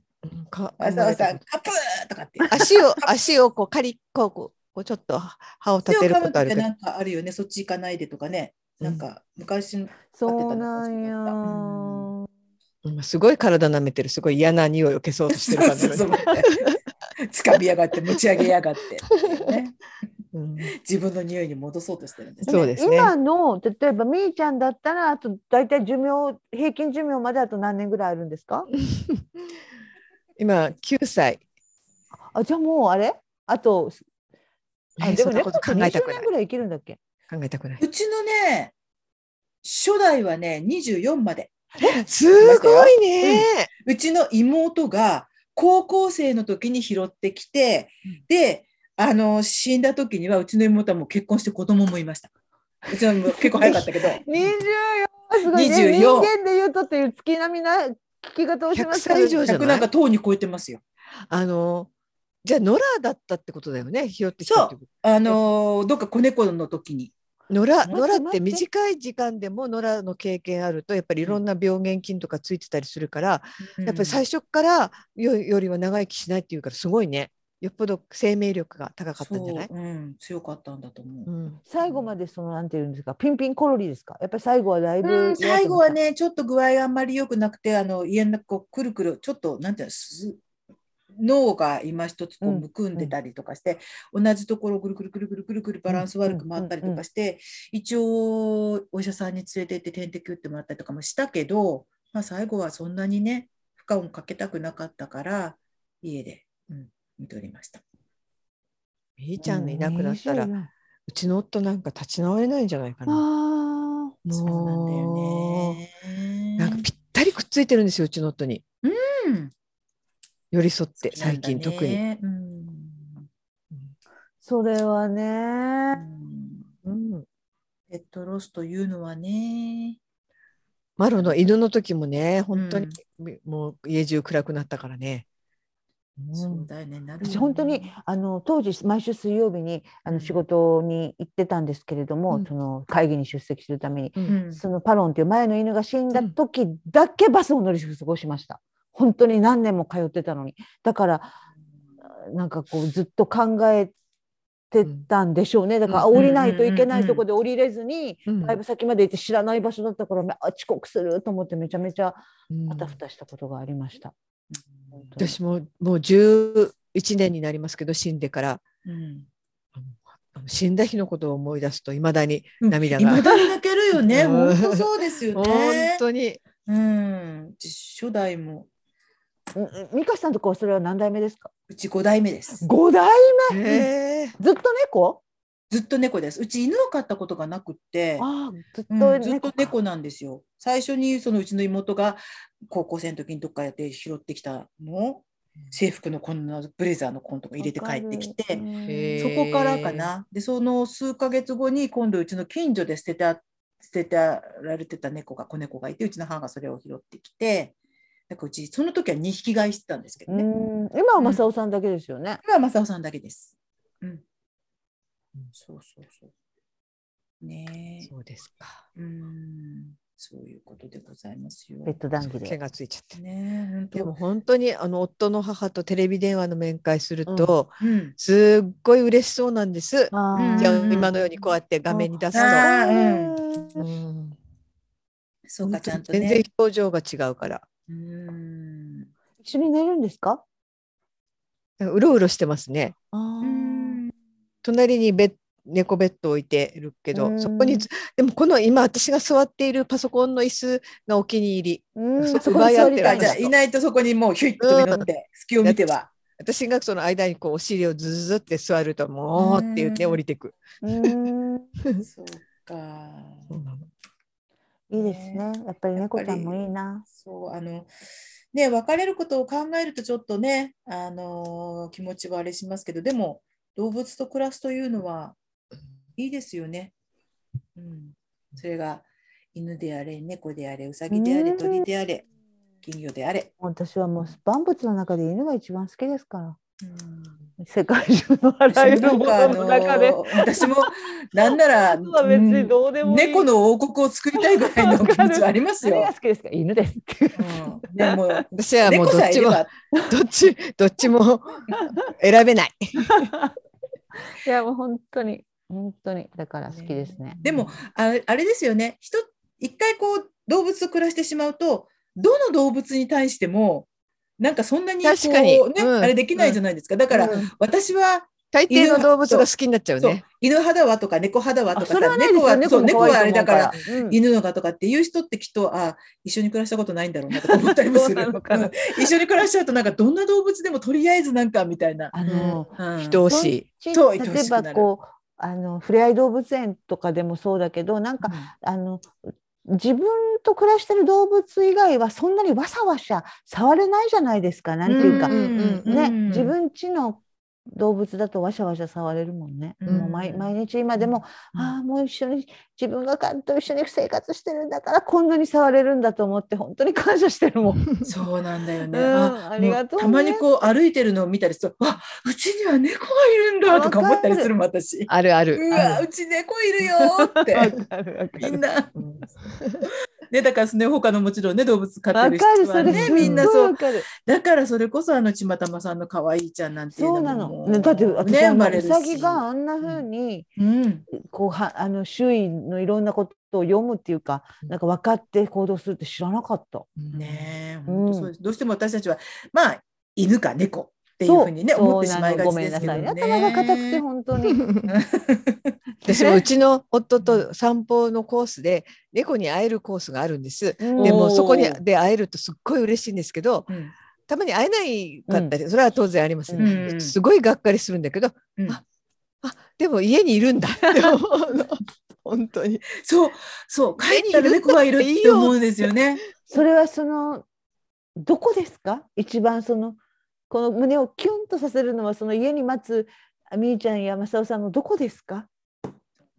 かわざわざガプーとかって。足を 足をこう仮こうこうこうちょっと歯を立てることあるけどなんかあるよね、そっち行かないでとかね。なんか、昔の、そうなんうや。うんすごい体舐めてるすごい嫌な匂いを消そうとしてる感じそうそうそうつかみやがって、持ち上げやがって、ね。うん自分の匂いに戻そうとしてるんですね。そうですね今の例えばみーちゃんだったらあと大体寿命平均寿命まであと何年ぐらいあるんですか？今9歳。あじゃあもうあれ？あとあえそんなこと猫って20考えたくない。年ぐらい生きるんだっけ？考えたくない。うちのね、初代はね、24まで。すごいね。うちの妹が高校生の時に拾ってきて、で、あの、死んだ時にはうちの妹はもう結婚して子供もいました。うちの妹結構早かったけど、24すごいね。24人間で言うとっていう月並みな聞き方をします100歳以上じゃ100なんかとうに超えてますよ。あのじゃあ野良だったってことだよね？拾ってきたってこと？あのーどっか子猫の時に。野良待って野良っ待って。て短い時間でも野良の経験あるとやっぱりいろんな病原菌とかついてたりするから、やっぱり最初からよよりは長生きしないっていうからすごいねよっぽど生命力が高かったんじゃない？そう、うん、強かったんだと思う。うん最後までそのなんていうんですか？ピンピンコロリですか？やっぱり最後はだいぶ、うん、最後は。ね、ちょっと具合があんまり良くなくて、あの家の中こうくるくる、ちょっとなんていうのす脳が今一つこううんむくんでたりとかして、同じところをぐるぐるぐるぐるぐるぐるバランス悪く回ったりとかして、一応お医者さんに連れて行って点滴打ってもらったりとかもしたけど、まあ、最後はそんなにね、負荷をかけたくなかったから、家で、うん、見ておりました。みーちゃんがいなくなったら、ううんちの夫なんか立ち直れないんじゃないかな。ああ。そうなんだよもね。うなんかぴったりくっついてるんですようちの夫にうん寄り添って最近特に。に。うんそれはうね。んうんペットロスというのはね。マロの犬の時もね本当に、みもう家中暗くなったからね。そうだよね。なる本当にあの当時毎週水曜日にあの仕事に行ってたんですけれども、うんその会議に出席するために、ううんんそのパロンっていう前の犬が死んだ時だけバスを乗り過ごしました。本当に何年も通ってたのに。だからなんかこうずっと考えてたんでしょうね。だから降りないといけないうんうんとこで降りれずに、うんだいぶ先まで行って知らない場所だったからあ遅刻すると思ってめちゃめちゃうんあたふたしたことがありました。私ももう11年になりますけど死んでから。うん。死んだ日のことを思い出すといまだに涙が。いまだに泣けるよね。うん。本当そうですよ本ね。当に。うん。初代も。ん美香さんとこはそれは何代目ですか？うち5代目です。五代目？ずっと猫？ずっと猫です。うち犬を飼ったことがなくって。ずっとうんずっ猫かと猫なんですよ。最初にそのうちの妹が高校生の時にどっかやって拾ってきたの？を制服のこんなブレザーのコンとか入れて帰ってきて、へそこからかな。で、その数ヶ月後に今度うちの近所で捨てた捨ててられてた猫が子猫がいて、うちの母がそれを拾ってきて、だからうちその時は2匹飼いしてたんですけどね。うん今は正雄さんだけですよね。今は正雄さんだけです。うん。そうそうそう。ねえ。そうですか。うん。そういうことでございますよ。ペット談義で。毛がついちゃって。ねでも本当にあの夫の母とテレビ電話の面会すると、うん。すっごい嬉しそうなんです。うんじゃあうん今のようにこうやって画面に出すと。うんうんそうか、ちゃんと全然ね。表情が違うから。うん。緒に寝るんですか？うろうろしてますね。あー隣にベッ猫ベッド置いてるけど、うんそこにずでもこの今私が座っているパソコンの椅子がお気に入り。うんそ そこに座ってるあじゃあいないとそこにもうヒュイッと飛び乗って、隙を見ては。私がその間にこうお尻をズズズって座るともうって言ってうん降りてく。うん そうか。いいですね。やっぱり猫ちゃんもいいな。そうあのね別れることを考えるとちょっとねあの気持ちはあれしますけどでも動物と暮らすというのはいいですよね。うん、それが犬であれ猫であれうさぎであれうん鳥であれ金魚であれ。私はもう万物の中で犬が一番好きですから。うん世界中のあらゆるもなんかあのの中で。の私もなんなら、あとは別にどうでもいい。猫の王国を作りたいぐらいの気持ちはありますよ何が。好きですか？犬ですっていう。うん、でも私はもう猫どっちもどっちどっちも選べない。いやもう本当に本当にだから好きですね。でもああれですよね。人一回こう動物と暮らしてしまうとどの動物に対してもなんかそんなにこう確かに。ね、うん。あれできないじゃないですか。だから、うん。私は大抵の動物が好きになっちゃうね。犬派だわとか猫派だわとかあそれはないですよ猫はそう猫はあれだから。犬のがとかっていう人ってきっとあ一緒に暮らしたことないんだろうなとか思ったりもする。一緒に暮らしちゃうとなんかどんな動物でもとりあえずなんかみたいな、あの、うん。愛おしそう例えばこうあのふれあい動物園とかでもそうだけどなんか、あの自分と暮らしてる動物以外はそんなにわさわさ触れないじゃないですかなんていうか、ね、うん自分家の動物だとわしゃわしゃ触れるもんね。うんもう毎毎日今でも、うんああもう一緒に自分が彼と一緒に生活してるんだからこんなに触れるんだと思って本当に感謝してるもん。そうなんだよね。うんありがとうねもたまにこう歩いてるのを見たりすると、あうちには猫がいるんだとか思ったりするもん私。あるある。うわ、うち猫いるよーって。みんな。うんね、だからね、他のもちろんね、動物飼ってる人はね、みんなそう。だからそれこそあのちまたまさんの可愛いちゃんなんていうそうなの。だって私、ね、生まれるし。うさぎがあんな風に、うん、こうはあの周囲のいろんなことを読むっていうか、なんか分かって行動するって知らなかった。ねえ、うん。本当そうです。どうしても私たちは、まあ、犬か猫っていうふうにね、思ってしまいがちですけどね。頭が硬くて本当に。私もうちの夫と散歩のコースで猫に会えるコースがあるんです。うん。でもそこにで会えるとすっごい嬉しいんですけど、うん。たまに会えないかったり、それは当然あります、ねうん。すごいがっかりするんだけど、うん。ああでも家にいるんだ。って思うの。本当に。そう、そう、帰ったら猫がいるって思うんですよね。それはそのどこですか？一番そのこの胸をキュンとさせるのはその家に待つあみーちゃんや正雄さんのどこですか？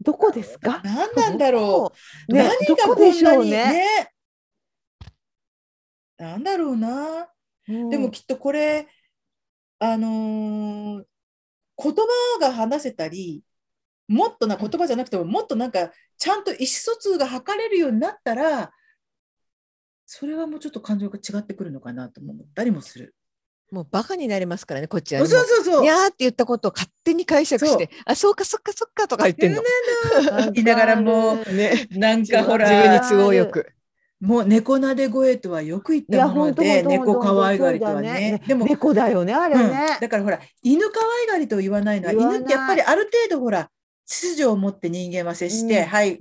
どこですか？何なんだろう。ね何がこんなにね。ね。なんだろうな。うんでもきっとこれ、あのー言葉が話せたり、もっとな言葉じゃなくても、もっとなんか、ちゃんと意思疎通が図れるようになったら、それはもうちょっと感情が違ってくるのかなと思ったりもする。もうバカになりますからねこっちはそうね。そうそう。にゃーって言ったことを勝手に解釈して、あそうかそっかそっかとか言ってんの。言いながらもうね、なんかほ自分にら、都合よく。もう猫なで声とはよく言っいやたもので、猫可愛がりとはそうだね。でも、猫だよねあれうんね。だからほら、犬可愛がりと言わないのは、犬ってやっぱりある程度ほら、秩序を持って人間は接して、うんはい、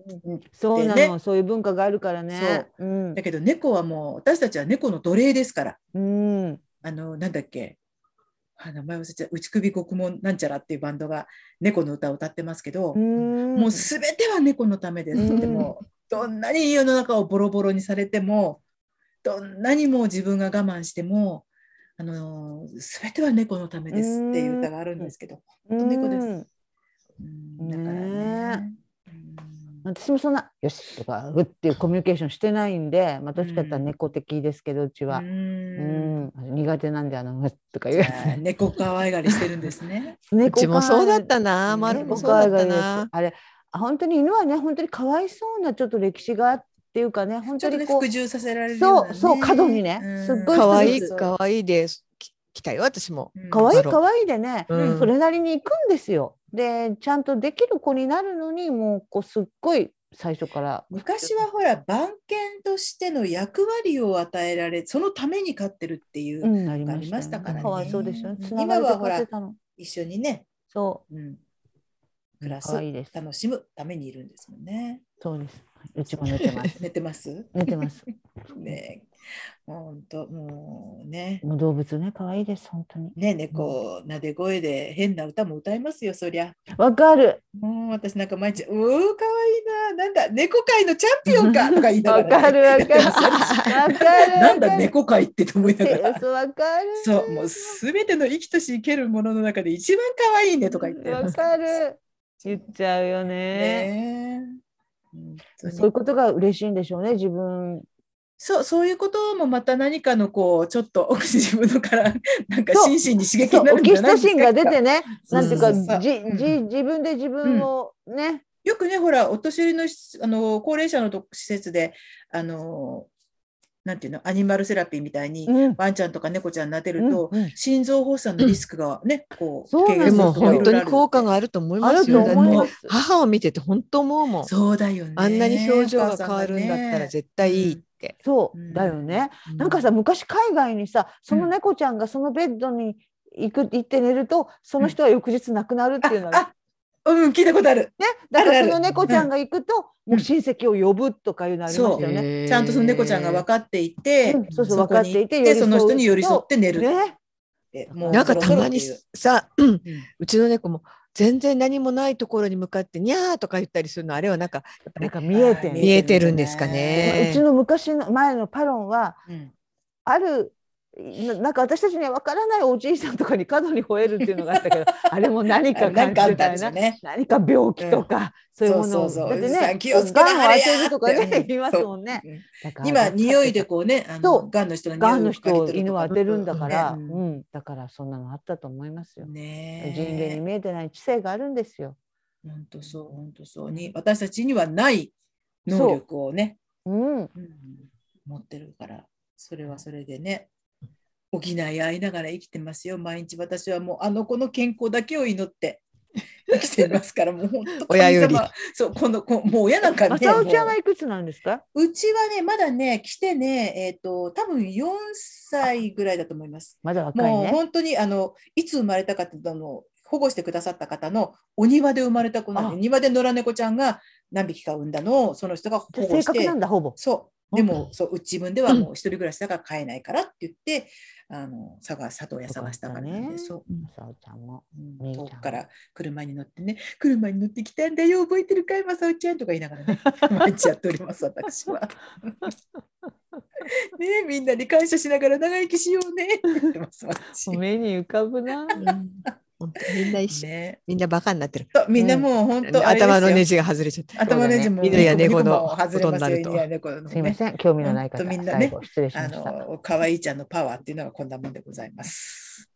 そうなの、そういう文化があるからね。うんだけど猫はもう、私たちは猫の奴隷ですから、うんあの、なんだっけ、あ名前忘れちゃう、内首獄門なんちゃらっていうバンドが猫の歌を歌ってますけど、うん。もうすべては猫のためです。って、うん。もう、どんなに世の中をボロボロにされても、どんなにもう自分が我慢しても、あのすべては猫のためですっていう歌があるんですけど、本当猫です。だからね。私もそんな「よし」とか「う」っていうコミュニケーションしてないんで、まあ、どっちかって言ったら猫的ですけどうちは。ううんん苦手なんであの「う」とか言うやあー猫可愛がりしてるんですね。つ。う猫ちもそうだったなな、まる猫もそうだった可愛がりですな。あれあ本当に犬はね本当にかわいそうなちょっと歴史がっていうかね本当にこう服従させられるような、ね。そうそう過度にねうんすっごい可愛い可愛いです。き来たよ私も。うんかわいいマロかわいいでね、うんそれなりに行くんですよ。でちゃんとできる子になるのにもうこうすっごい最初から。昔はほら番犬としての役割を与えられそのために飼ってるっていう、うん、ありましたからねかわいそうですよね。今はほら。一緒にね、そうん、暮らう。すかわいいです。楽しむためにいるんですもんね。そうです。うちも寝てます。寝てます？寝てます。ね本当もうね。もう動物ね、可愛いです、本当に。ね猫なで声で変な歌も歌いますよそりゃ。わかる。もう私なんか毎日「うーかわいいななんだ猫界のチャンピオンか」とか言いながら、わかるわかる わかる。なんだ猫界ってと思いながら。そう、わかる。そう、もうすべての生きとし生けるものの中で一番可愛いねとか言って。わかる。言っちゃうよね。ねそういうことが嬉しいんでしょうね、自分。そう、そういうこともまた何かのこう、ちょっと 自分のから、なんか心身に刺激になるオキシんじゃないですか。トシンが出てね、なんていうか、じうん。じ自分で自分をね、よくね、ほら、お年寄りのしあの高齢者のと施設で、あの、なんていうの、アニマルセラピーみたいに、うん。ワンちゃんとか猫ちゃん撫でると、うんうん。心臓発作のリスクがね、こう、そうなんでも本当に効果があると思いますよ。母を見てて本当思うもん。そうだよね。あんなに表情が変わるんだったらね絶対いいって。そううんだよね。うん。なんかさ、昔海外にさ、その猫ちゃんがそのベッドに行く行って寝ると、その人は翌日亡くなるっていうのが、あ、うん、聞いたことある。ね、だからその猫ちゃんが行くと、うん。もう親戚を呼ぶとかいうのありましたよね。ちゃんとその猫ちゃんが分かっていて、うん。そうそう分かっていてそうの人に寄り添って寝るっね、て。もうなんかたまにさ、うん。うちの猫も全然何もないところに向かってにゃーとか言ったりするのあれはなんかなんか見えてんの見えてるんですかね。うちの昔の前のパロンはうん。あるななんか私たちには分からないおじいさんとかに過度に吠えるっていうのがあったけど あれも何か感じたいな、ね。何か病気とか、そういうものそうそうそう。だってさね気をつけながんを当てるとかね言いますもんね。今、匂いでこうね、あがんの人のがんの匂いを嗅ぎ人犬は当てるんだから、ううん。ん。だからそんなのあったと思いますよ。ね人間に見えてない知性があるんですよ。本当そう、本当そう。に、私たちにはない能力をね、うん、うん。持ってるから、それはそれでね、補い合いながら生きてますよ。毎日私はもうあの子の健康だけを祈って 生きていますから、もう本当親よりそう、この子、もう親なんかね、浅尾ちゃんもはいくつなんですか？ううちはね、まだね、来てね、えっ、と、多分4歳ぐらいだと思います。まだ若いもうね。本当にあのいつ生まれたかっていうとあの保護してくださった方のお庭で生まれた子なんであ庭で野良猫ちゃんが何匹か産んだのをその人が保護してなんだほぼ。そうでもそううち分ではもう一人暮らしだから飼えないからって言ってあの探里親探したからなんでそう、浅尾ちゃんも。遠くから車に乗ってね車に乗ってきたんだよ覚えてるかい？まさおちゃんとか言いながらね毎日やっております私は。ねえみんなに感謝しながら長生きしようねって言ってます私。目に浮かぶな。本当みんな一緒ねみんなバカになってる。そうみんなもう本当、あれですよ頭のネジが外れちゃって。頭のネジも犬や猫のことになるとすみません、興味のない方、みんなね最後失礼しまあした。の可愛いちゃんのパワーっていうのはこんなもんでございます。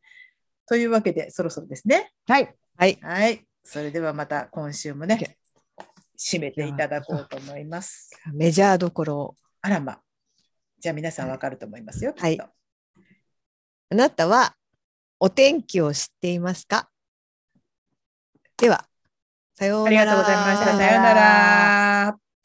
というわけでそろそろですね。はい、はい。はい。それではまた今週もね、締めていただこうと思います。メジャーどころをあらま。じゃあ皆さんわかると思いますよ。はいきっとあなたはお天気を知っていますか？では、さようなら。ありがとうございました。さようなら。